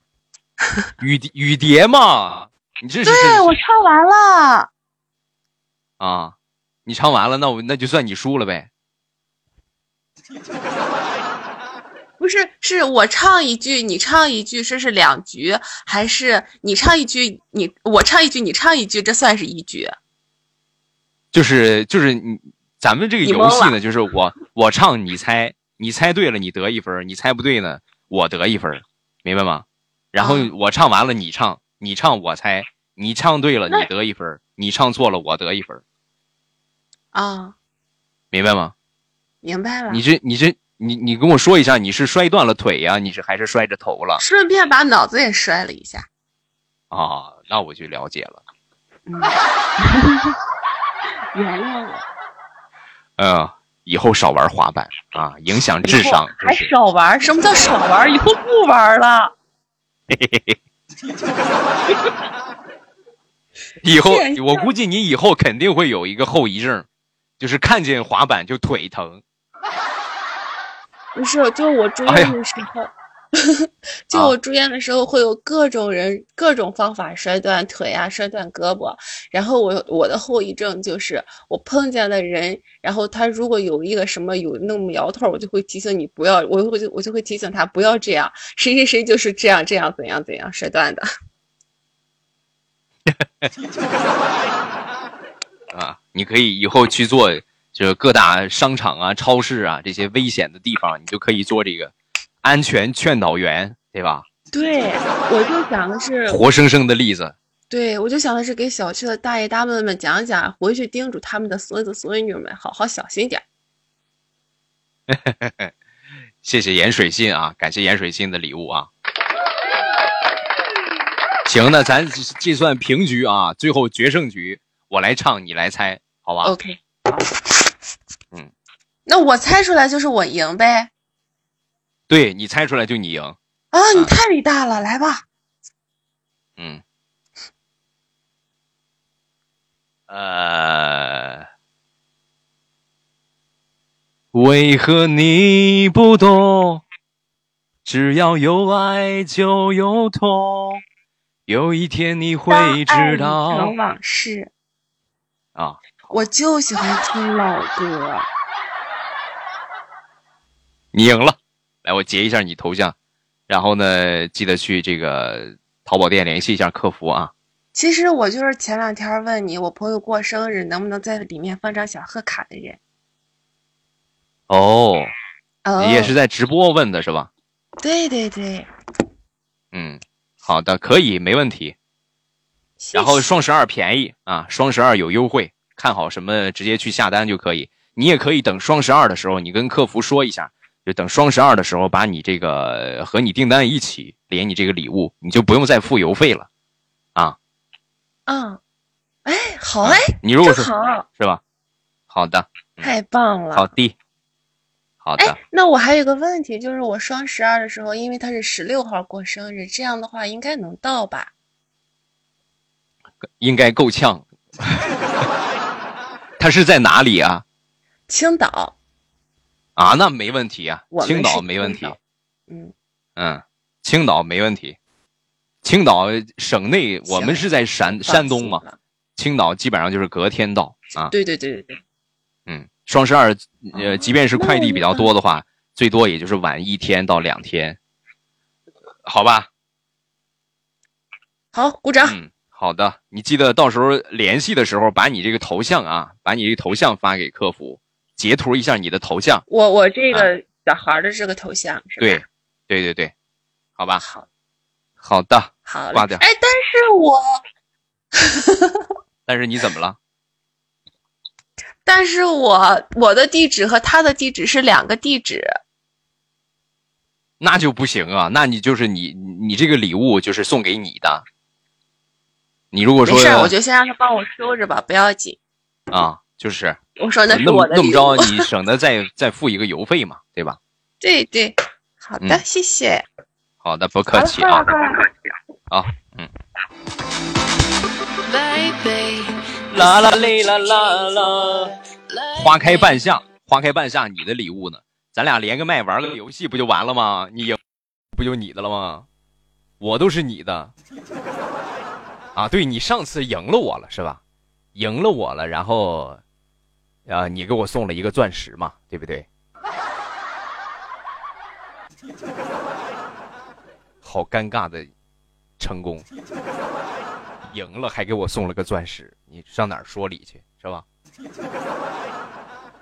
雨蝶雨蝶嘛，你这是对，我唱完了。啊，你唱完了，那我那就算你输了呗。不是，是我唱一句，你唱一句，这是两局，还是你唱一句，你我唱一句，你唱一句，这算是一局？就是就是你，咱们这个游戏呢，就是我我唱你猜，你猜对了你得一分，你猜不对呢我得一分，明白吗？然后啊我唱完了你唱，你唱我猜，你唱对了你得一分，你唱错了我得一分，啊，明白吗？明白了。你这你这你你跟我说一下，你是摔断了腿呀、你是还是摔着头了顺便把脑子也摔了一下。啊？那我就了解了。嗯，原谅我，嗯，以后少玩滑板啊，影响智商。还少玩？什么叫少玩？以后不玩了。以后我估计你以后肯定会有一个后遗症，就是看见滑板就腿疼。不是，就我住哎呀院的时候，就我住院的时候会有各种人、各种方法摔断腿啊，摔断胳膊。然后我我的后遗症就是我碰见的人，然后他如果有一个什么有那么苗头，我就会提醒你不要，我我就我就会提醒他不要这样，谁谁谁就是这样这样怎样怎样摔断的。啊，你可以以后去做，就是各大商场啊、超市啊这些危险的地方，你就可以做这个安全劝导员，对吧？对，我就想的是，活生生的例子。对我就想的是给小区的大爷大妈们讲讲，回去叮嘱他们的孙子孙女们好好小心点儿。谢谢盐水信啊，感谢盐水信的礼物啊。行，那咱计算平局啊，最后决胜局，我来唱，你来猜，好吧？OK，嗯，那我猜出来就是我赢呗。对你猜出来就你赢。啊，你太伟大了，来吧。嗯，呃，为何你不懂？只要有爱就有痛，有一天你会知道成往事，啊！我就喜欢听老歌。你赢了，来，我截一下你头像，然后呢，记得去这个淘宝店联系一下客服啊。其实我就是前两天问你，我朋友过生日能不能在里面放张小贺卡的人。哦，哦，你也是在直播问的是吧？对对对，嗯，好的，可以，没问题。谢然后双十二便宜啊，双十二有优惠，看好什么直接去下单就可以。你也可以等双十二的时候，你跟客服说一下，就等双十二的时候把你这个和你订单一起连你这个礼物，你就不用再付邮费了啊。嗯，哎，好哎，你如果是好，是吧？好的，太棒了。好的，好的哎，，那我还有个问题，就是我双十二的时候，因为他是十六号过生日，这样的话应该能到吧？应该够呛。他是在哪里啊？青岛，啊，那没问题啊青岛没问题嗯，嗯，青岛没问题。青岛省内，我们是在山山东嘛，青岛基本上就是隔天到啊。对对对对对，嗯，双十二，呃，即便是快递比较多的话，最多也就是晚一天到两天，好吧？好，鼓掌。嗯，好的，你记得到时候联系的时候，把你这个头像啊，把你这个头像发给客服，截图一下你的头像。我我这个小孩的这个头像是吧？对，对对对，好吧？好，好的，好嘞挂掉哎，但是我，但是你怎么了？但是我我的地址和他的地址是两个地址。那就不行啊，那你就是你你这个礼物就是送给你的。你如果说没事，我就先让他帮我收着吧，不要紧。啊，就是我说那是那么。那么着，你省得再 再付一个邮费嘛，对吧？对对，好的，嗯谢谢。好的，不客气啊好嗯。啦啦嘞啦啦啦，花开半夏，花开半夏，你的礼物呢？咱俩连个麦玩个游戏不就完了吗？你赢，不就你的了吗？我都是你的。啊，对你上次赢了我了是吧？赢了我了，然后，啊，你给我送了一个钻石嘛，对不对？好尴尬的成功，赢了还给我送了个钻石，你上哪儿说理去是吧？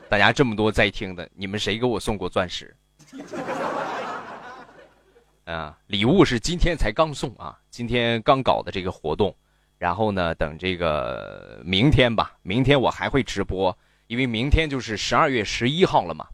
大家这么多在听的，你们谁给我送过钻石？啊，礼物是今天才刚送啊，今天刚搞的这个活动，然后呢，等这个明天吧，明天我还会直播，因为明天就是十二月十一号了嘛，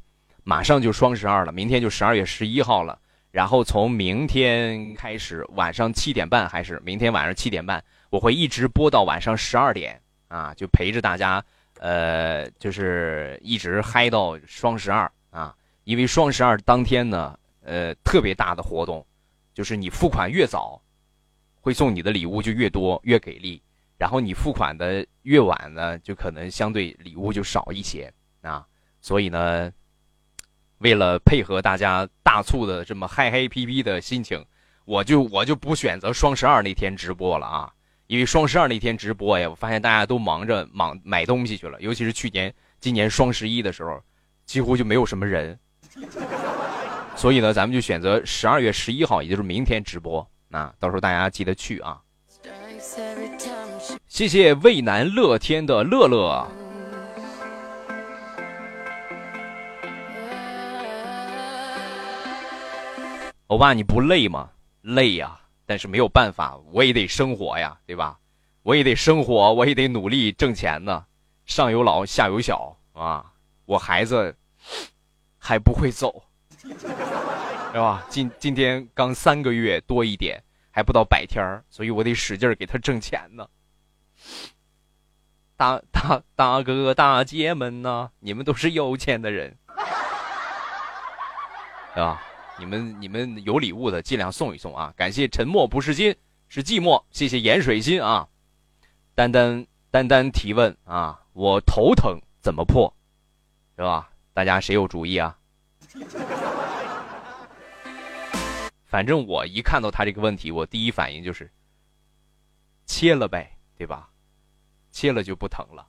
马上就双十二了，明天就十二月十一号了。然后从明天开始，晚上七点半还是明天晚上七点半，我会一直播到晚上十二点啊，就陪着大家，呃，就是一直嗨到双十二啊。因为双十二当天呢，呃，特别大的活动，就是你付款越早，会送你的礼物就越多越给力，然后你付款的越晚呢，就可能相对礼物就少一些啊。所以呢。为了配合大家大促的这么嗨嗨皮皮的心情，我就我就不选择双十二那天直播了啊，因为双十二那天直播呀，我发现大家都忙着忙买东西去了，尤其是去年、今年双十一的时候，几乎就没有什么人，所以呢，咱们就选择十二月十一号，也就是明天直播啊，到时候大家记得去啊。谢谢渭南乐天的乐乐。欧巴，你不累吗？累呀，但是没有办法，我也得生活呀，对吧？我也得生活，我也得努力挣钱呢。上有老，下有小啊，我孩子还不会走，是吧？今今天刚三个月多一点，还不到百天，所以我得使劲给他挣钱呢。大大大哥大姐们呐，你们都是有钱的人，对吧？你们你们有礼物的尽量送一送啊！感谢沉默不是金，是寂寞。谢谢盐水心啊！丹丹丹丹提问啊，我头疼怎么破？是吧？大家谁有主意啊？反正我一看到他这个问题，我第一反应就是切了呗，对吧？切了就不疼了。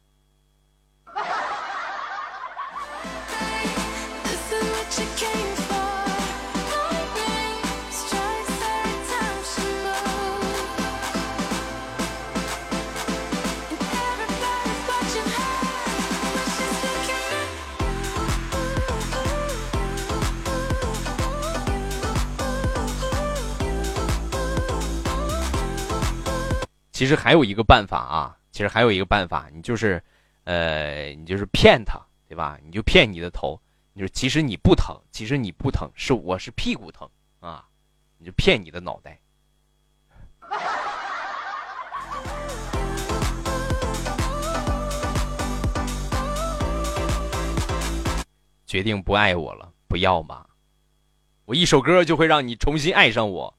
其实还有一个办法啊其实还有一个办法，你就是，呃，你就是骗他，对吧？你就骗你的头，你说其实你不疼，其实你不疼，是我是屁股疼啊，你就骗你的脑袋。决定不爱我了，不要嘛！我一首歌就会让你重新爱上我。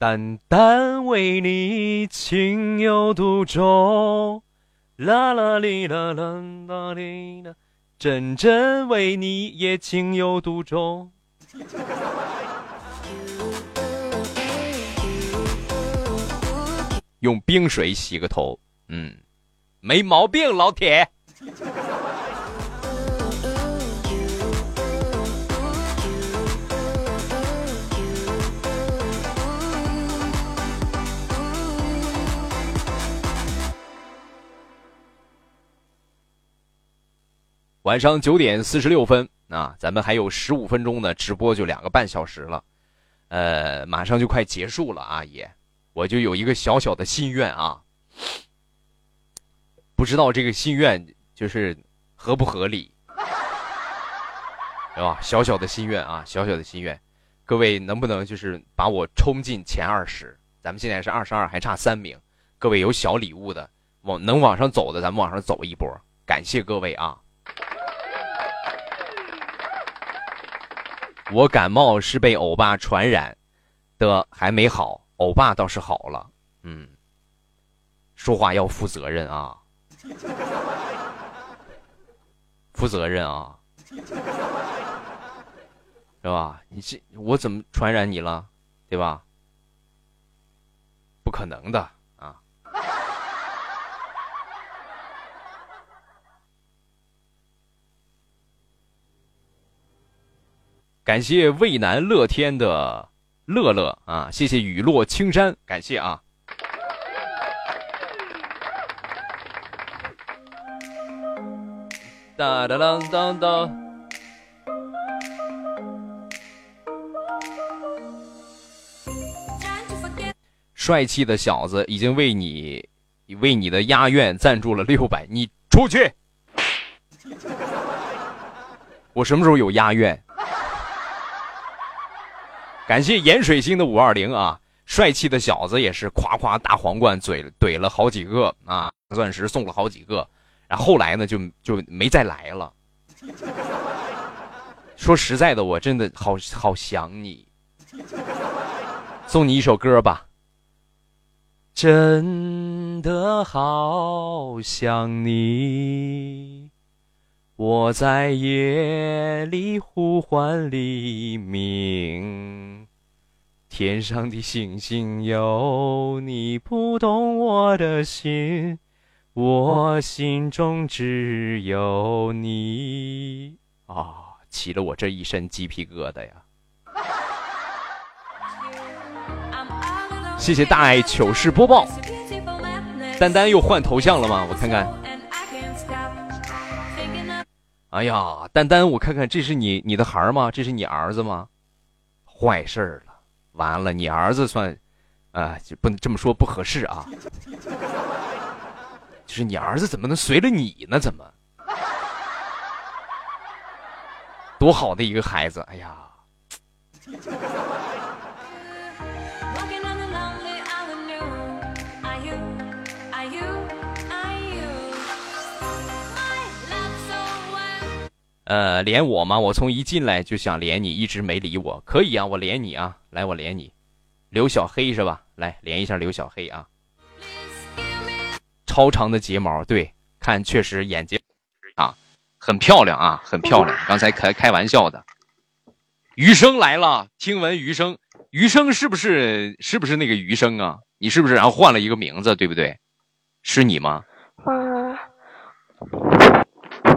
单单为你情有独钟，啦啦哩啦啦啦哩啦，真真为你也情有独钟。用冰水洗个头，嗯，没毛病，老铁。晚上九点四十六分啊，咱们还有十五分钟的直播，就两个半小时了，呃，马上就快结束了啊，也，我就有一个小小的心愿啊，不知道这个心愿就是合不合理，是吧？小小的心愿啊，小小的心愿，各位能不能就是把我冲进前二十？咱们现在是二十二，还差三名，各位有小礼物的往能往上走的，咱们往上走一波，感谢各位啊。我感冒是被欧巴传染的，还没好，欧巴倒是好了。嗯，说话要负责任啊，负责任啊，是吧？你这我怎么传染你了，对吧？不可能的。感谢渭南乐天的乐乐啊，谢谢雨落青山，感谢啊。哒哒当当当，帅气的小子已经为你为你的押院赞助了六百，你出去。我什么时候有押院？感谢盐水星的五二零啊，帅气的小子也是夸夸大皇冠嘴怼了好几个啊，钻石送了好几个，然后后来呢就就没再来了。说实在的，我真的好好想你，送你一首歌吧。真的好想你。我在夜里呼唤黎明，天上的星星有你不懂我的心，我心中只有你啊！起了我这一身鸡皮疙瘩呀！谢谢大爱糗事播报，丹丹又换头像了吗？我看看。哎呀，丹丹，我看看，这是你你的孩儿吗？这是你儿子吗？坏事了，完了，你儿子算，啊，就不能这么说，不合适啊。就是你儿子怎么能随了你呢？怎么？多好的一个孩子！哎呀。呃，连我吗？我从一进来就想连你，一直没理我。可以啊，我连你啊，来，我连你。刘小黑是吧？来连一下刘小黑啊。超长的睫毛，对，看确实眼睛啊，很漂亮啊，很漂亮。刚才开开玩笑的。余生来了，听闻余生，余生是不是是不是那个余生啊？你是不是然后换了一个名字，对不对？是你吗？嗯。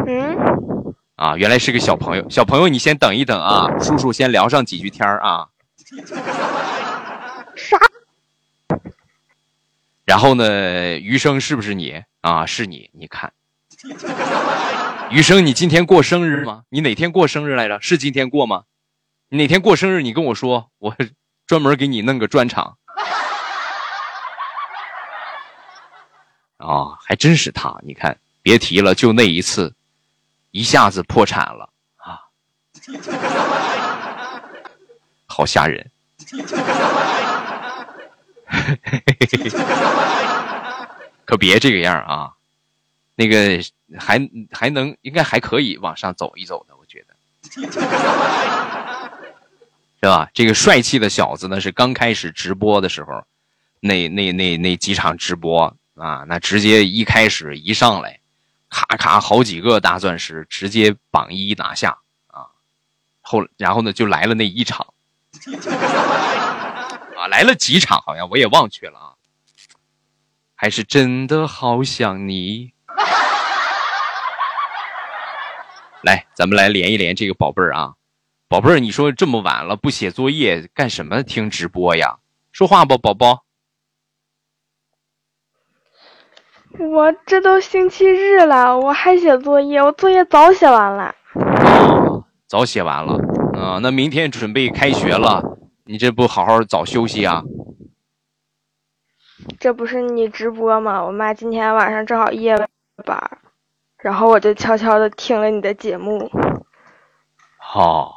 嗯。啊，原来是个小朋友。小朋友，你先等一等啊，叔叔先聊上几句天儿啊。啥？然后呢，余生是不是你啊？是你，你看。余生，你今天过生日吗？你哪天过生日来着？是今天过吗？你哪天过生日？你跟我说，我专门给你弄个专场。啊，还真是他！你看，别提了，就那一次，一下子破产了啊，好吓人。可别这个样啊！那个还还能应该还可以往上走一走的，我觉得，是吧？这个帅气的小子呢，是刚开始直播的时候，那那那那几场直播啊，那直接一开始一上来，咔咔好几个大钻石，直接榜一拿下啊！后然后呢，就来了那一场。啊，来了几场，好像我也忘却了啊。还是真的好想你。来，咱们来连一连这个宝贝儿啊，宝贝儿，你说这么晚了不写作业干什么？听直播呀？说话吧，宝宝。我这都星期日了，我还写作业，我作业早写完了。哦，早写完了。啊，那明天准备开学了。你这不好好早休息啊？这不是你直播吗？我妈今天晚上正好夜班，然后我就悄悄的听了你的节目。哦，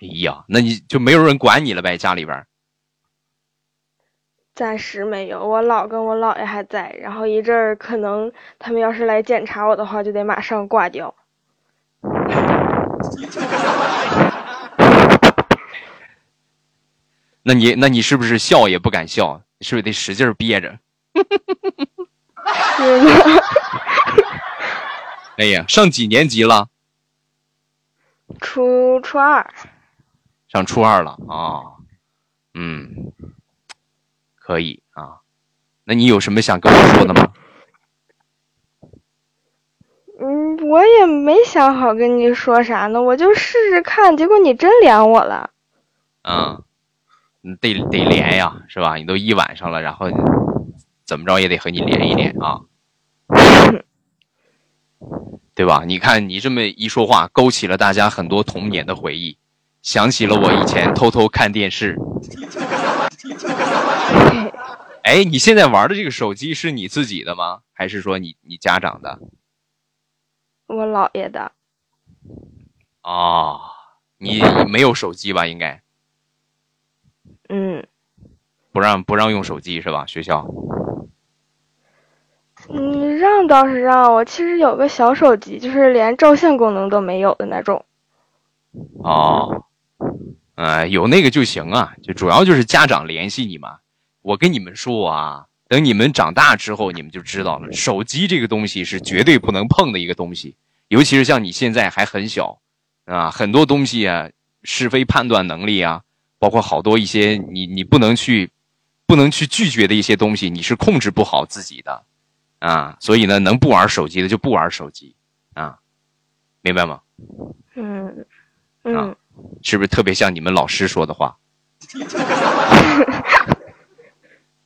哎呀，那你就没有人管你了呗？家里边？暂时没有，我姥跟我姥爷还在，然后一阵儿可能他们要是来检查我的话，就得马上挂掉。那你那你是不是笑也不敢笑？是不是得使劲憋着？哎呀，上几年级了？初初二。上初二了啊，嗯，可以啊。那你有什么想跟我说的吗？嗯，我也没想好跟你说啥呢，我就试试看，结果你真连我了。嗯。得得连呀，是吧？你都一晚上了，然后怎么着也得和你连一连啊，对吧？你看你这么一说话，勾起了大家很多童年的回忆，想起了我以前偷偷看电视。哎，你现在玩的这个手机是你自己的吗？还是说你你家长的？我姥爷的。哦，你没有手机吧？应该。嗯，不让不让用手机是吧？学校？嗯，让倒是让我，其实有个小手机，就是连照相功能都没有的那种。哦，呃，有那个就行啊，就主要就是家长联系你嘛。我跟你们说啊，等你们长大之后，你们就知道了，手机这个东西是绝对不能碰的一个东西，尤其是像你现在还很小，啊，很多东西啊，是非判断能力啊。包括好多一些你你不能去，不能去拒绝的一些东西，你是控制不好自己的，啊，所以呢，能不玩手机的就不玩手机，啊，明白吗？嗯，嗯，是不是特别像你们老师说的话？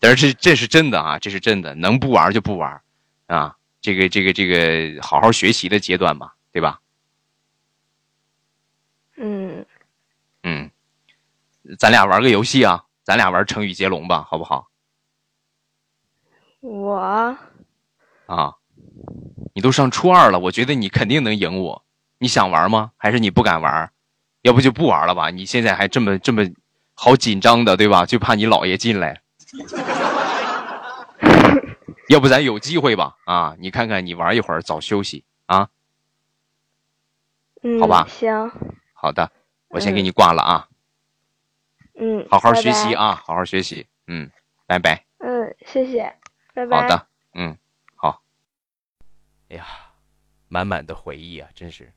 但是这这是真的啊，这是真的，能不玩就不玩，啊，这个这个这个好好学习的阶段嘛，对吧？嗯，嗯。咱俩玩个游戏啊，咱俩玩成语接龙吧，好不好？我啊，你都上初二了，我觉得你肯定能赢我。你想玩吗？还是你不敢玩？要不就不玩了吧？你现在还这么这么好紧张的，对吧？就怕你姥爷进来。要不咱有机会吧？啊，你看看，你玩一会儿，早休息啊。嗯，好吧，行。好的，我先给你挂了啊。嗯，好好学习啊，好好学习。嗯，拜拜。嗯，谢谢，拜拜。好的，嗯，好。哎呀，满满的回忆啊，真是。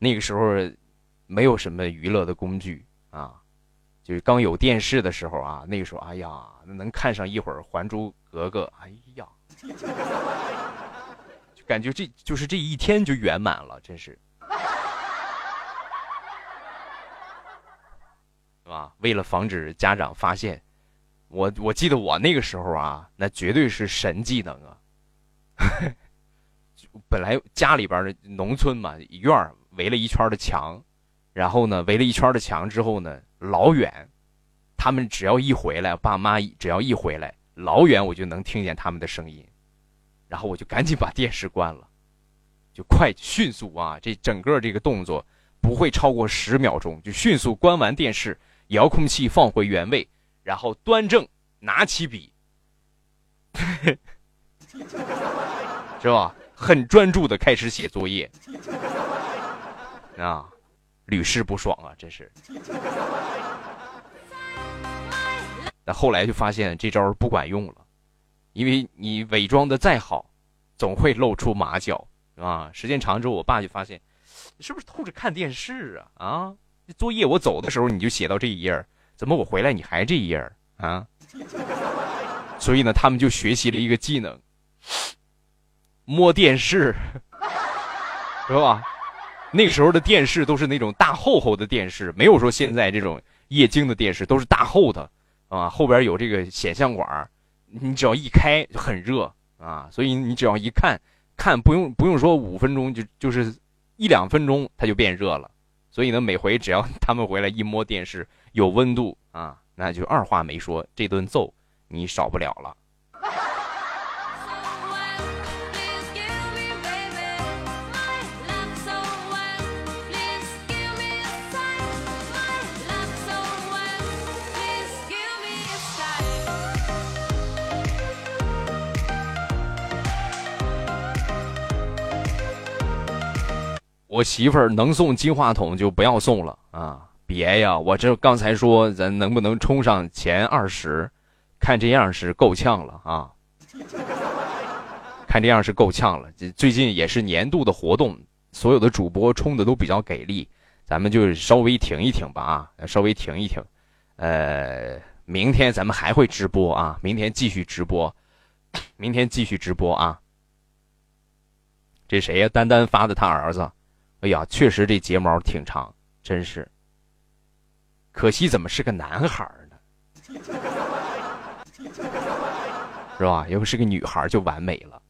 那个时候没有什么娱乐的工具啊，就是刚有电视的时候啊，那个时候，哎呀，能看上一会儿《还珠格格》，哎呀，就感觉这就是这一天就圆满了，真是。是吧？为了防止家长发现，我我记得我那个时候啊，那绝对是神技能啊！本来家里边的农村嘛，院儿围了一圈的墙，然后呢，围了一圈的墙之后呢，老远，他们只要一回来，爸妈只要一回来，老远我就能听见他们的声音，然后我就赶紧把电视关了，就快迅速啊，这整个这个动作不会超过十秒钟，就迅速关完电视，遥控器放回原位，然后端正拿起笔，是吧？很专注的开始写作业。啊，屡试不爽啊，真是。那后来就发现这招不管用了，因为你伪装的再好，总会露出马脚啊。时间长之后，我爸就发现，是不是偷着看电视啊？啊，作业我走的时候你就写到这一页，怎么我回来你还这一页啊？所以呢，他们就学习了一个技能。摸电视，是吧？那时候的电视都是那种大厚厚的电视，没有说现在这种液晶的电视，都是大厚的啊。后边有这个显像管，你只要一开就很热啊。所以你只要一看，看不用不用说五分钟，就就是一两分钟它就变热了。所以呢，每回只要他们回来一摸电视有温度啊，那就二话没说，这顿揍你少不了了。我媳妇儿能送金话筒就不要送了啊！别呀，我这刚才说咱能不能冲上前二十，看这样是够呛了啊！看这样是够呛了。最近也是年度的活动，所有的主播冲的都比较给力，咱们就稍微停一停吧啊，稍微停一停。呃，明天咱们还会直播啊，明天继续直播，明天继续直播啊。这谁呀？丹丹发的他儿子。哎呀，确实这睫毛挺长，真是。可惜怎么是个男孩呢？是吧？要不是个女孩就完美了。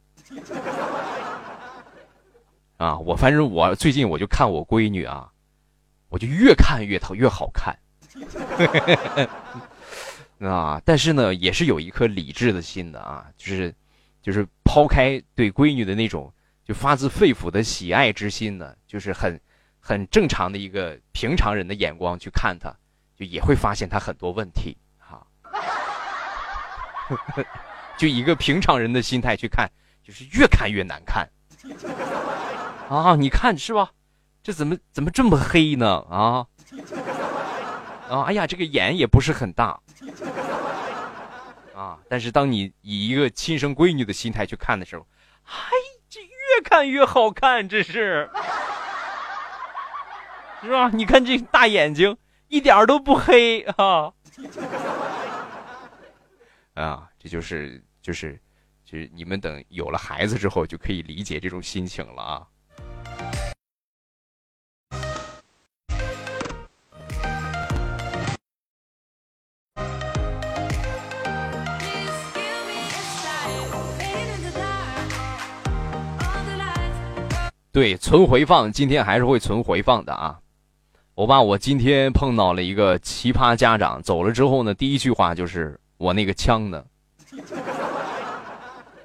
啊，我反正我最近我就看我闺女啊，我就越看越她越好看。啊，但是呢，也是有一颗理智的心的啊，就是，就是抛开对闺女的那种。就发自肺腑的喜爱之心呢，就是很，很正常的一个平常人的眼光去看他，就也会发现他很多问题哈。就一个平常人的心态去看，就是越看越难看。啊，你看是吧？这怎么怎么这么黑呢？啊啊！哎呀，这个眼也不是很大。啊！但是当你以一个亲生闺女的心态去看的时候，嘿。越看越好看，这是是吧？你看这大眼睛，一点都不黑啊！啊，这就是就是就是你们等有了孩子之后，就可以理解这种心情了啊。对，存回放，今天还是会存回放的啊！我爸，我今天碰到了一个奇葩家长，走了之后呢，第一句话就是我那个枪呢？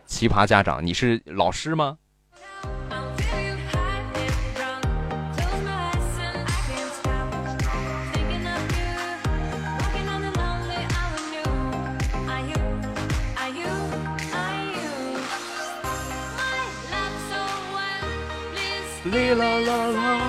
奇葩家长，你是老师吗？啦啦啦！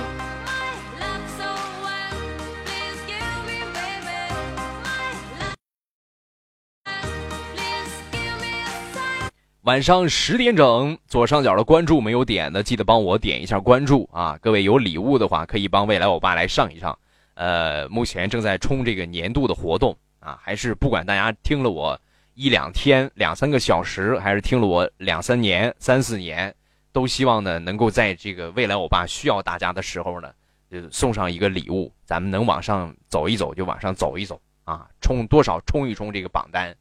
晚上十点整，左上角的关注没有点的，记得帮我点一下关注啊！各位有礼物的话，可以帮未来我爸来上一上。呃，目前正在冲这个年度的活动啊，还是不管大家听了我一两天、两三个小时，还是听了我两三年、三四年。都希望呢，能够在这个未来欧巴需要大家的时候呢，就送上一个礼物。咱们能往上走一走，就往上走一走啊，冲多少冲一冲这个榜单，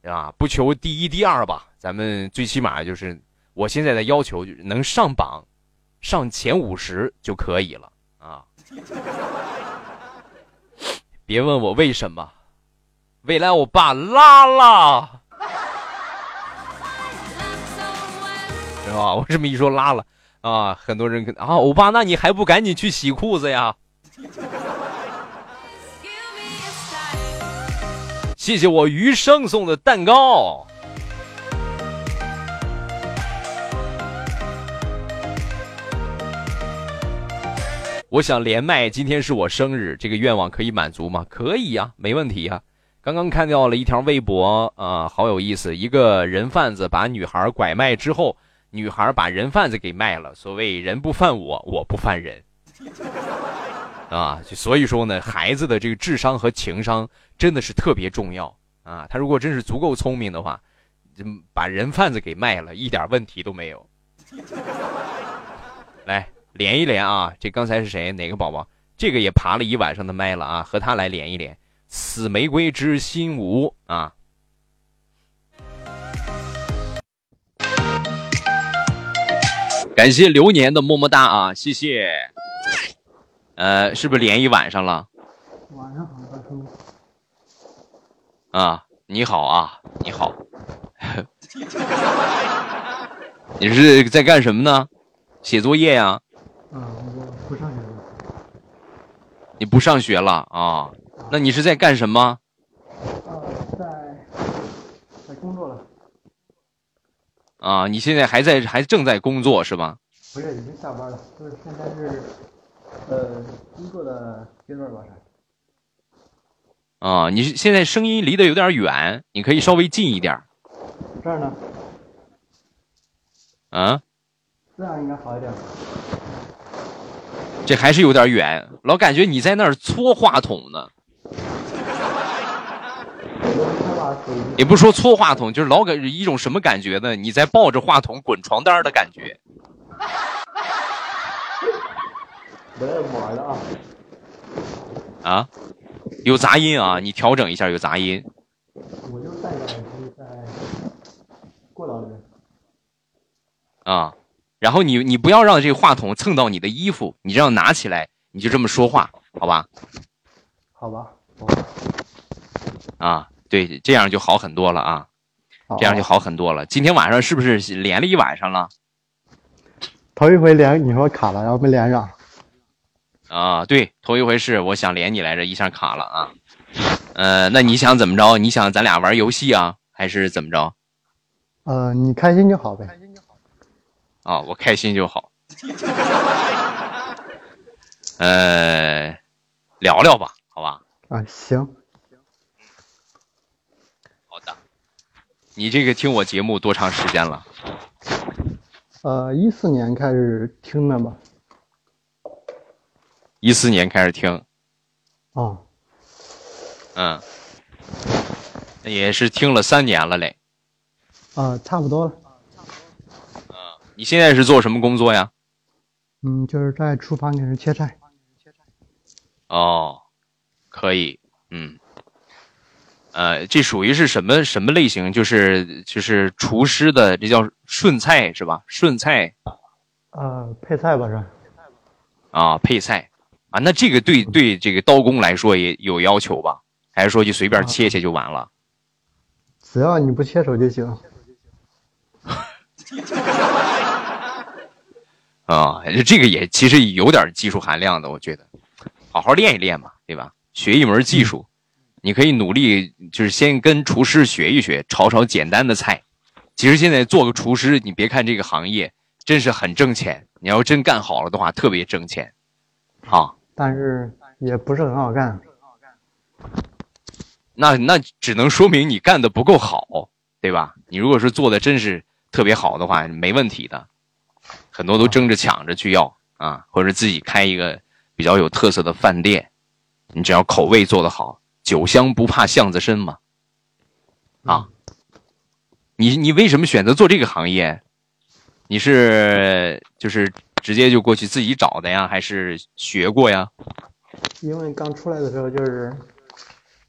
对吧？不求第一、第二吧，咱们最起码就是我现在的要求，就是能上榜，上前五十就可以了啊。别问我为什么，未来欧巴拉了。是吧？我这么一说拉了啊，很多人跟啊，欧巴，那你还不赶紧去洗裤子呀？谢谢我余生送的蛋糕。我想连麦，今天是我生日，这个愿望可以满足吗？可以呀，没问题呀。刚刚看到了一条微博啊，好有意思，一个人贩子把女孩拐卖之后，女孩把人贩子给卖了。所谓人不犯我，我不犯人，啊，所以说呢，孩子的这个智商和情商真的是特别重要啊。他如果真是足够聪明的话，把人贩子给卖了，一点问题都没有。来。连一连啊！这刚才是谁？哪个宝宝？这个也爬了一晚上的麦了啊！和他来连一连。死玫瑰之心无啊！感谢流年的么么哒啊！谢谢。呃，是不是连一晚上了？晚上好，大叔。啊，你好啊，你好。你是在干什么呢？写作业呀？啊，我不上学了。你不上学了啊？那你是在干什么？啊，在在工作了。啊，你现在还在还正在工作是吧？不是，已经下班了。就是现在是呃工作的阶段吧？啊，你现在声音离得有点远，你可以稍微近一点。这儿呢？啊？这样应该好一点。这还是有点远，老感觉你在那儿搓话筒呢。也不说搓话筒，就是老感一种什么感觉呢？你在抱着话筒滚床单的感觉。啊！啊，有杂音啊！你调整一下，有杂音。我就耳机在过道里。啊。然后你你不要让这个话筒蹭到你的衣服，你这样拿起来，你就这么说话，好吧？好吧。啊，对，这样就好很多了啊，这样就好很多了。今天晚上是不是连了一晚上了？头一回连你说卡了，然后没连上。啊，对，头一回是我想连你来着，一下卡了啊。呃，那你想怎么着？你想咱俩玩游戏啊，还是怎么着？呃，你开心就好呗。啊，我开心就好。呃，聊聊吧，好吧？啊，行。好的。你这个听我节目多长时间了？呃，一四年开始听的吧。一四年开始听。哦。嗯。也是听了三年了嘞。啊，差不多了。你现在是做什么工作呀？嗯，就是在厨房给人切菜。哦，可以，嗯，呃，这属于是什么什么类型？就是就是厨师的，这叫顺菜是吧？顺菜。啊，配菜吧是。啊，配菜，啊，那这个对对这个刀工来说也有要求吧？还是说就随便切切就完了？只要你不切手就行。啊，这个也其实有点技术含量的，我觉得，好好练一练嘛，对吧？学一门技术，你可以努力，就是先跟厨师学一学，炒炒简单的菜。其实现在做个厨师，你别看这个行业真是很挣钱，你要真干好了的话，特别挣钱。啊，但是也不是很好干。那那只能说明你干的不够好，对吧？你如果是做的真是特别好的话，没问题的。很多都争着抢着去要啊，或者自己开一个比较有特色的饭店，你只要口味做得好，酒香不怕巷子深嘛。啊，你你为什么选择做这个行业？你是就是直接就过去自己找的呀，还是学过呀？因为刚出来的时候就是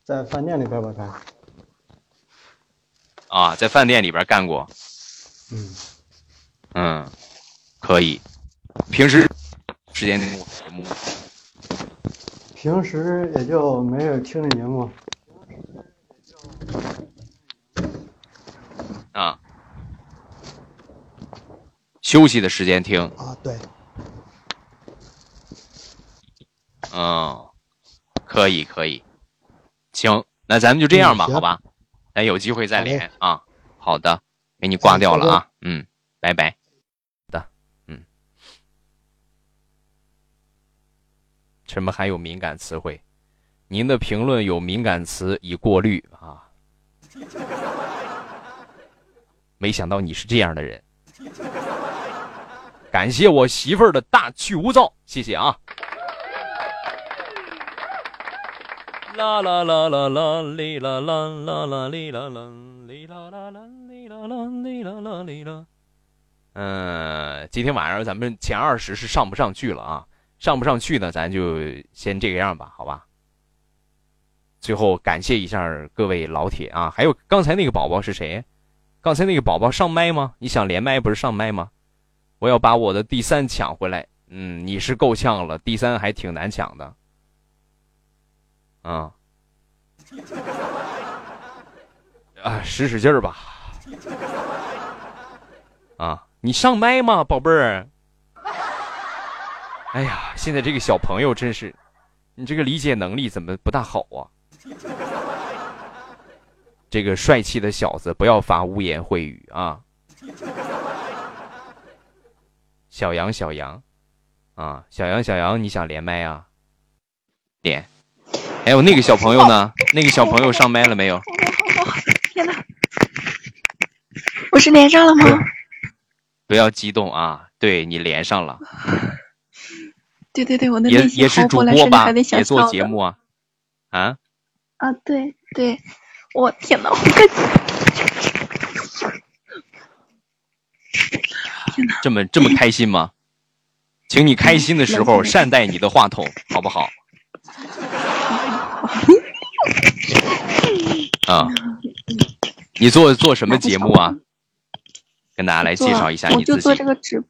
在饭店里边吧，干。啊，在饭店里边干过。嗯。嗯。可以，平时时间节目，平时也就没有听的节目。啊，休息的时间听。啊，对，嗯，可以可以，行，那咱们就这样吧，嗯好吧？咱有机会再连啊。好的，给你挂掉了啊。嗯，拜拜。的，嗯。什么还有敏感词汇？您的评论有敏感词已过滤啊。没想到你是这样的人。感谢我媳妇儿的大去无灶，谢谢啊。啦啦啦啦啦哩啦啦啦啦哩啦啦哩啦啦啦哩啦啦哩啦啦哩啦。嗯，今天晚上咱们前二十是上不上去了啊，上不上去呢，咱就先这个样吧，好吧。最后感谢一下各位老铁啊，还有刚才那个宝宝是谁？刚才那个宝宝上麦吗？你想连麦不是上麦吗？我要把我的第三抢回来。嗯，你是够呛了，第三还挺难抢的。啊，啊，使使劲儿吧。啊，你上麦吗，宝贝儿？哎呀，现在这个小朋友真是，你这个理解能力怎么不大好啊？这个帅气的小子，不要发污言秽语啊！小杨，小杨，啊，小杨，小杨，你想连麦啊？连。还有那个小朋友呢？那个小朋友上麦了没有？天哪！我是连上了吗？不要激动啊！对你连上了，对对对，我的也也是主播吧？也做节目啊？啊？啊，对对，我天呐，我感这么这么开心吗？请你开心的时候善待你的话筒，好不好？啊，你做做什么节目啊？跟大家来介绍一下我就你自己。做这个直。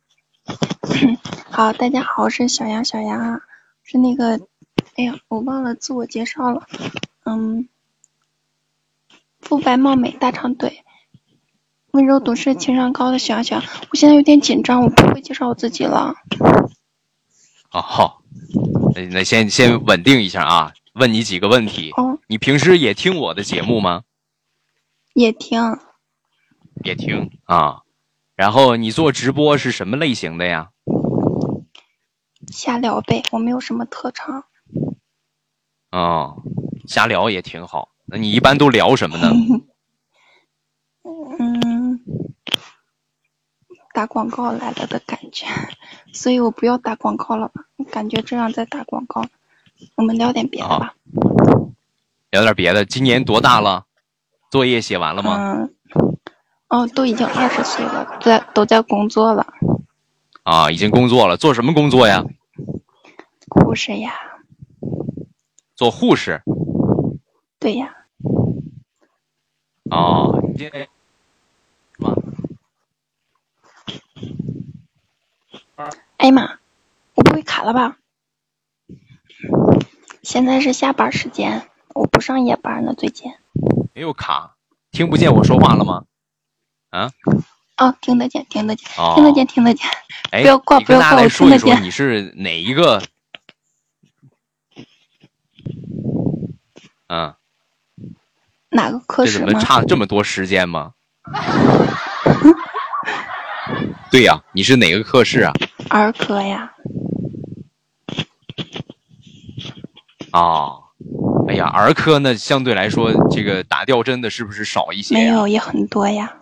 好，大家好，我是小杨，小杨啊，是那个，哎呀，我忘了自我介绍了，嗯，肤白貌美，大长腿，温柔懂事，情商高的小杨，小杨。我现在有点紧张，我不会介绍我自己了。哦，好，那那先先稳定一下啊，问你几个问题。哦你平时也听我的节目吗？也听，也听啊。然后你做直播是什么类型的呀？瞎聊呗，我没有什么特长。哦，瞎聊也挺好。那你一般都聊什么呢？嗯，打广告来了的感觉，所以我不要打广告了吧？感觉这样在打广告。我们聊点别的吧。聊点别的。今年多大了？作业写完了吗？嗯，哦，都已经二十岁了，在都在工作了，啊，已经工作了。做什么工作呀？护士呀，做护士。对呀，哦，你这哎呀妈，我不会卡了吧？现在是下班时间，我不上夜班呢，最近。没有卡，听不见我说话了吗？啊？哦，听得见，听得见，哦听得见，听得见。哎，不要挂，不要挂，我说一说，得见。你是哪一个？嗯，哪个科这怎么？差这么多时间吗？对呀、你是哪个科室啊？儿科呀。哦，哎呀，儿科呢，相对来说，这个打吊针的是不是少一些呀？没有，也很多呀。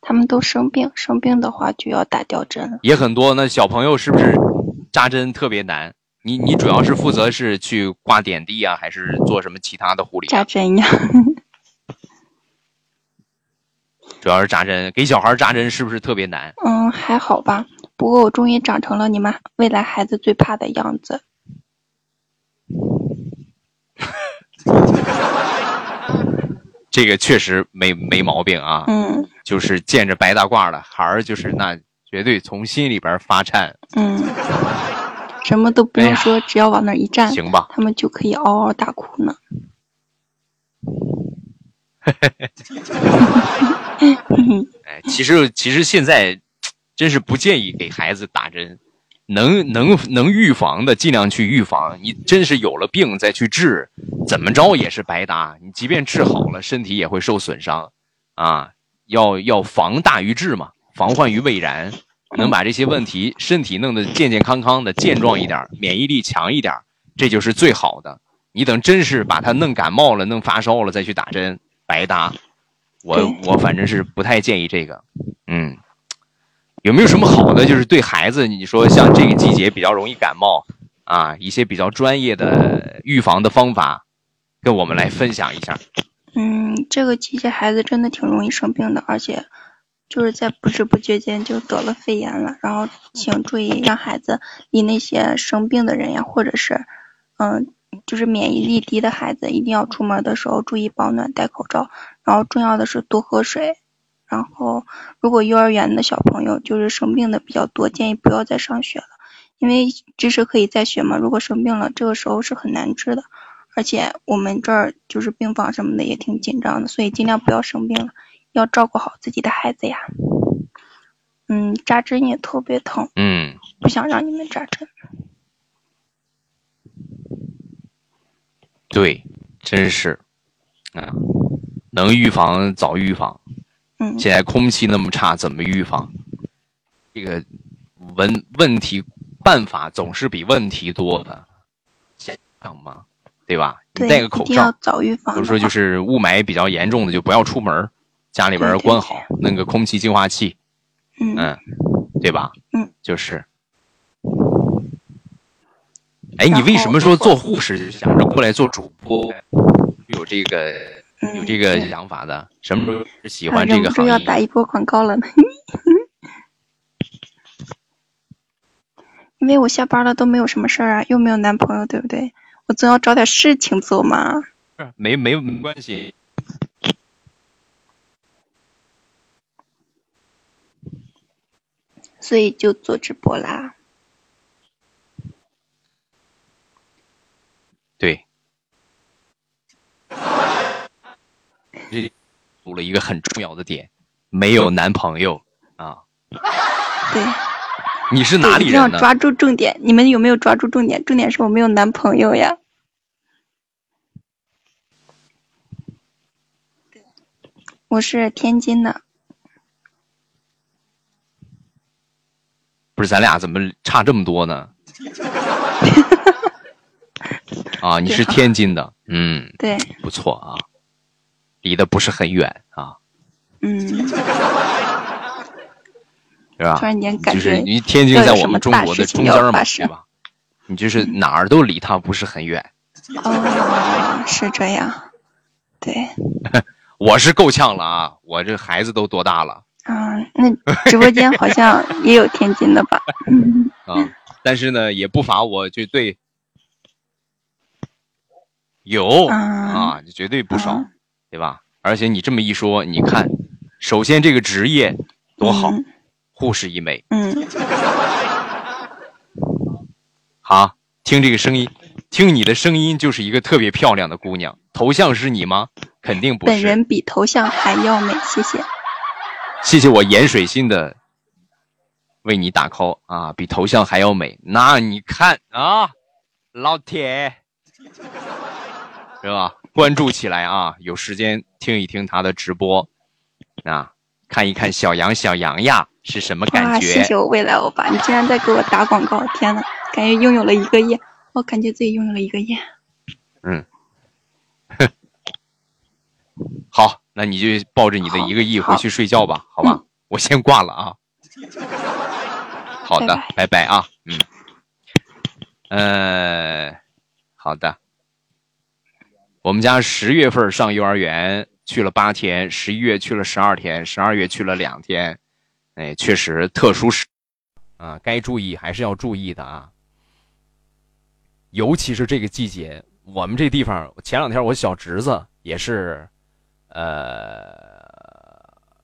他们都生病，生病的话就要打吊针。也很多。那小朋友是不是扎针特别难？你你主要是负责是去挂点滴啊，还是做什么其他的护理？扎针呀。主要是扎针，给小孩扎针是不是特别难？嗯，还好吧。不过我终于长成了你们未来孩子最怕的样子。这个确实没没毛病啊。嗯就是见着白大褂的孩儿，就是那绝对从心里边发颤。嗯，什么都不用说，只要往那一站，哎行吧他们就可以嗷嗷大哭呢。哎，其实其实现在真是不建议给孩子打针。能能能预防的，尽量去预防。你真是有了病再去治，怎么着也是白搭。你即便治好了，身体也会受损伤，啊，要要防大于治嘛，防患于未然。能把这些问题身体弄得健健康康的、健壮一点，免疫力强一点，这就是最好的。你等真是把他弄感冒了、弄发烧了再去打针，白搭。我我反正是不太建议这个，嗯。有没有什么好的？就是对孩子，你说像这个季节比较容易感冒啊，一些比较专业的预防的方法，跟我们来分享一下。嗯，这个季节孩子真的挺容易生病的，而且就是在不知不觉间就得了肺炎了。然后请注意，让孩子离那些生病的人呀，或者是嗯，就是免疫力低的孩子，一定要出门的时候注意保暖、戴口罩。然后重要的是多喝水。然后，如果幼儿园的小朋友就是生病的比较多，建议不要再上学了，因为知识可以再学嘛。如果生病了，这个时候是很难治的，而且我们这儿就是病房什么的也挺紧张的，所以尽量不要生病了，要照顾好自己的孩子呀。嗯，扎针也特别疼，嗯，不想让你们扎针。对，真是，啊，能预防早预防。现在空气那么差，怎么预防？这个问问题办法总是比问题多的，想嘛？对吧？你戴个口罩，比如说就是雾霾比较严重的，就不要出门，家里边关好，弄个空气净化器，嗯，对吧？嗯，就是。哎，你为什么说做护士就想着过来做主播？有这个？有这个想法的，什么时候喜欢这个行业？要打一波广告了呢。因为我下班了都没有什么事儿啊，又没有男朋友，对不对？我总要找点事情做嘛。没没没关系。所以就做直播啦。对。这补了一个很重要的点，没有男朋友啊。对，你是哪里人呢？要抓住重点，你们有没有抓住重点？重点是我没有男朋友呀。我是天津的。不是，咱俩怎么差这么多呢？啊，你是天津的，嗯，对，不错啊。离得不是很远啊，嗯，是吧？突然间感觉，就是你天津在我们中国的中间嘛，对吧？你就是哪儿都离他不是很远。哦，是这样，对。我是够呛了啊！我这孩子都多大了？啊，那直播间好像也有天津的吧？啊，但是呢，也不乏我就对，有啊，绝对不少。对吧？而且你这么一说，你看，首先这个职业多好，护士一枚。嗯。好，听这个声音，听你的声音就是一个特别漂亮的姑娘。头像是你吗？肯定不是。本人比头像还要美，谢谢。谢谢我盐水心的为你打 call 啊，比头像还要美。那你看啊，老铁，是吧？关注起来啊！有时间听一听他的直播，啊，看一看小杨小杨呀是什么感觉？谢谢我未来欧巴，你竟然在给我打广告！天呐，感觉拥有了一个亿，我感觉自己拥有了一个亿。嗯，哼，好，那你就抱着你的一个亿回去睡觉吧，好吧？我先挂了啊。好的，拜拜啊，嗯，呃，好的。我们家十月份上幼儿园去了八天，十一月去了十二天，十二月去了两天，哎，确实特殊时，啊，该注意还是要注意的啊。尤其是这个季节，我们这地方前两天我小侄子也是，呃，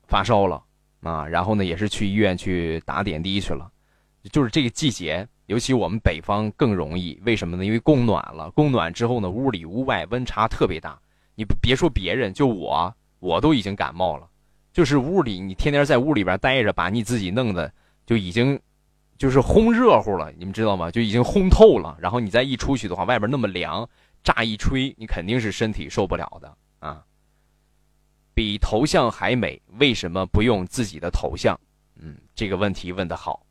发烧了啊，然后呢也是去医院去打点滴去了，就是这个季节。尤其我们北方更容易，为什么呢？因为供暖了，供暖之后呢，屋里屋外温差特别大。你别说别人，就我，我都已经感冒了。就是屋里，你天天在屋里边待着，把你自己弄得就已经就是烘热乎了，你们知道吗？就已经烘透了。然后你再一出去的话，外边那么凉，乍一吹，你肯定是身体受不了的啊。比头像还美，为什么不用自己的头像？嗯，这个问题问得好。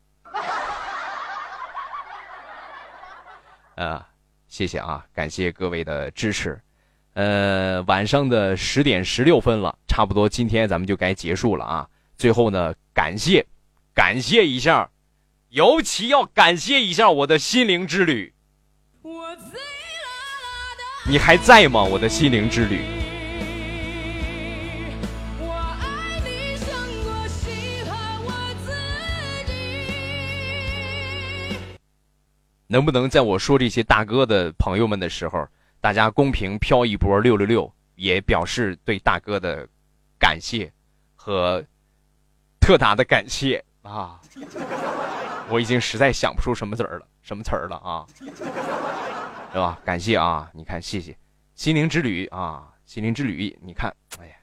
啊，谢谢啊，感谢各位的支持。呃，晚上的十点十六分了，差不多今天咱们就该结束了啊。最后呢，感谢，感谢一下，尤其要感谢一下我的心灵之旅。你还在吗？我的心灵之旅。能不能在我说这些大哥的朋友们的时候，大家公屏飘一波六六六，也表示对大哥的感谢和特大的感谢啊！我已经实在想不出什么词儿了，什么词儿了啊？是吧？感谢啊！你看，谢谢心灵之旅啊，心灵之旅，你看，哎呀，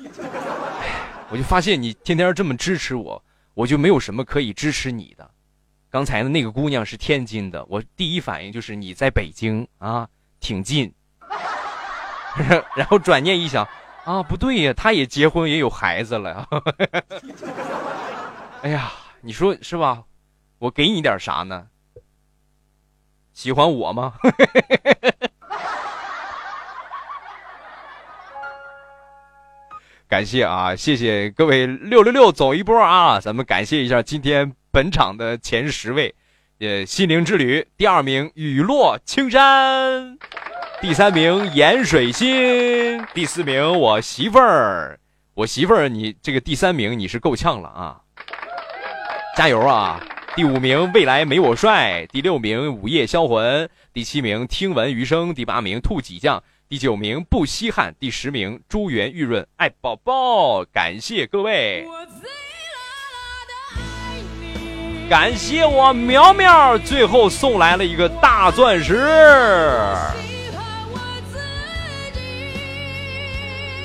哎我就发现你天天这么支持我，我就没有什么可以支持你的。刚才的那个姑娘是天津的，我第一反应就是你在北京啊，挺近。然后转念一想，啊，不对呀，她也结婚也有孩子了。哎呀，你说是吧？我给你点啥呢？喜欢我吗？感谢啊，谢谢各位六六六走一波啊，咱们感谢一下今天。本场的前十位，呃，心灵之旅第二名雨落青山，第三名盐水心，第四名我媳妇儿，我媳妇儿，你这个第三名你是够呛了啊，加油啊！第五名未来没我帅，第六名午夜销魂，第七名听闻余生，第八名兔几将，第九名不稀罕，第十名珠圆玉润爱宝宝，感谢各位。感谢我苗苗，最后送来了一个大钻石。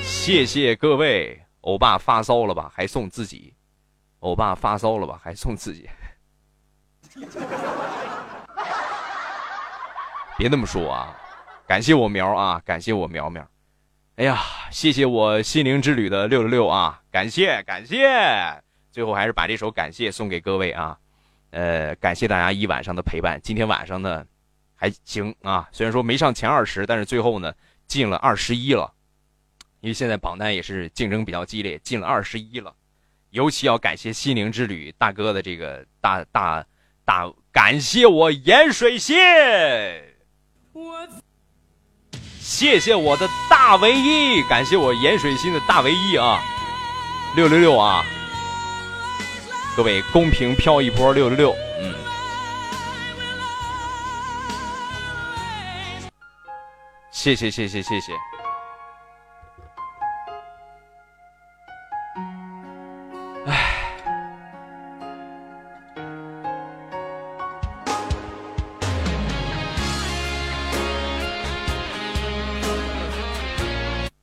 谢谢各位，欧巴发烧了吧？还送自己？欧巴发烧了吧？还送自己？别那么说啊！感谢我苗啊！感谢我苗苗。哎呀，谢谢我心灵之旅的六六六啊！感谢感谢，最后还是把这首感谢送给各位啊！呃，感谢大家一晚上的陪伴。今天晚上呢，还行啊，虽然说没上前二十，但是最后呢进了二十一了。因为现在榜单也是竞争比较激烈，进了二十一了。尤其要感谢心灵之旅大哥的这个大大大，感谢我盐水蟹，谢谢我的大唯一，感谢我盐水心的大唯一啊，六六六啊。各位公屏飘一波六六六，嗯，谢谢谢谢谢谢。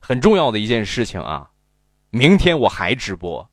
很重要的一件事情啊，明天我还直播。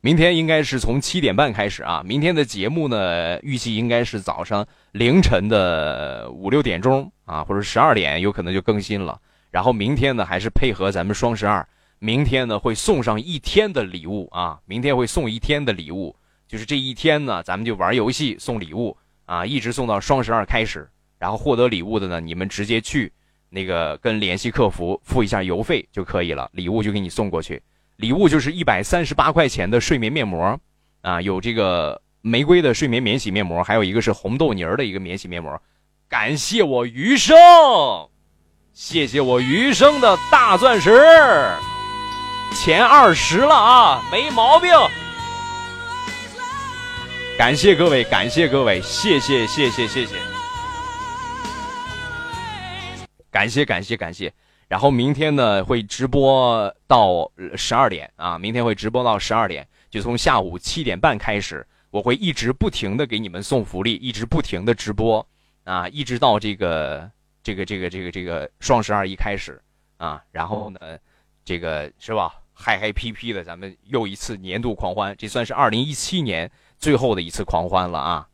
明天应该是从七点半开始啊！明天的节目呢，预计应该是早上凌晨的五六点钟啊，或者十二点有可能就更新了。然后明天呢，还是配合咱们双十二，明天呢会送上一天的礼物啊！明天会送一天的礼物，就是这一天呢，咱们就玩游戏送礼物啊，一直送到双十二开始。然后获得礼物的呢，你们直接去那个跟联系客服付一下邮费就可以了，礼物就给你送过去。礼物就是一百三十八块钱的睡眠面膜，啊，有这个玫瑰的睡眠免洗面膜，还有一个是红豆泥儿的一个免洗面膜。感谢我余生，谢谢我余生的大钻石，前二十了啊，没毛病。感谢各位，感谢各位，谢谢谢谢谢谢，感谢感谢感谢。然后明天呢会直播到十二点啊，明天会直播到十二点，就从下午七点半开始，我会一直不停的给你们送福利，一直不停的直播，啊，一直到这个这个这个这个这个双十二一开始啊，然后呢，这个是吧，嗨嗨皮皮的，咱们又一次年度狂欢，这算是二零一七年最后的一次狂欢了啊。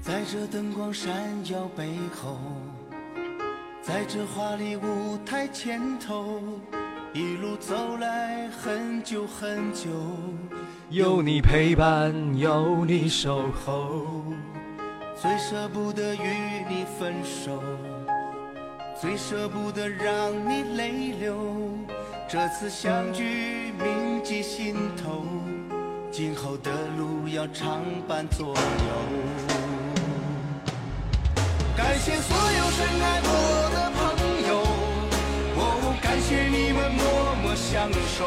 在这灯光闪耀背后，在这华丽舞台前头，一路走来很久很久，有你陪伴，有你守候，最舍不得与你分手，最舍不得让你泪流。这次相聚铭记心头，今后的路要常伴左右。感谢所有深爱我的朋友，哦，感谢你们默默相守，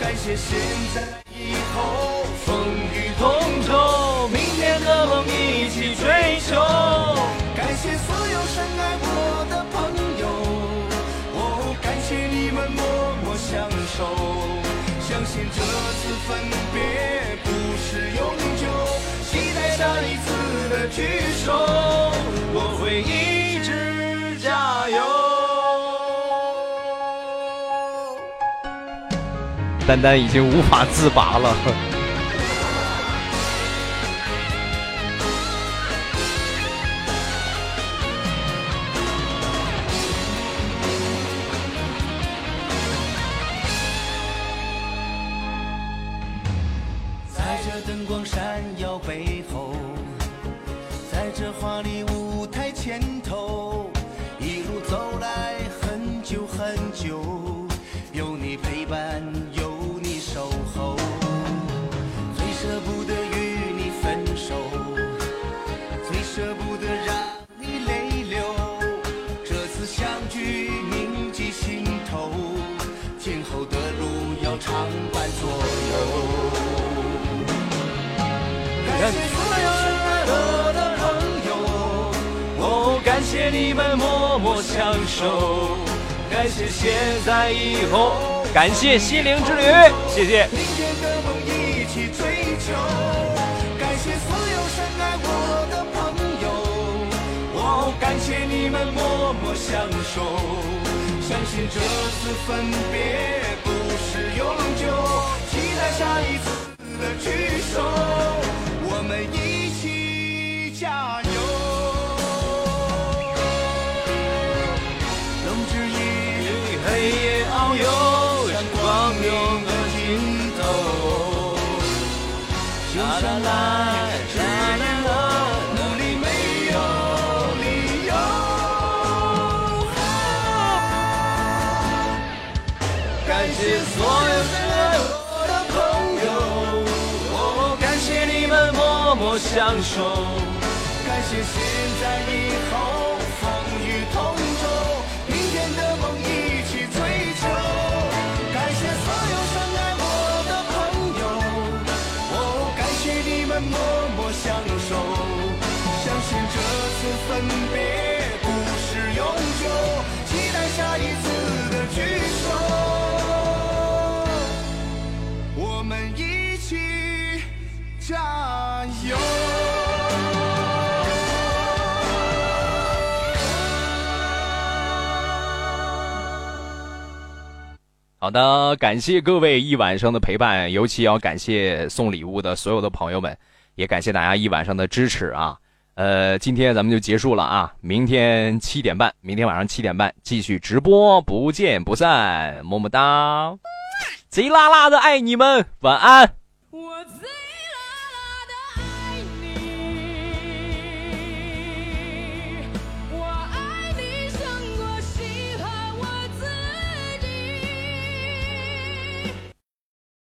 感谢现在以后风雨同舟，明天的梦一起追求。感谢所有分别不是永久，期待下一次的聚首。我会一直加油。丹丹已经无法自拔了。谢你们默默相守，感谢现在以后，感谢心灵之旅，谢谢。明天的梦一起追求。感谢所有深爱我的朋友，哦，感谢你们默默相守，相信这次分别不是永久，期待下一次的聚首。我们一起加油。相守。好的，感谢各位一晚上的陪伴，尤其要感谢送礼物的所有的朋友们，也感谢大家一晚上的支持啊。呃，今天咱们就结束了啊，明天七点半，明天晚上七点半继续直播，不见不散，么么哒，贼拉拉的爱你们，晚安。